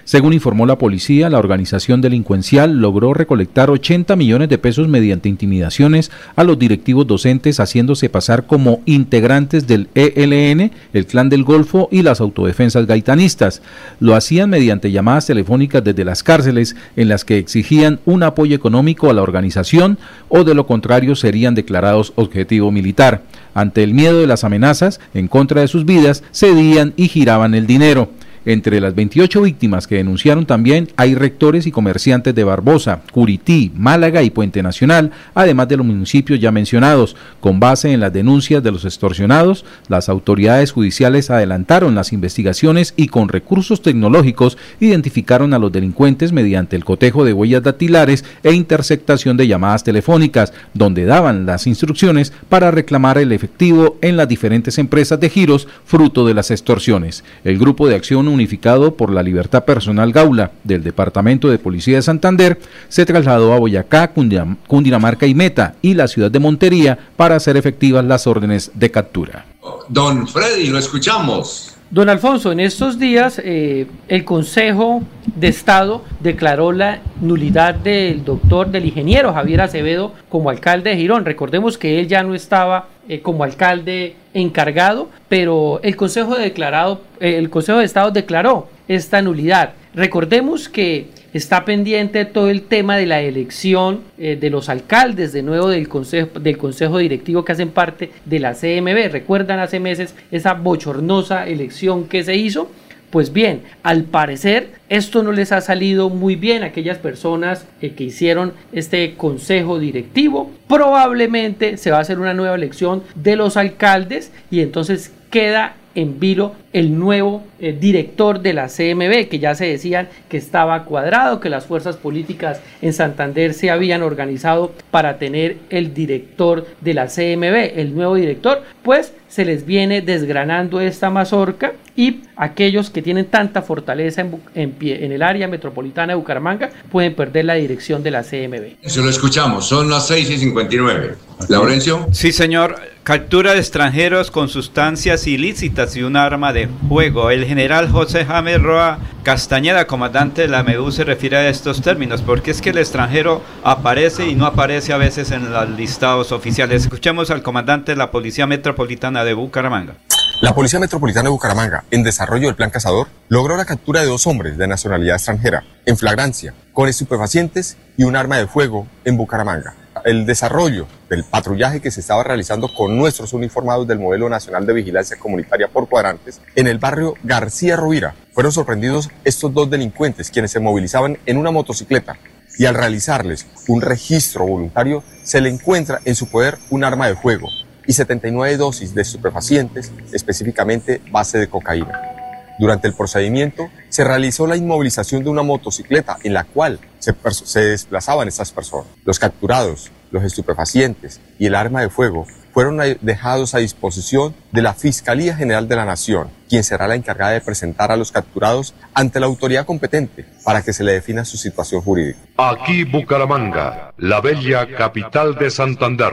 Según informó la policía, la organización delincuencial logró recolectar 80 millones de pesos mediante intimidaciones a los directivos docentes haciéndose pasar como integrantes del ELN, el Clan del Golfo y las autodefensas gaitanistas. Lo hacían mediante llamadas telefónicas desde las cárceles en las que exigían un apoyo económico a la organización o de lo contrario serían declarados objetivo militar. Ante el miedo de las amenazas en contra de sus vidas, cedían y giraban el dinero. Entre las 28 víctimas que denunciaron también hay rectores y comerciantes de Barbosa, Curití, Málaga y Puente Nacional, además de los municipios ya mencionados. Con base en las denuncias de los extorsionados, las autoridades judiciales adelantaron las investigaciones y con recursos tecnológicos identificaron a los delincuentes mediante el cotejo de huellas dactilares e interceptación de llamadas telefónicas, donde daban las instrucciones para reclamar el efectivo en las diferentes empresas de giros fruto de las extorsiones. El grupo de acción unificado por la Libertad Personal Gaula del Departamento de Policía de Santander se trasladó a Boyacá, Cundinamarca y Meta y la ciudad de Montería para hacer efectivas las órdenes de captura. Don Freddy, lo escuchamos. Don Alfonso, en estos días eh, el Consejo de Estado declaró la nulidad del doctor, del ingeniero Javier Acevedo como alcalde de Girón. Recordemos que él ya no estaba eh, como alcalde encargado, pero el Consejo, declarado, eh, el Consejo de Estado declaró esta nulidad. Recordemos que está pendiente todo el tema de la elección eh, de los alcaldes de nuevo del consejo, del consejo directivo que hacen parte de la CMB. Recuerdan hace meses esa bochornosa elección que se hizo. Pues bien, al parecer esto no les ha salido muy bien a aquellas personas eh, que hicieron este consejo directivo. Probablemente se va a hacer una nueva elección de los alcaldes y entonces queda en vilo el nuevo eh, director de la CMB, que ya se decían que estaba cuadrado, que las fuerzas políticas en Santander se habían organizado para tener el director de la CMB, el nuevo director, pues se les viene desgranando esta mazorca y aquellos que tienen tanta fortaleza en, en, pie, en el área metropolitana de Bucaramanga pueden perder la dirección de la CMB. Eso lo escuchamos, son las 6 y 59. Laurencio. Sí, señor. Captura de extranjeros con sustancias ilícitas y un arma de fuego. El general José James Roa Castañeda, comandante de la MEU, se refiere a estos términos, porque es que el extranjero aparece y no aparece a veces en los listados oficiales. Escuchemos al comandante de la Policía Metropolitana de Bucaramanga. La Policía Metropolitana de Bucaramanga, en desarrollo del Plan Cazador, logró la captura de dos hombres de nacionalidad extranjera, en flagrancia, con estupefacientes y un arma de fuego en Bucaramanga el desarrollo del patrullaje que se estaba realizando con nuestros uniformados del Modelo Nacional de Vigilancia Comunitaria por cuadrantes en el barrio García Rovira. Fueron sorprendidos estos dos delincuentes quienes se movilizaban en una motocicleta y al realizarles un registro voluntario se le encuentra en su poder un arma de fuego y 79 dosis de estupefacientes, específicamente base de cocaína. Durante el procedimiento se realizó la inmovilización de una motocicleta en la cual se, desplazaban estas personas. Los capturados, los estupefacientes y el arma de fuego fueron dejados a disposición de la Fiscalía General de la Nación, quien será la encargada de presentar a los capturados ante la autoridad competente para que se le defina su situación jurídica. Aquí Bucaramanga, la bella capital de Santander.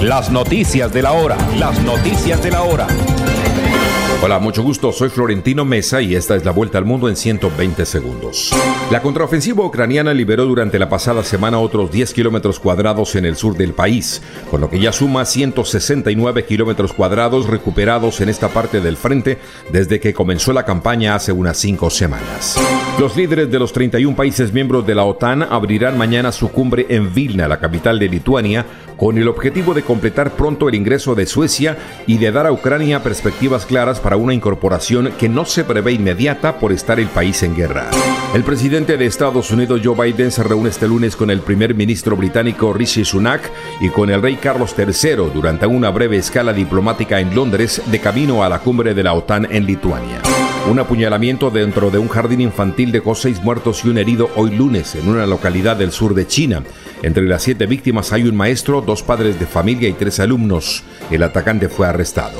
Las noticias de la hora, las noticias de la hora. Hola, mucho gusto. Soy Florentino Mesa y esta es la vuelta al mundo en 120 segundos. La contraofensiva ucraniana liberó durante la pasada semana otros 10 kilómetros cuadrados en el sur del país, con lo que ya suma 169 kilómetros cuadrados recuperados en esta parte del frente desde que comenzó la campaña hace unas cinco semanas. Los líderes de los 31 países miembros de la OTAN abrirán mañana su cumbre en Vilna, la capital de Lituania, con el objetivo de completar pronto el ingreso de Suecia y de dar a Ucrania perspectivas claras para una incorporación que no se prevé inmediata por estar el país en guerra. El presidente de Estados Unidos Joe Biden se reúne este lunes con el primer ministro británico Rishi Sunak y con el rey Carlos III durante una breve escala diplomática en Londres de camino a la cumbre de la OTAN en Lituania. Un apuñalamiento dentro de un jardín infantil dejó seis muertos y un herido hoy lunes en una localidad del sur de China. Entre las siete víctimas hay un maestro, dos padres de familia y tres alumnos. El atacante fue arrestado.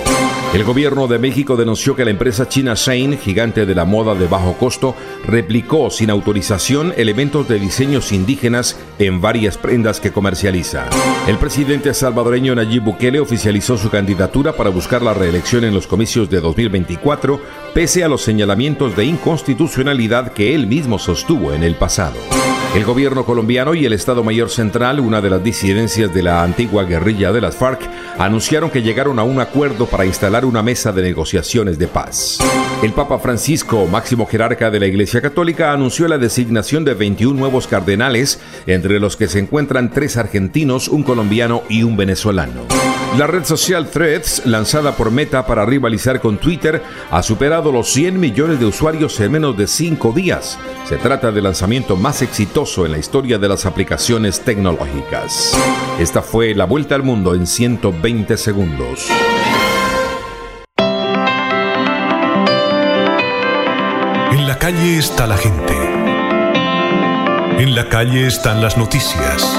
El gobierno de México denunció que la empresa china Shane, gigante de la moda de bajo costo, replicó sin autorización elementos de diseños indígenas en varias prendas que comercializa. El presidente salvadoreño Nayib Bukele oficializó su candidatura para buscar la reelección en los comicios de 2024, pese a los señalamientos de inconstitucionalidad que él mismo sostuvo en el pasado. El gobierno colombiano y el Estado Mayor Central, una de las disidencias de la antigua guerrilla de las FARC, anunciaron que llegaron a un acuerdo para instalar una mesa de negociaciones de paz. El Papa Francisco, máximo jerarca de la Iglesia Católica, anunció la designación de 21 nuevos cardenales, entre los que se encuentran tres argentinos, un colombiano y un venezolano. La red social Threads, lanzada por Meta para rivalizar con Twitter, ha superado los 100 millones de usuarios en menos de 5 días. Se trata del lanzamiento más exitoso en la historia de las aplicaciones tecnológicas. Esta fue la vuelta al mundo en 120 segundos. En la calle está la gente. En la calle están las noticias.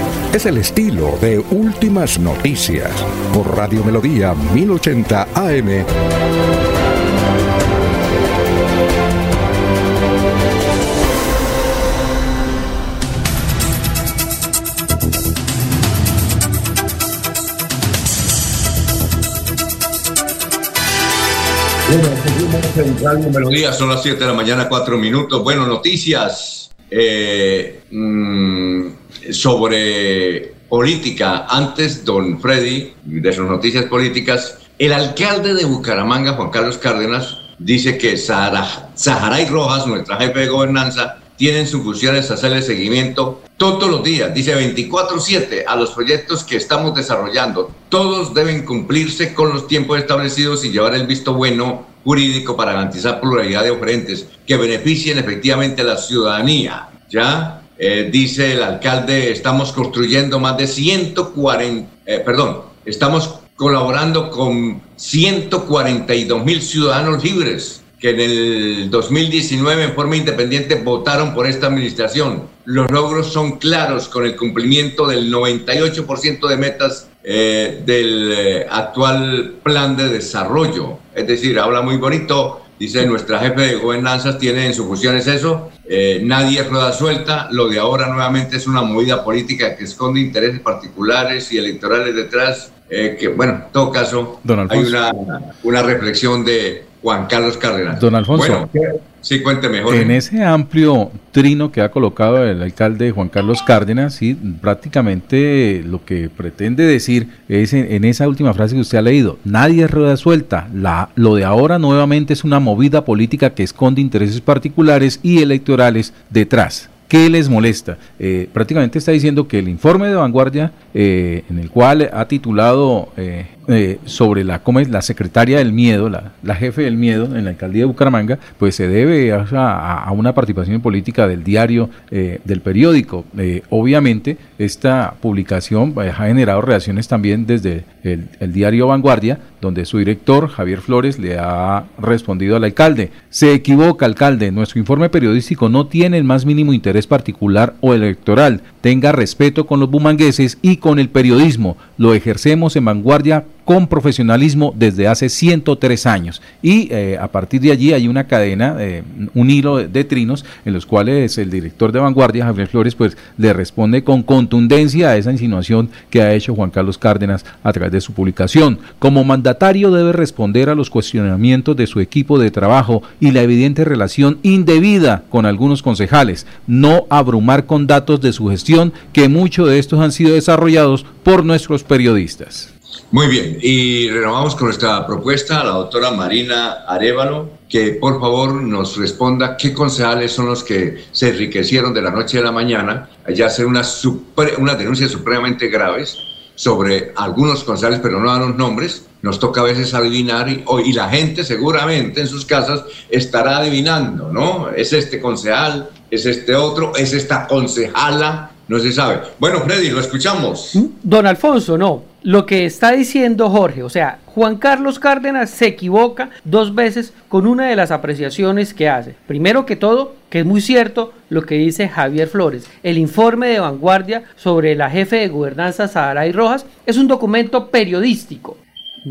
Es el estilo de Últimas Noticias por Radio Melodía 1080 AM. Bueno, Radio Melodía, son las 7 de la mañana, 4 minutos. Bueno, noticias eh, mm, sobre política. Antes, don Freddy, de sus noticias políticas, el alcalde de Bucaramanga, Juan Carlos Cárdenas, dice que Saharay Rojas, nuestra jefe de gobernanza, tienen sus funciones hacerle seguimiento todos los días, dice 24/7, a los proyectos que estamos desarrollando. Todos deben cumplirse con los tiempos establecidos y llevar el visto bueno jurídico para garantizar pluralidad de oferentes que beneficien efectivamente a la ciudadanía. ¿Ya? Eh, dice el alcalde, estamos construyendo más de 140, eh, perdón, estamos colaborando con 142 mil ciudadanos libres que en el 2019 en forma independiente votaron por esta administración. Los logros son claros con el cumplimiento del 98% de metas eh, del actual plan de desarrollo. Es decir, habla muy bonito, dice nuestra jefe de gobernanzas tiene en sus funciones eso, eh, nadie rueda suelta, lo de ahora nuevamente es una movida política que esconde intereses particulares y electorales detrás, que bueno, en todo caso hay una, una reflexión de Juan Carlos Cárdenas. Don Alfonso. Sí, cuente mejor. En ese amplio trino que ha colocado el alcalde Juan Carlos Cárdenas, prácticamente lo que pretende decir es en, esa última frase que usted ha leído, nadie es rueda suelta. Lo de ahora nuevamente es una movida política que esconde intereses particulares y electorales detrás. ¿Qué les molesta? Eh, prácticamente está diciendo que el informe de vanguardia, eh, en el cual ha titulado eh, eh, sobre la, ¿cómo es? la secretaria del miedo, la, la, jefe del miedo en la alcaldía de Bucaramanga, pues se debe a, a una participación política del diario, eh, del periódico. Eh, obviamente, esta publicación ha generado reacciones también desde el, el, diario Vanguardia, donde su director, Javier Flores, le ha respondido al alcalde. Se equivoca, alcalde, nuestro informe periodístico no tiene el más mínimo interés particular o electoral. Tenga respeto con los bumangueses y con el periodismo. Lo ejercemos en Vanguardia con profesionalismo desde hace 103 años. Y eh, a partir de allí hay una cadena, eh, un hilo de, trinos en los cuales el director de vanguardia, Javier Flores, pues le responde con contundencia a esa insinuación que ha hecho Juan Carlos Cárdenas a través de su publicación. Como mandatario debe responder a los cuestionamientos de su equipo de trabajo y la evidente relación indebida con algunos concejales, no abrumar con datos de su gestión, que muchos de estos han sido desarrollados por nuestros periodistas. Muy bien, y renovamos con nuestra propuesta a la doctora Marina Arevalo, que por favor nos responda qué concejales son los que se enriquecieron de la noche a la mañana, allá hacer unas, unas denuncias supremamente graves sobre algunos concejales, pero no dan los nombres. Nos toca a veces adivinar y, y la gente seguramente en sus casas estará adivinando, ¿no? Es este concejal, es este otro, es esta concejala, no se sabe. Bueno, Freddy, lo escuchamos. Don Alfonso, no. Lo que está diciendo Jorge, o sea, Juan Carlos Cárdenas se equivoca dos veces con una de las apreciaciones que hace. Primero que todo, que es muy cierto lo que dice Javier Flores. El informe de vanguardia sobre la jefe de gobernanza Saharay Rojas es un documento periodístico.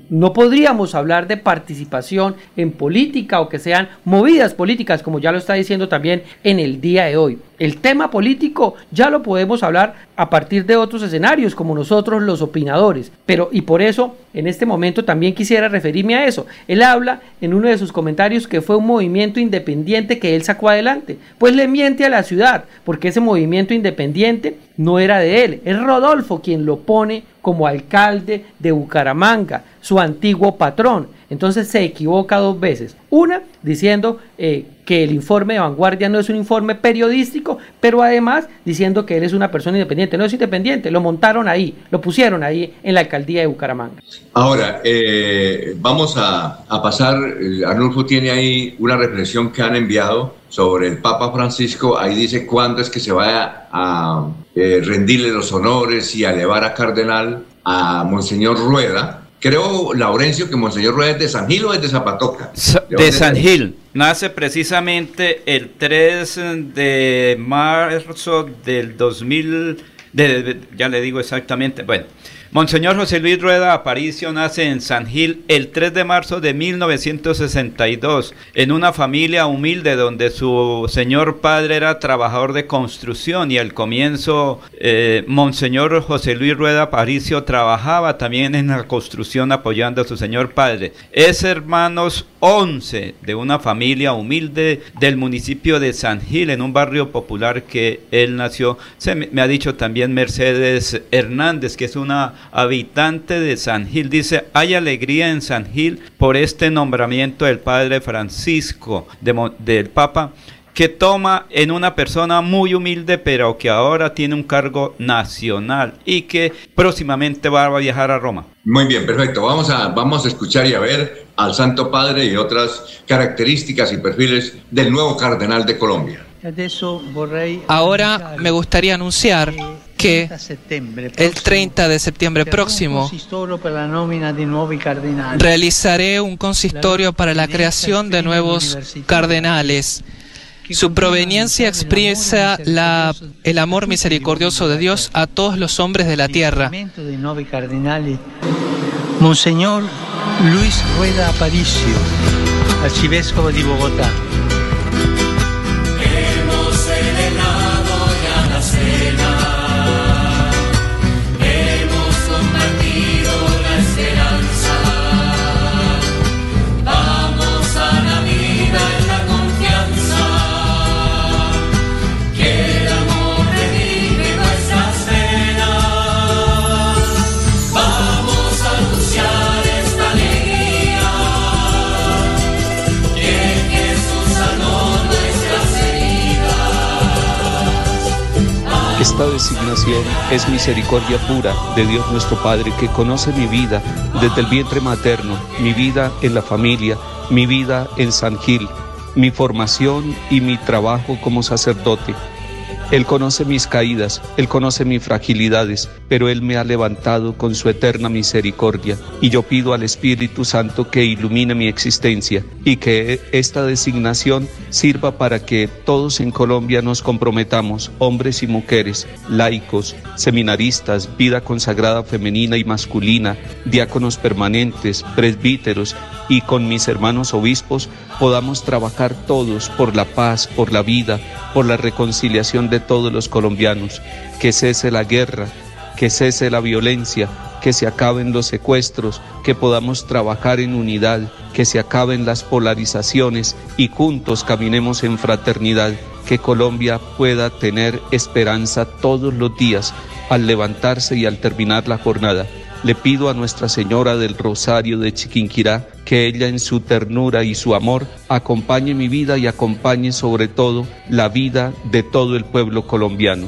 No podríamos hablar de participación en política o que sean movidas políticas, como ya lo está diciendo también en el día de hoy. El tema político ya lo podemos hablar a partir de otros escenarios, como nosotros los opinadores. Pero, y por eso, en este momento también quisiera referirme a eso. Él habla en uno de sus comentarios que fue un movimiento independiente que él sacó adelante. Pues le miente a la ciudad, porque ese movimiento independiente no era de él. Es Rodolfo quien lo pone como alcalde de Bucaramanga, su antiguo patrón. Entonces se equivoca dos veces. Una, diciendo eh, que el informe de vanguardia no es un informe periodístico, pero además diciendo que él es una persona independiente. No es independiente, lo montaron ahí, lo pusieron ahí en la alcaldía de Bucaramanga. Ahora, eh, vamos a, pasar, eh, Arnulfo tiene ahí una reflexión que han enviado sobre el Papa Francisco, ahí dice cuándo es que se va a, rendirle los honores y a elevar a cardenal a Monseñor Rueda, Creo, Laurencio, que Monseñor Rueda es de San Gil o es de Zapatoca. De, San Gil. Nace precisamente el 3 de marzo del 2000, ya le digo exactamente, bueno, Monseñor José Luis Rueda Aparicio nace en San Gil el 3 de marzo de 1962 en una familia humilde donde su señor padre era trabajador de construcción y al comienzo eh, Monseñor José Luis Rueda Aparicio trabajaba también en la construcción apoyando a su señor padre. Es hermanos 11 de una familia humilde del municipio de San Gil en un barrio popular que él nació. Se me ha dicho también Mercedes Hernández que es una habitante de San Gil. Dice, hay alegría en San Gil por este nombramiento del Padre Francisco, del Papa, que toma en una persona muy humilde, pero que ahora tiene un cargo nacional y que próximamente va a viajar a Roma. Muy bien, perfecto. Vamos a, vamos a escuchar y a ver al Santo Padre y otras características y perfiles del nuevo cardenal de Colombia. Ahora me gustaría anunciar que el 30 de septiembre próximo realizaré un consistorio para la creación de nuevos cardenales. Su proveniencia expresa la, el amor misericordioso de Dios a todos los hombres de la tierra. Monseñor Luis Rueda Aparicio, arcivescovo de Bogotá. Esta designación es misericordia pura de Dios nuestro Padre que conoce mi vida desde el vientre materno, mi vida en la familia, mi vida en San Gil, mi formación y mi trabajo como sacerdote él conoce mis caídas, Él conoce mis fragilidades, pero Él me ha levantado con su eterna misericordia. Y yo pido al Espíritu Santo que ilumine mi existencia y que esta designación sirva para que todos en Colombia nos comprometamos, hombres y mujeres, laicos, seminaristas, vida consagrada femenina y masculina, diáconos permanentes, presbíteros y con mis hermanos obispos podamos trabajar todos por la paz, por la vida, por la reconciliación de todos los colombianos, que cese la guerra, que cese la violencia, que se acaben los secuestros, que podamos trabajar en unidad, que se acaben las polarizaciones y juntos caminemos en fraternidad, que Colombia pueda tener esperanza todos los días al levantarse y al terminar la jornada. Le pido a Nuestra Señora del Rosario de Chiquinquirá que ella en su ternura y su amor acompañe mi vida y acompañe sobre todo la vida de todo el pueblo colombiano.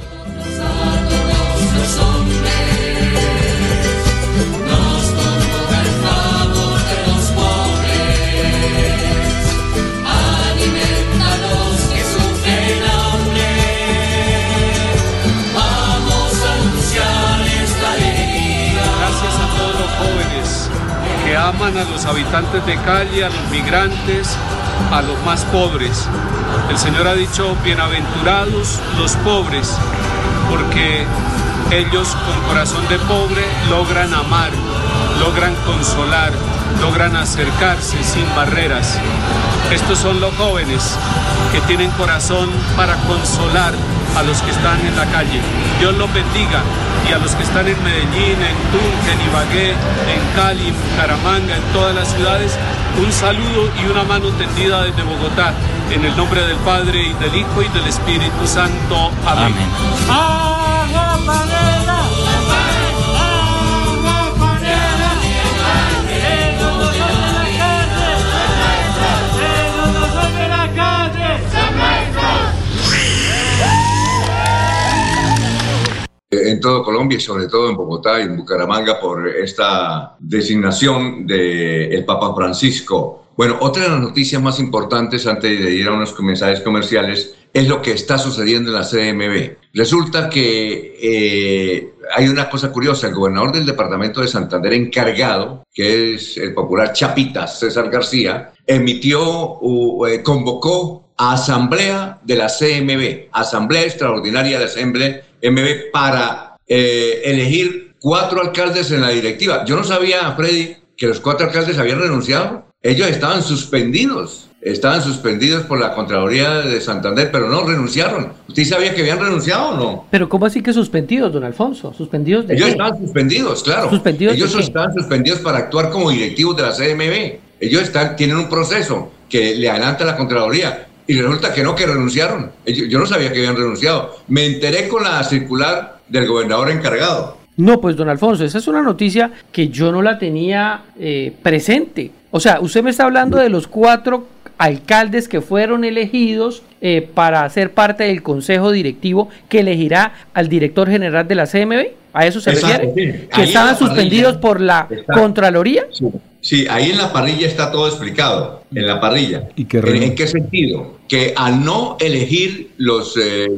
A los habitantes de Cali, a los migrantes, a los más pobres. El Señor ha dicho, bienaventurados los pobres, porque ellos con corazón de pobre logran amar, logran consolar, logran acercarse sin barreras. Estos son los jóvenes que tienen corazón para consolar, a los que están en la calle. Dios los bendiga y a los que están en Medellín, en Tunja, en Ibagué, en Cali, en Bucaramanga, en todas las ciudades, un saludo y una mano tendida desde Bogotá. En el nombre del Padre y del Hijo y del Espíritu Santo. Amén. En todo Colombia y sobre todo en Bogotá y en Bucaramanga por esta designación del Papa Francisco. Bueno, otra de las noticias más importantes antes de ir a unos mensajes comerciales es lo que está sucediendo en la CMB. Resulta que eh, hay una cosa curiosa, el gobernador del departamento de Santander encargado, que es el popular Chapitas, César García, emitió, eh, convocó a asamblea de la CMB, asamblea extraordinaria de la CMB para eh, elegir cuatro alcaldes en la directiva. Yo no sabía, Freddy, que los cuatro alcaldes habían renunciado. Ellos estaban suspendidos estaban suspendidos por la Contraloría de Santander, pero no renunciaron. ¿Usted sabía que habían renunciado o no? Pero ¿cómo así que suspendidos, don Alfonso? ¿Suspendidos de Ellos estaban suspendidos, claro. ¿Suspendidos Ellos estaban suspendidos para actuar como directivos de la CMB. Ellos están, tienen un proceso que le adelanta la Contraloría. Y resulta que no, que renunciaron. Yo no sabía que habían renunciado. Me enteré con la circular del gobernador encargado. No, pues don Alfonso, esa es una noticia que yo no la tenía eh, presente. O sea, usted me está hablando de los cuatro alcaldes que fueron elegidos eh, para ser parte del consejo directivo que elegirá al director general de la CMB. ¿A eso se refiere? ¿Que estaban suspendidos por la Contraloría? Sí. Ahí en la parrilla está todo explicado, en la parrilla. ¿Y ¿En, qué sentido? Que al no elegir los, eh,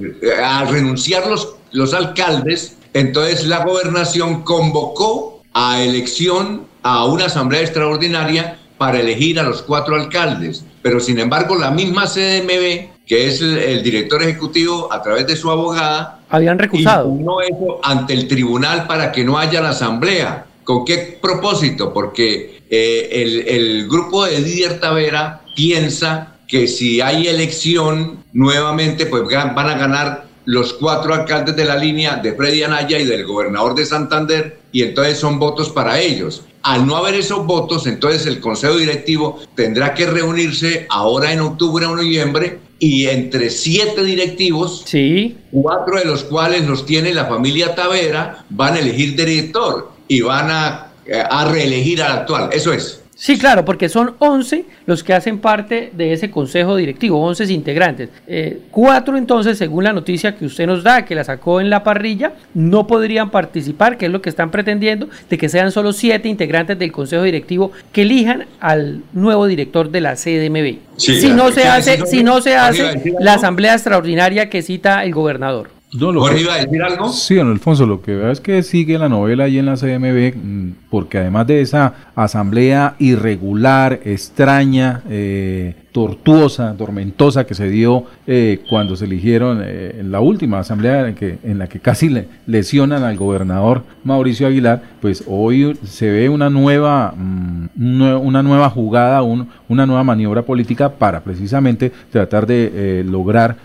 al renunciar los, los alcaldes, entonces la gobernación convocó a elección a una asamblea extraordinaria para elegir a los cuatro alcaldes. Pero sin embargo, la misma CDMB, que es el, director ejecutivo a través de su abogada, habían recusado. no eso ante el tribunal para que no haya la asamblea. ¿Con qué propósito? Porque eh, el, el grupo de Didier Tavera piensa que si hay elección nuevamente, pues van a ganar los cuatro alcaldes de la línea de Freddy Anaya y del gobernador de Santander, y entonces son votos para ellos. Al no haber esos votos, entonces el Consejo Directivo tendrá que reunirse ahora en octubre o noviembre y entre siete directivos, sí. cuatro de los cuales los tiene la familia Tavera, van a elegir director y van a, a reelegir al actual. Eso es. Sí, claro, porque son 11 los que hacen parte de ese consejo directivo, 11 integrantes. Eh, cuatro entonces, según la noticia que usted nos da, que la sacó en la parrilla, no podrían participar, que es lo que están pretendiendo, de que sean solo siete integrantes del consejo directivo que elijan al nuevo director de la CDMB. si, no se hace, si no se hace la asamblea extraordinaria que cita el gobernador. No, lo iba a decir algo? Sí, don Alfonso, lo que veo es que sigue la novela ahí en la CMB, mm, porque además de esa asamblea irregular, extraña, eh, tortuosa, tormentosa que se dio eh, cuando se eligieron eh, en la última asamblea en, que, en la que casi le lesionan al gobernador Mauricio Aguilar, pues hoy se ve una nueva, mm, una nueva jugada, una nueva maniobra política para precisamente tratar de eh, lograr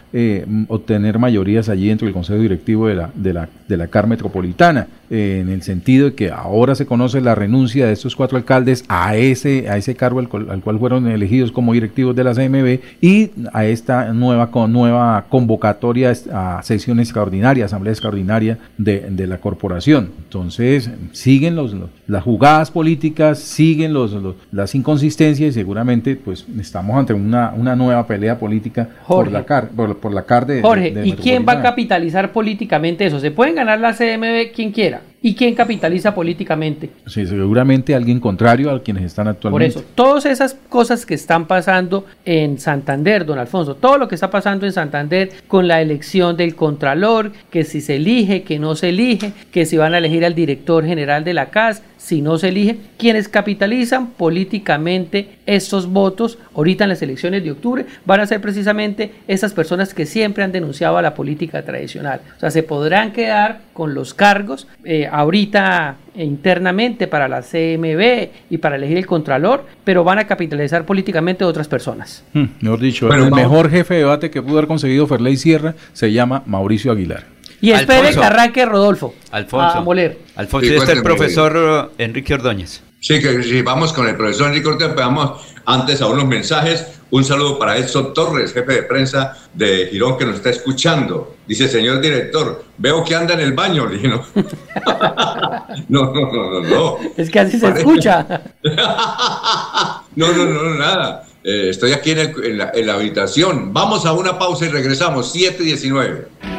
obtener mayorías allí dentro del Consejo Directivo de la, de la, de la CAR Metropolitana, en el sentido de que ahora se conoce la renuncia de estos cuatro alcaldes a ese, a ese cargo al cual, al cual fueron elegidos como directivos de la CMB y a esta nueva, con, nueva convocatoria a sesión extraordinaria, asamblea extraordinaria de, la corporación. Entonces, siguen los, las jugadas políticas, siguen los, las inconsistencias y seguramente pues estamos ante una, una nueva pelea política por la CAR, por, la CAR de... Jorge, ¿y quién va a capitalizar políticamente eso? Se pueden ganar la CMB quien quiera. Yeah. ¿Y quién capitaliza políticamente? Sí, seguramente alguien contrario a quienes están actualmente. Por eso, todas esas cosas que están pasando en Santander, don Alfonso, todo lo que está pasando en Santander con la elección del Contralor, que si se elige, que no se elige, que si van a elegir al director general de la CAS, si no se elige, quienes capitalizan políticamente estos votos ahorita en las elecciones de octubre van a ser precisamente esas personas que siempre han denunciado a la política tradicional. O sea, se podrán quedar con los cargos. Eh, ahorita internamente para la CMB y para elegir el Contralor, pero van a capitalizar políticamente otras personas. Hmm, mejor dicho, el mejor jefe de debate que pudo haber conseguido Ferley Sierra se llama Mauricio Aguilar. Y espere que arranque Rodolfo. Alfonso. A moler. Alfonso, y este el profesor Enrique Ordóñez. Sí, que sí, vamos con el profesor Enrique Ordóñez, pero vamos antes a unos mensajes. Un saludo para Edson Torres, jefe de prensa de Girón, que nos está escuchando. Dice, señor director, veo que anda en el baño. Le dije, no. no, no, no, no, Es que así se escucha. no, no, no, nada. Eh, estoy aquí en, el, en, la, en, la, habitación. Vamos a una pausa y regresamos. 7.19.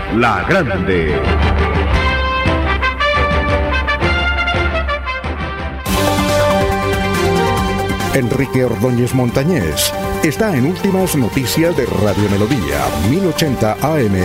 La Grande. Enrique Ordóñez Montañés está en Últimas Noticias de Radio Melodía, 1080 AM.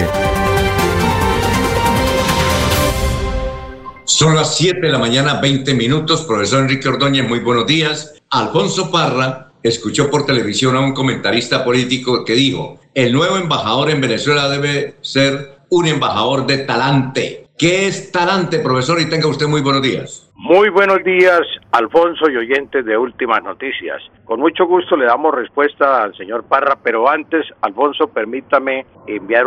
Son las 7 de la mañana, 20 minutos. Profesor Enrique Ordóñez, muy buenos días. Alfonso Parra escuchó por televisión a un comentarista político que dijo, el nuevo embajador en Venezuela debe ser un embajador de talante. ¿Qué es talante, profesor? Y tenga usted muy buenos días. Muy buenos días, Alfonso y oyentes de Últimas Noticias. Con mucho gusto le damos respuesta al señor Parra, pero antes, Alfonso, permítame enviar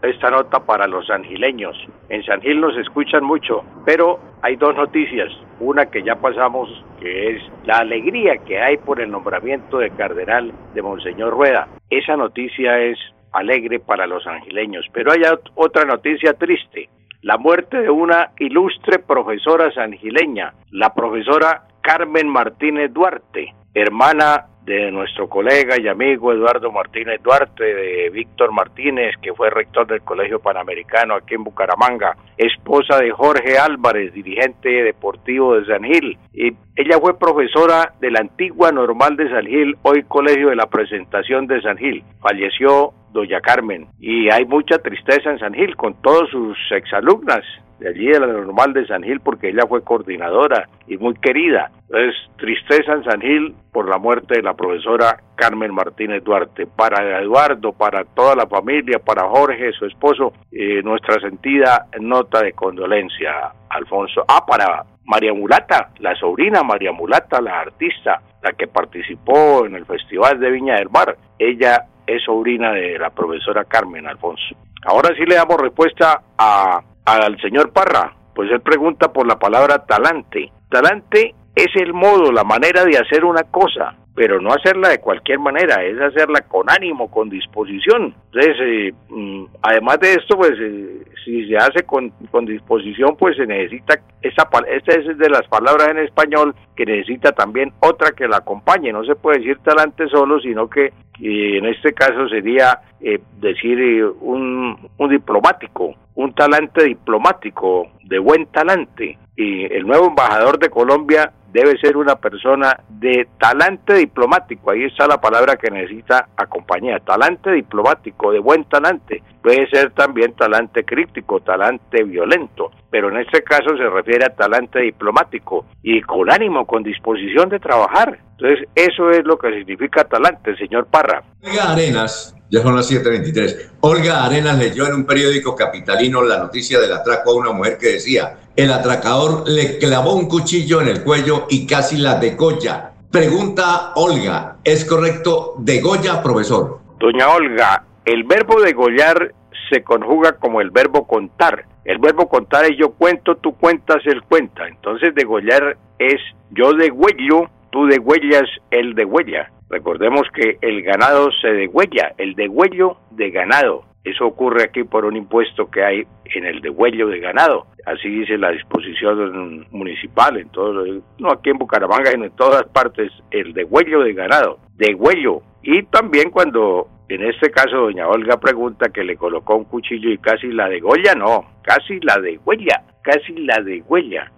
esta nota para los sangileños. En San Gil nos escuchan mucho, pero hay dos noticias. Una que ya pasamos, que es la alegría que hay por el nombramiento de cardenal de Monseñor Rueda. Esa noticia es alegre para los angileños, pero hay otra noticia triste. La muerte de una ilustre profesora sangileña, la profesora Carmen Martínez Duarte, hermana de nuestro colega y amigo Eduardo Martínez Duarte, de Víctor Martínez, que fue rector del Colegio Panamericano aquí en Bucaramanga, esposa de Jorge Álvarez, dirigente deportivo de San Gil. Y ella fue profesora de la antigua normal de San Gil, hoy Colegio de la Presentación de San Gil. Falleció doña Carmen y hay mucha tristeza en San Gil con todos sus exalumnas de allí de la normal de San Gil porque ella fue coordinadora y muy querida. Entonces, tristeza en San Gil por la muerte de la profesora Carmen Martínez Duarte. Para Eduardo, para toda la familia, para Jorge, su esposo, eh, nuestra sentida nota de condolencia, Alfonso. Ah, para María Mulata, la sobrina María Mulata, la artista, la que participó en el Festival de Viña del Mar. Ella es sobrina de la profesora Carmen Alfonso. Ahora sí le damos respuesta a, al señor Parra, pues él pregunta por la palabra talante. Talante es el modo, la manera de hacer una cosa, pero no hacerla de cualquier manera, es hacerla con ánimo, con disposición. Entonces, eh, mm, además de esto, pues eh, si se hace con, con, disposición, pues se necesita, esa, esta es de las palabras en español que necesita también otra que la acompañe, no se puede decir talante solo, sino que en este caso sería eh, decir un, un diplomático, un talante diplomático, de buen talante. Y el nuevo embajador de Colombia debe ser una persona de talante diplomático, ahí está la palabra que necesita acompañar, talante diplomático, de buen talante, puede ser también talante crítico, talante violento, pero en este caso se refiere a talante diplomático y con ánimo, con disposición de trabajar. Entonces, eso es lo que significa talante, señor Parra. Arenas, ya son las 7.23, Olga Arenas leyó en un periódico capitalino la noticia del atraco a una mujer que decía, el atracador le clavó un cuchillo en el cuello y casi la degolla. Pregunta Olga, ¿es correcto degolla, profesor? Doña Olga, el verbo degollar se conjuga como el verbo contar. El verbo contar es yo cuento, tú cuentas, él cuenta. Entonces degollar es yo degüello, tú degüellas, él degüella. Recordemos que el ganado se degüella, el degüello de ganado. Eso ocurre aquí por un impuesto que hay en el degüello de ganado. Así dice la disposición municipal, en todo, no aquí en Bucaramanga, sino en todas partes, el degüello de ganado. Degüello. Y también cuando En este caso, doña Olga pregunta que le colocó un cuchillo y casi la de Goya, no, casi la de huella, casi la de huella.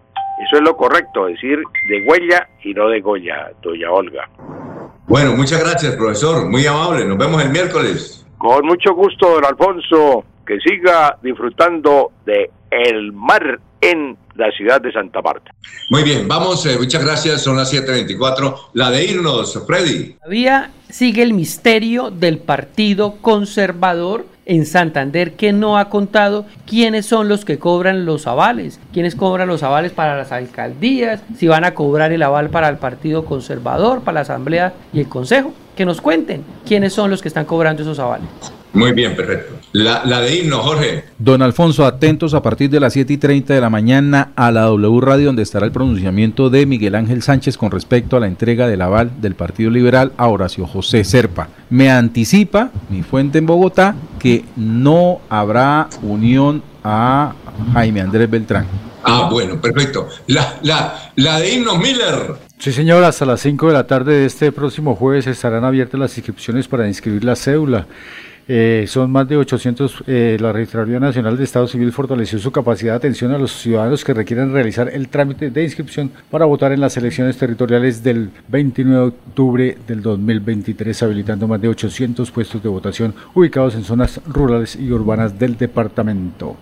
Eso es lo correcto, decir de huella y no de Goya, doña Olga. Bueno, muchas gracias, profesor. Muy amable. Nos vemos el miércoles. Con mucho gusto, don Alfonso. Que siga disfrutando de el mar en la ciudad de Santa Marta. Muy bien, vamos, eh, muchas gracias, son las 7.24. La de irnos, Freddy. Todavía sigue el misterio del Partido Conservador en Santander que no ha contado quiénes son los que cobran los avales, quiénes cobran los avales para las alcaldías, si van a cobrar el aval para el Partido Conservador, para la Asamblea y el Consejo. Que nos cuenten quiénes son los que están cobrando esos avales. Muy bien, perfecto. La, la de himno, Jorge. Don Alfonso, atentos a partir de las 7 y 30 de la mañana a la W Radio, donde estará el pronunciamiento de Miguel Ángel Sánchez con respecto a la entrega del aval del Partido Liberal a Horacio José Serpa. Me anticipa mi fuente en Bogotá que no habrá unión a Jaime Andrés Beltrán. Ah, bueno, perfecto. La, la, la de himnos, Miller. Sí, señor, hasta las 5 de la tarde de este próximo jueves estarán abiertas las inscripciones para inscribir la cédula. Eh, son más de 800. Eh, la Registraduría Nacional de Estado Civil fortaleció su capacidad de atención a los ciudadanos que requieren realizar el trámite de inscripción para votar en las elecciones territoriales del 29 de octubre del 2023, habilitando más de 800 puestos de votación ubicados en zonas rurales y urbanas del departamento.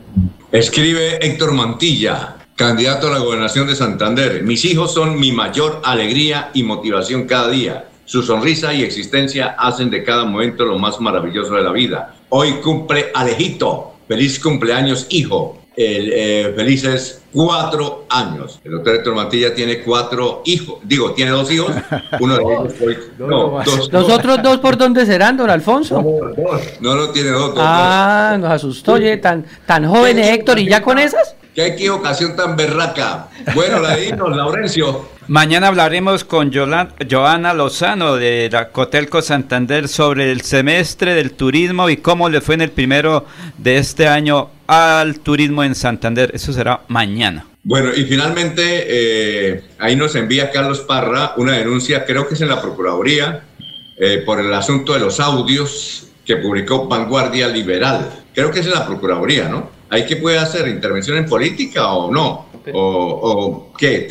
Escribe Héctor Mantilla, candidato a la gobernación de Santander. Mis hijos son mi mayor alegría y motivación cada día. Su sonrisa y existencia hacen de cada momento lo más maravilloso de la vida. Hoy cumple Alejito. Feliz cumpleaños, hijo. El, eh, felices cuatro años. El doctor Héctor Mantilla tiene cuatro hijos. Digo, tiene dos hijos. Uno de ellos fue. No, dos. ¿Los otros dos por dónde serán, don Alfonso? No, no tiene dos. dos, Ah, nos asustó, oye, tan, tan joven Héctor, ¿y ya con esas? Qué equivocación tan berraca. Bueno, la de irnos, Laurencio. Mañana hablaremos con Joana Lozano de la Cotelco Santander sobre el semestre del turismo y cómo le fue en el primero de este año al turismo en Santander. Eso será mañana. Bueno, y finalmente eh, ahí nos envía Carlos Parra una denuncia, creo que es en la Procuraduría, eh, por el asunto de los audios que publicó Vanguardia Liberal. Creo que es en la Procuraduría, ¿no? ¿Hay que puede hacer intervención en política o no? ¿O, o qué?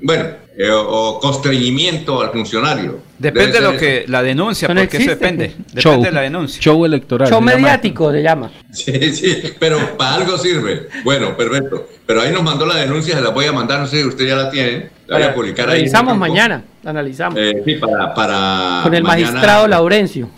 Bueno, eh, o, o constreñimiento al funcionario. Depende de lo que la denuncia, Eso porque eso existe. depende. Depende Show. de la denuncia. Show electoral. Show mediático se llama. Sí, sí, pero para algo sirve. Bueno, perfecto. Pero ahí nos mandó la denuncia, se la voy a mandar, no sé si usted ya la tiene. La voy a publicar ahí. Analizamos mañana, analizamos. Eh, sí, para, para con el mañana. magistrado Laurencio.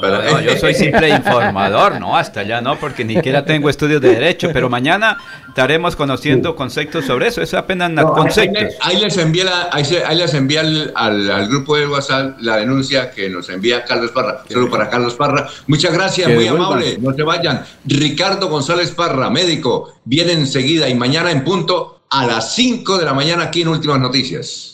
Para- No, yo soy simple informador, no, hasta allá no, porque ni siquiera tengo estudios de derecho, pero mañana estaremos conociendo conceptos sobre eso, eso apenas No, conceptos. les- ahí les envía, la- ahí, se- ahí les envía al, al- al grupo de WhatsApp la denuncia que nos envía Carlos Parra. Solo para Carlos Parra. Muchas gracias, Que muy devuelvan. amable. No se vayan. Ricardo González Parra, médico, viene enseguida y mañana en punto a las 5 de la mañana aquí en Últimas Noticias.